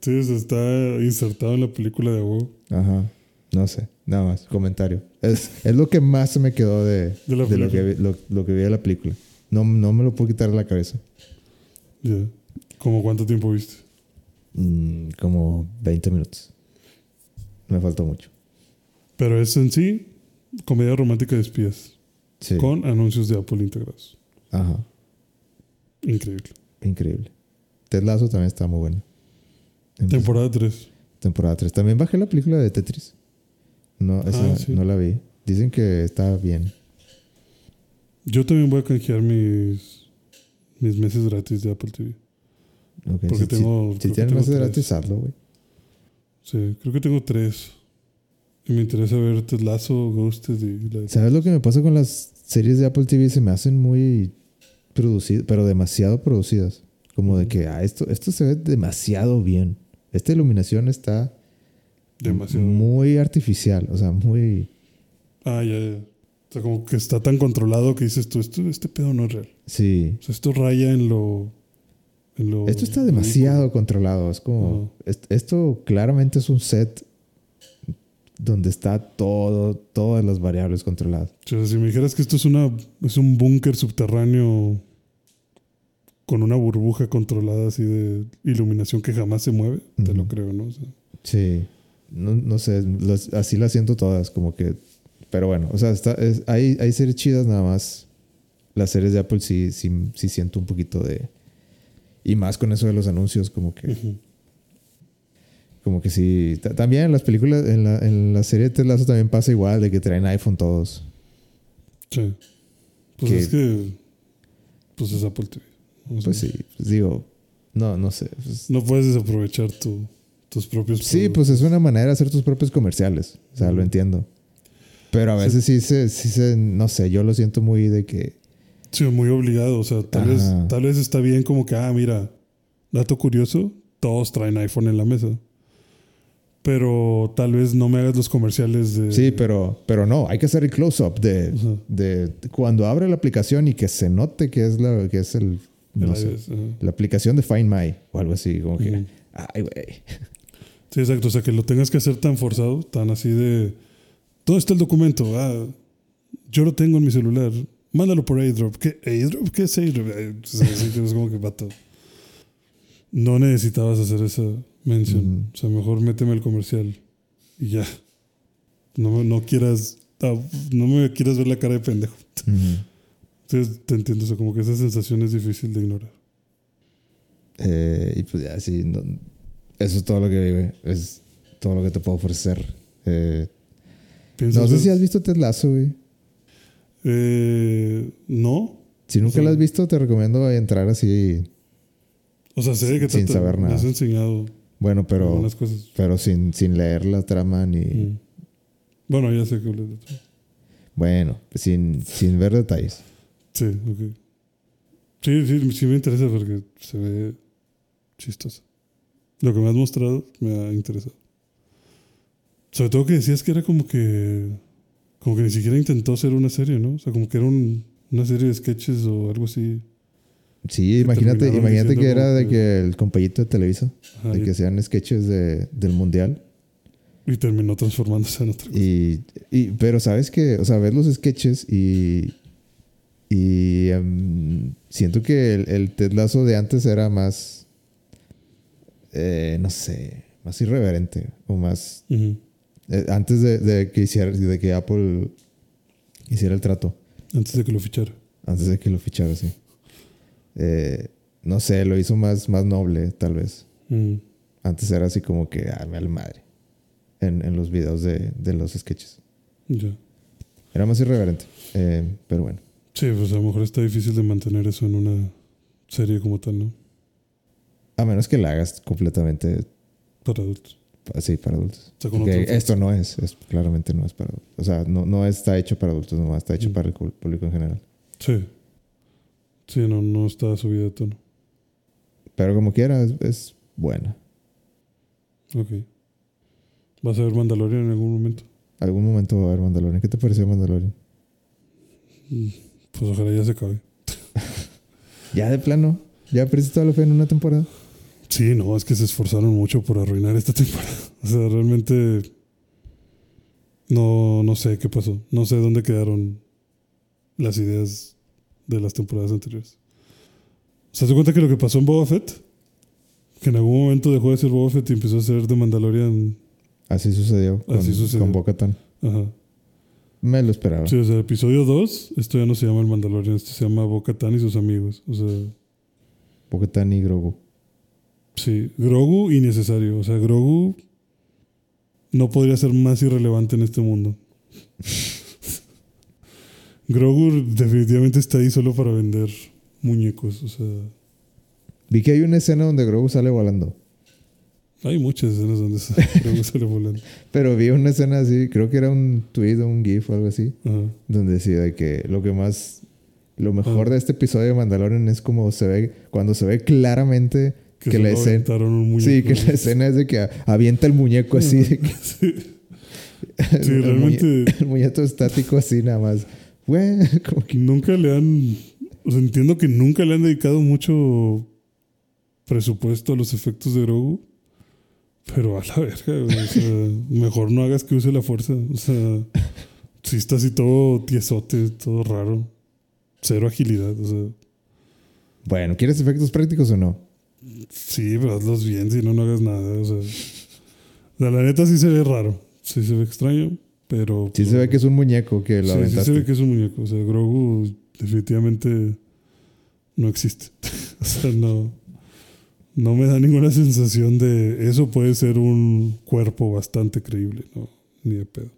Sí, se está insertado en la película de WoW. Ajá. No sé. Nada más. Comentario. Es, es lo que más se me quedó de, De lo, que, vi- lo, lo que vi de la película. No, no me lo puedo quitar de la cabeza. Ya. ¿Cómo cuánto tiempo viste? Mm, como 20 minutos. Me faltó mucho. Pero es en sí comedia romántica de espías. Sí. Con anuncios de Apple integrados. Ajá. Increíble. Increíble. Ted Lasso también está muy bueno. Temporada 3. temporada 3. También bajé la película de Tetris. No, esa Ah, sí. no la vi. Dicen que está bien. Yo también voy a canjear mis, mis meses gratis de Apple TV. Ok, Porque si, tengo- si, que tienes meses gratis, hazlo, güey. Sí, creo que tengo tres. Y me interesa ver Ted Lasso, Ghosted y la. ¿Sabes lo que me pasa con las series de Apple TV? Se me hacen muy producidas, pero demasiado producidas. Como de que, ah, esto, esto se ve demasiado bien. Esta iluminación está Demasiado. muy artificial, o sea, muy... Ah, ya, ya. O sea, como que está tan controlado que dices tú, esto, este pedo no es real. Sí. O sea, esto raya en lo... Esto está demasiado controlado. Es como... est- Esto claramente es un set donde está todo, todas las variables controladas. O sea, si me dijeras que esto es una es un búnker subterráneo con una burbuja controlada así de iluminación que jamás se mueve, te lo creo, ¿no? O sea, Sí, no, no sé, así las siento todas, como que... Pero bueno, o sea, está, es- hay, hay series chidas nada más. Las series de Apple sí, sí, sí siento un poquito de... Y más con eso de los anuncios, como que... Como que sí. Ta- También en las películas, en la, en la serie de Ted Lasso también pasa igual, de que traen iPhone todos. Sí. Pues Que- es que. Pues es Apple TV. Pues sí, pues digo, no, no sé. pues- No puedes desaprovechar tu, tus propios. sí, pues es una manera de hacer tus propios comerciales. O sea, lo entiendo. Pero a veces sí se, sí se, no sé, yo lo siento muy de que, Sí, muy obligado. O sea, tal vez, tal vez está bien como que, ah, mira, dato curioso, todos traen iPhone en la mesa. Pero tal vez no me hagas los comerciales de. sí, pero, pero no, hay que hacer el close-up de, de cuando abre la aplicación y que se note que es la, que es el, el no sé, iOS, ajá. la aplicación de Find My o algo así, como que, ay, güey. Sí, exacto. O sea, que lo tengas que hacer tan forzado, tan así de. ¿Dónde está el documento? Ah, yo lo tengo en mi celular. Mándalo por airdrop. ¿Qué airdrop? ¿Qué es airdrop? Que es como que vato. No necesitabas hacer esa mención. Ujú. O sea, mejor méteme el comercial y ya. No, me- no quieras. ah, No me quieras ver la cara de pendejo. Entonces, te entiendo. O sea, como que esa sensación es difícil de ignorar. Eh, y pues ya, sí, no- eso es todo lo que vive, es todo lo que te puedo ofrecer. Eh, ¿Piensas no sé si has visto Ted Lasso, güey. Eh, no. Si nunca sea- lo has visto, te recomiendo entrar así, O sea, sé que Sin trata- saber me nada. has enseñado bueno, pero, cosas. pero sin, sin leer la trama ni, Mm. Bueno, ya sé que de otro. bueno, sin, sin ver detalles. Sí, ok. Sí, sí, sí me interesa porque se ve chistoso. Lo que me has mostrado me ha interesado. Sobre todo que decías que era como que. Como que ni siquiera intentó hacer una serie, ¿no? O sea, como que era un- una serie de sketches o algo así. Sí, imagínate, imagínate que era de que- el compañito de Televisa, Ajá, de que hacían sketches de, del mundial. y terminó transformándose en otra cosa. Y, y- pero sabes que, o sea, ves los sketches y, y em, siento que el, el de antes era más, eh, no sé, más irreverente o más, eh, antes de, de que hiciera, de que Apple hiciera el trato, Antes de que lo fichara. antes de que lo fichara, sí. Eh, no sé, lo hizo más, más noble, tal vez. Mm. Antes era así como que, ah, me madre. En, en los videos de, de los sketches. Ya. Era más irreverente. Eh, pero bueno. Sí, pues a lo mejor está difícil de mantener eso en una serie como tal, ¿no? A menos que la hagas completamente Para adultos. así para adultos. O sea, con Porque esto no es, es, claramente no es para adultos. O sea, no, no está hecho para adultos, nomás está hecho Mm. para el público en general. Sí. Sí, no, no está subida de tono. Pero como quiera, es, es buena. Ok. ¿Vas a ver Mandalorian en algún momento? Algún momento va a haber Mandalorian. ¿Qué te pareció Mandalorian? Mm, Pues ojalá ya se acabe. Ya de plano. ¿Ya perdiste toda la fe en una temporada? Sí, no, es que se esforzaron mucho por arruinar esta temporada. O sea, realmente no, no sé qué pasó. No sé dónde quedaron las ideas de las temporadas anteriores. ¿Se das cuenta que lo que pasó en Boba Fett? Que en algún momento dejó de ser Boba Fett y empezó a ser de Mandalorian. Así sucedió con, Así sucedió. con Bo-Katan. Ajá. Me lo esperaba. Sí, o sea, episodio 2, esto ya no se llama el Mandalorian, esto se llama Bo-Katan y sus amigos. O sea, Bo-Katan y Grogu. sí, Grogu innecesario. O sea, Grogu no podría ser más irrelevante en este mundo. Grogu definitivamente está ahí solo para vender muñecos. O sea, Vi que hay una escena donde Grogu sale volando. hay muchas escenas donde Grogu sale volando. Pero vi una escena así, creo que era un tweet o un GIF o algo así, Ajá. donde decía de que lo que más, lo mejor de este episodio de Mandalorian es como se ve, cuando se ve claramente que, Que, la escena, un sí, que la escena es de que avienta el muñeco así, de que- Sí. el, Sí, muñe- realmente el muñeco estático así nada más. Güey, como que nunca le han. O sea, entiendo que nunca le han dedicado mucho presupuesto a los efectos de Grogu. Pero a la verga, güey, o sea, mejor no hagas que use la fuerza. O sea, si está así todo tiesote, todo raro. Cero agilidad. O sea, Bueno, ¿quieres efectos prácticos o no? Sí, pero hazlos bien, si no, no hagas nada. O sea, o sea, la neta sí se ve raro. Sí se ve extraño, pero. Sí se ve que es un muñeco que lo Sí, sí se ve que es un muñeco. O sea, Grogu definitivamente no existe. o sea, no. No me da ninguna sensación de. Eso puede ser un cuerpo bastante creíble, ¿no? Ni de pedo.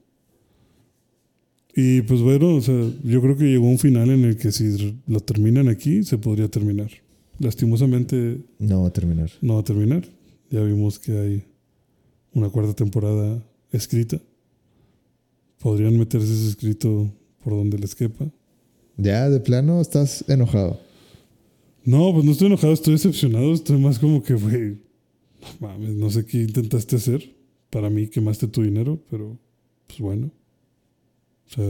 Y pues bueno, o sea, yo creo que llegó un final en el que si lo terminan aquí, se podría terminar. Lastimosamente No va a terminar. no va a terminar. Ya vimos que hay una cuarta temporada escrita. Podrían meterse ese escrito por donde les quepa. Ya, de plano, estás enojado. No, pues no estoy enojado, estoy decepcionado. Estoy más como que, güey, no mames, no sé qué intentaste hacer. Para mí quemaste tu dinero, pero pues bueno. O sea,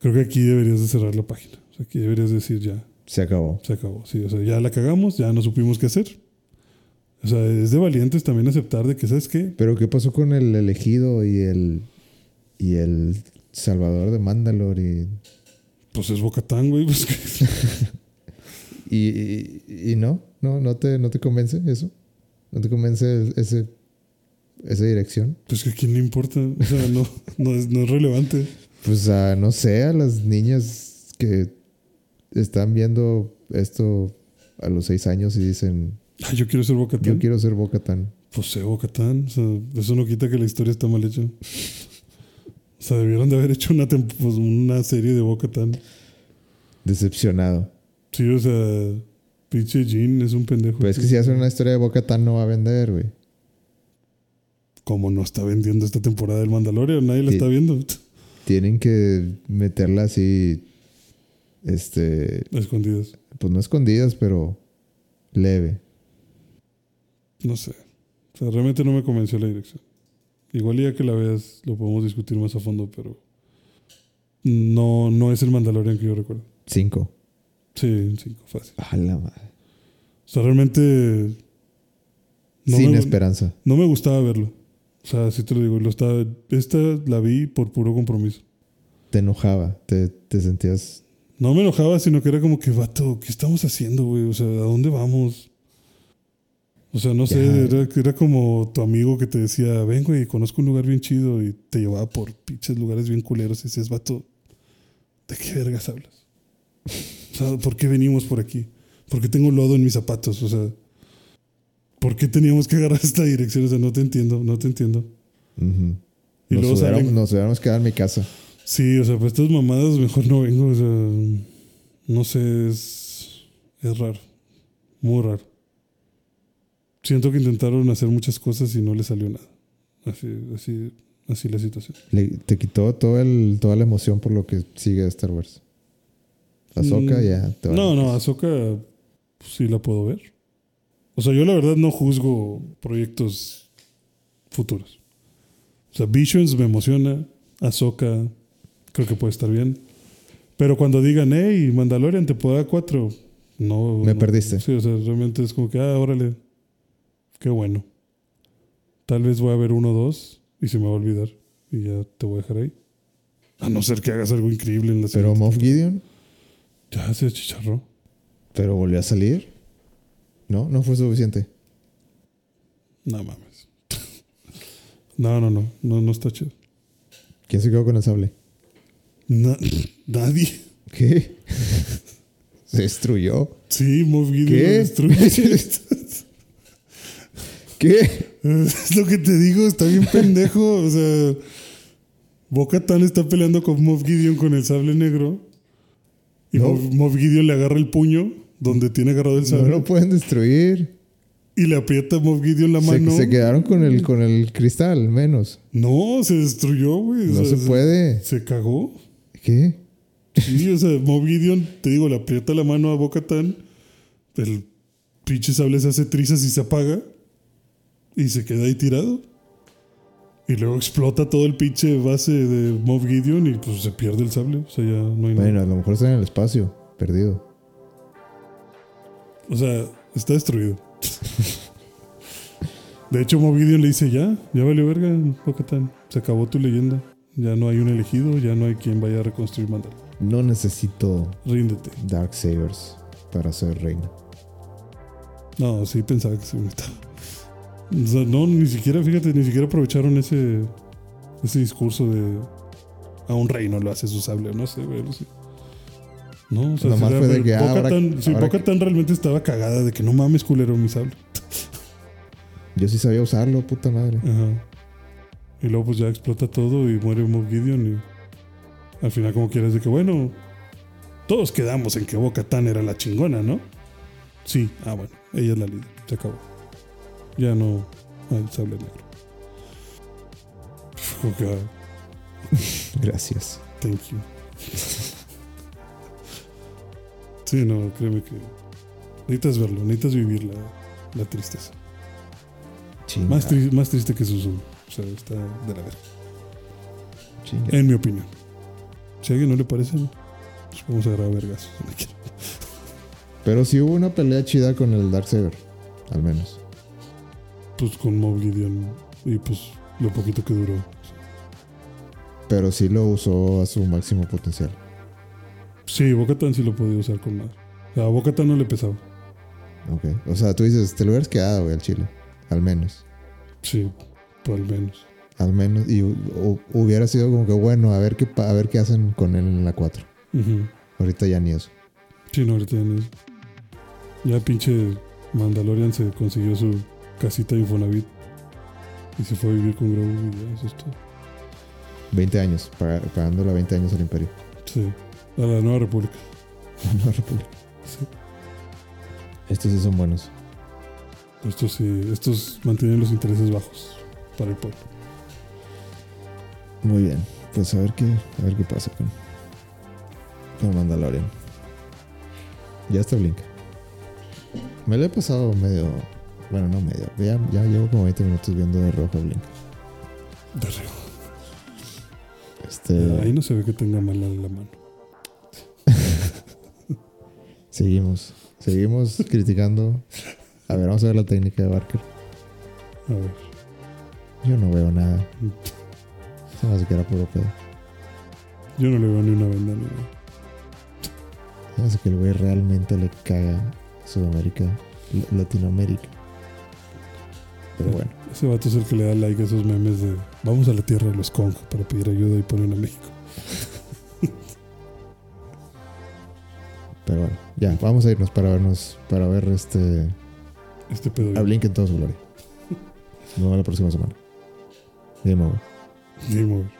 creo que aquí deberías de cerrar la página. O sea, aquí deberías decir ya, Se acabó. se acabó. Sí, o sea, ya la cagamos, ya no supimos qué hacer. O sea, es de valientes también aceptar de que, ¿sabes qué? Pero ¿qué pasó con el elegido y el y el salvador de Mandalore y Pues es Bocatán, güey. Pues que- y, y- y no, no no te no te convence eso? ¿No te convence ese esa dirección? pues que a quién le importa. O sea, no, no, es, no es relevante. Pues a, no sé, a las niñas que están viendo esto a los seis años y dicen, Ay, yo quiero ser Bocatán. yo quiero ser Bocatán. Pues sé Bocatán. O sea, eso no quita que la historia está mal hecha. O sea, debieron de haber hecho una, pues, una serie de Bocatán. Decepcionado. Sí, o sea, pinche Jean es un pendejo. Pero es que si hacen una historia de Bocatán no va a vender, güey. Como no está vendiendo esta temporada del Mandalorian, nadie la está viendo. Tienen que meterla así, este, Escondidas. pues no escondidas, pero leve. No sé. O sea, realmente no me convenció la dirección. Igual ya que la veas lo podemos discutir más a fondo, pero no, no es el Mandalorian que yo recuerdo. Cinco. Sí, cinco, fácil. A la madre. O sea, realmente no Sin me, esperanza. no me gustaba verlo. O sea, sí te lo digo, lo estaba, esta la vi por puro compromiso. Te enojaba, te, te sentías... No me enojaba, sino que era como que, vato, ¿qué estamos haciendo, güey? O sea, ¿a dónde vamos? O sea, no sé, era, era como tu amigo que te decía, ven, güey, conozco un lugar bien chido y te llevaba por pinches lugares bien culeros y decías, vato, ¿de qué vergas hablas? O sea, ¿por qué venimos por aquí? ¿Por qué tengo lodo en mis zapatos? O sea, ¿por qué teníamos que agarrar esta dirección? O sea, no te entiendo, no te entiendo. ujú. Y nos, luego hubiéramos, salen- nos hubiéramos quedado en mi casa. Sí, o sea, pues estas mamadas mejor no vengo. O sea, no sé, es, es raro. Muy raro. Siento que intentaron hacer muchas cosas y no les salió nada. Así, así, así la situación. Le- te quitó todo el, toda la emoción por lo que sigue Star Wars. Ahsoka Mm, ya te No, no. Ahsoka pues, sí la puedo ver. O sea, yo la verdad no juzgo proyectos futuros. O sea, Visions me emociona. Ahsoka creo que puede estar bien. Pero cuando digan, hey, Mandalorian, temporada 4, no. Me no. perdiste. Sí, o sea, realmente es como que, ah, órale. Qué bueno. Tal vez voy a ver uno o dos y se me va a olvidar. Y ya te voy a dejar ahí. A no ser que hagas algo increíble en la Pero. Moff Gideon, Ya se chicharró. pero volvió a salir. No, no fue suficiente. No mames. No, no, no. No, no está chido. ¿Quién se quedó con el sable? Na- nadie. ¿Qué? se destruyó. Sí, Moff Gideon ¿Qué? lo destruye. ¿Qué? es lo que te digo, está bien pendejo. O sea, Boca Tan está peleando con Moff Gideon con el sable negro. Y No. Moff, Gideon le agarra el puño donde tiene agarrado el No sable. lo pueden destruir. Y le aprieta a Moff Gideon la Se, mano. se quedaron con el, con el cristal, menos. No, se destruyó, güey. O No sea, se puede. Se cagó. ¿Qué? Sí, o sea, Moff Gideon, te digo, le aprieta la mano a Boca Tan. El pinche sable se hace trizas y se apaga. Y se queda ahí tirado. Y luego explota todo el pinche base de Moff Gideon y pues se pierde el sable. O sea, ya no hay Bueno, nada. a lo mejor está en el espacio, perdido. O sea, está destruido. De hecho, Moff Gideon le dice, ya, ya valió verga, Boca Tan. Se acabó tu leyenda. Ya no hay un elegido, ya no hay quien vaya a reconstruir Mandalore. No necesito Ríndete. Dark Sabers para ser reina. No, sí pensaba que se invitaba. O sea, no, ni siquiera, fíjate, ni siquiera aprovecharon ese, ese discurso de a un rey no lo hace su sable, no sé, güey, no sé. No, o sea, sí, fue de que, ah, ahora- Bo-Katan- sí, ahora realmente estaba cagada de que no mames, culero, mi sable. Yo sí sabía usarlo, puta madre. Ajá. Y luego pues ya explota todo y muere Moff Gideon y al final como quieras de que bueno, todos quedamos en que Boca Tan era la chingona, ¿no? Sí, ah bueno, ella es la líder, se acabó. Ya no hay sable negro. Que, ah, Gracias. thank you. Sí, no, créeme que necesitas verlo, necesitas vivir la, la tristeza. Chinga. Más, tri- más triste que Suzu. O sea, está de la verga. chinga. En mi opinión. Si a alguien no le parece, pues vamos a agarrar vergas. Pero sí hubo una pelea chida con el Darksaber. Al menos. Pues con Mob Gideon y pues lo poquito que duró. Pero sí lo usó a su máximo potencial. Sí, Bocatan sí lo podía usar con madre. O sea, a Bocatan no le pesaba. Ok. O sea, tú dices, te lo hubieras quedado, güey, al chile. Al menos. Sí, por al menos. Al menos. Y hu- hu- hubiera sido como que bueno, a ver qué, a ver qué hacen con él en la 4. Ujú. Ahorita ya ni eso. Sí, no, ahorita ya no es- Ya pinche Mandalorian se consiguió su casita de Infonavit. Y se fue a vivir con Grogu y eso es todo. 20 años. paga- pagándole a 20 años al Imperio. Sí, a la Nueva República. La República. Sí. Estos sí son buenos. Estos sí, estos mantienen los intereses bajos para el pueblo. Muy bien. Pues a ver qué, a ver qué pasa con, con Mandalorian. Ya está Blink. Me lo he pasado medio. Bueno, no medio. Ya, ya llevo como 20 minutos viendo de rojo a Blink. De. Este. Ahí no se ve que tenga mala la mano. Seguimos. Seguimos criticando. A ver, vamos a ver la técnica de Barker. A ver. Yo no veo nada. Se me hace que era puro pedo. Yo no le veo ni una venda ni nada. Se me hace que el güey realmente le caga Sudamérica, Latinoamérica. Pero bueno, Ese vato es el que le da like a esos memes de vamos a la tierra de los Kong para pedir ayuda y ponen a México. pero bueno. Ya, vamos a irnos para vernos, para ver este Este pedo. a Blink en toda su gloria. Nos vemos la próxima semana. Game over. Game over.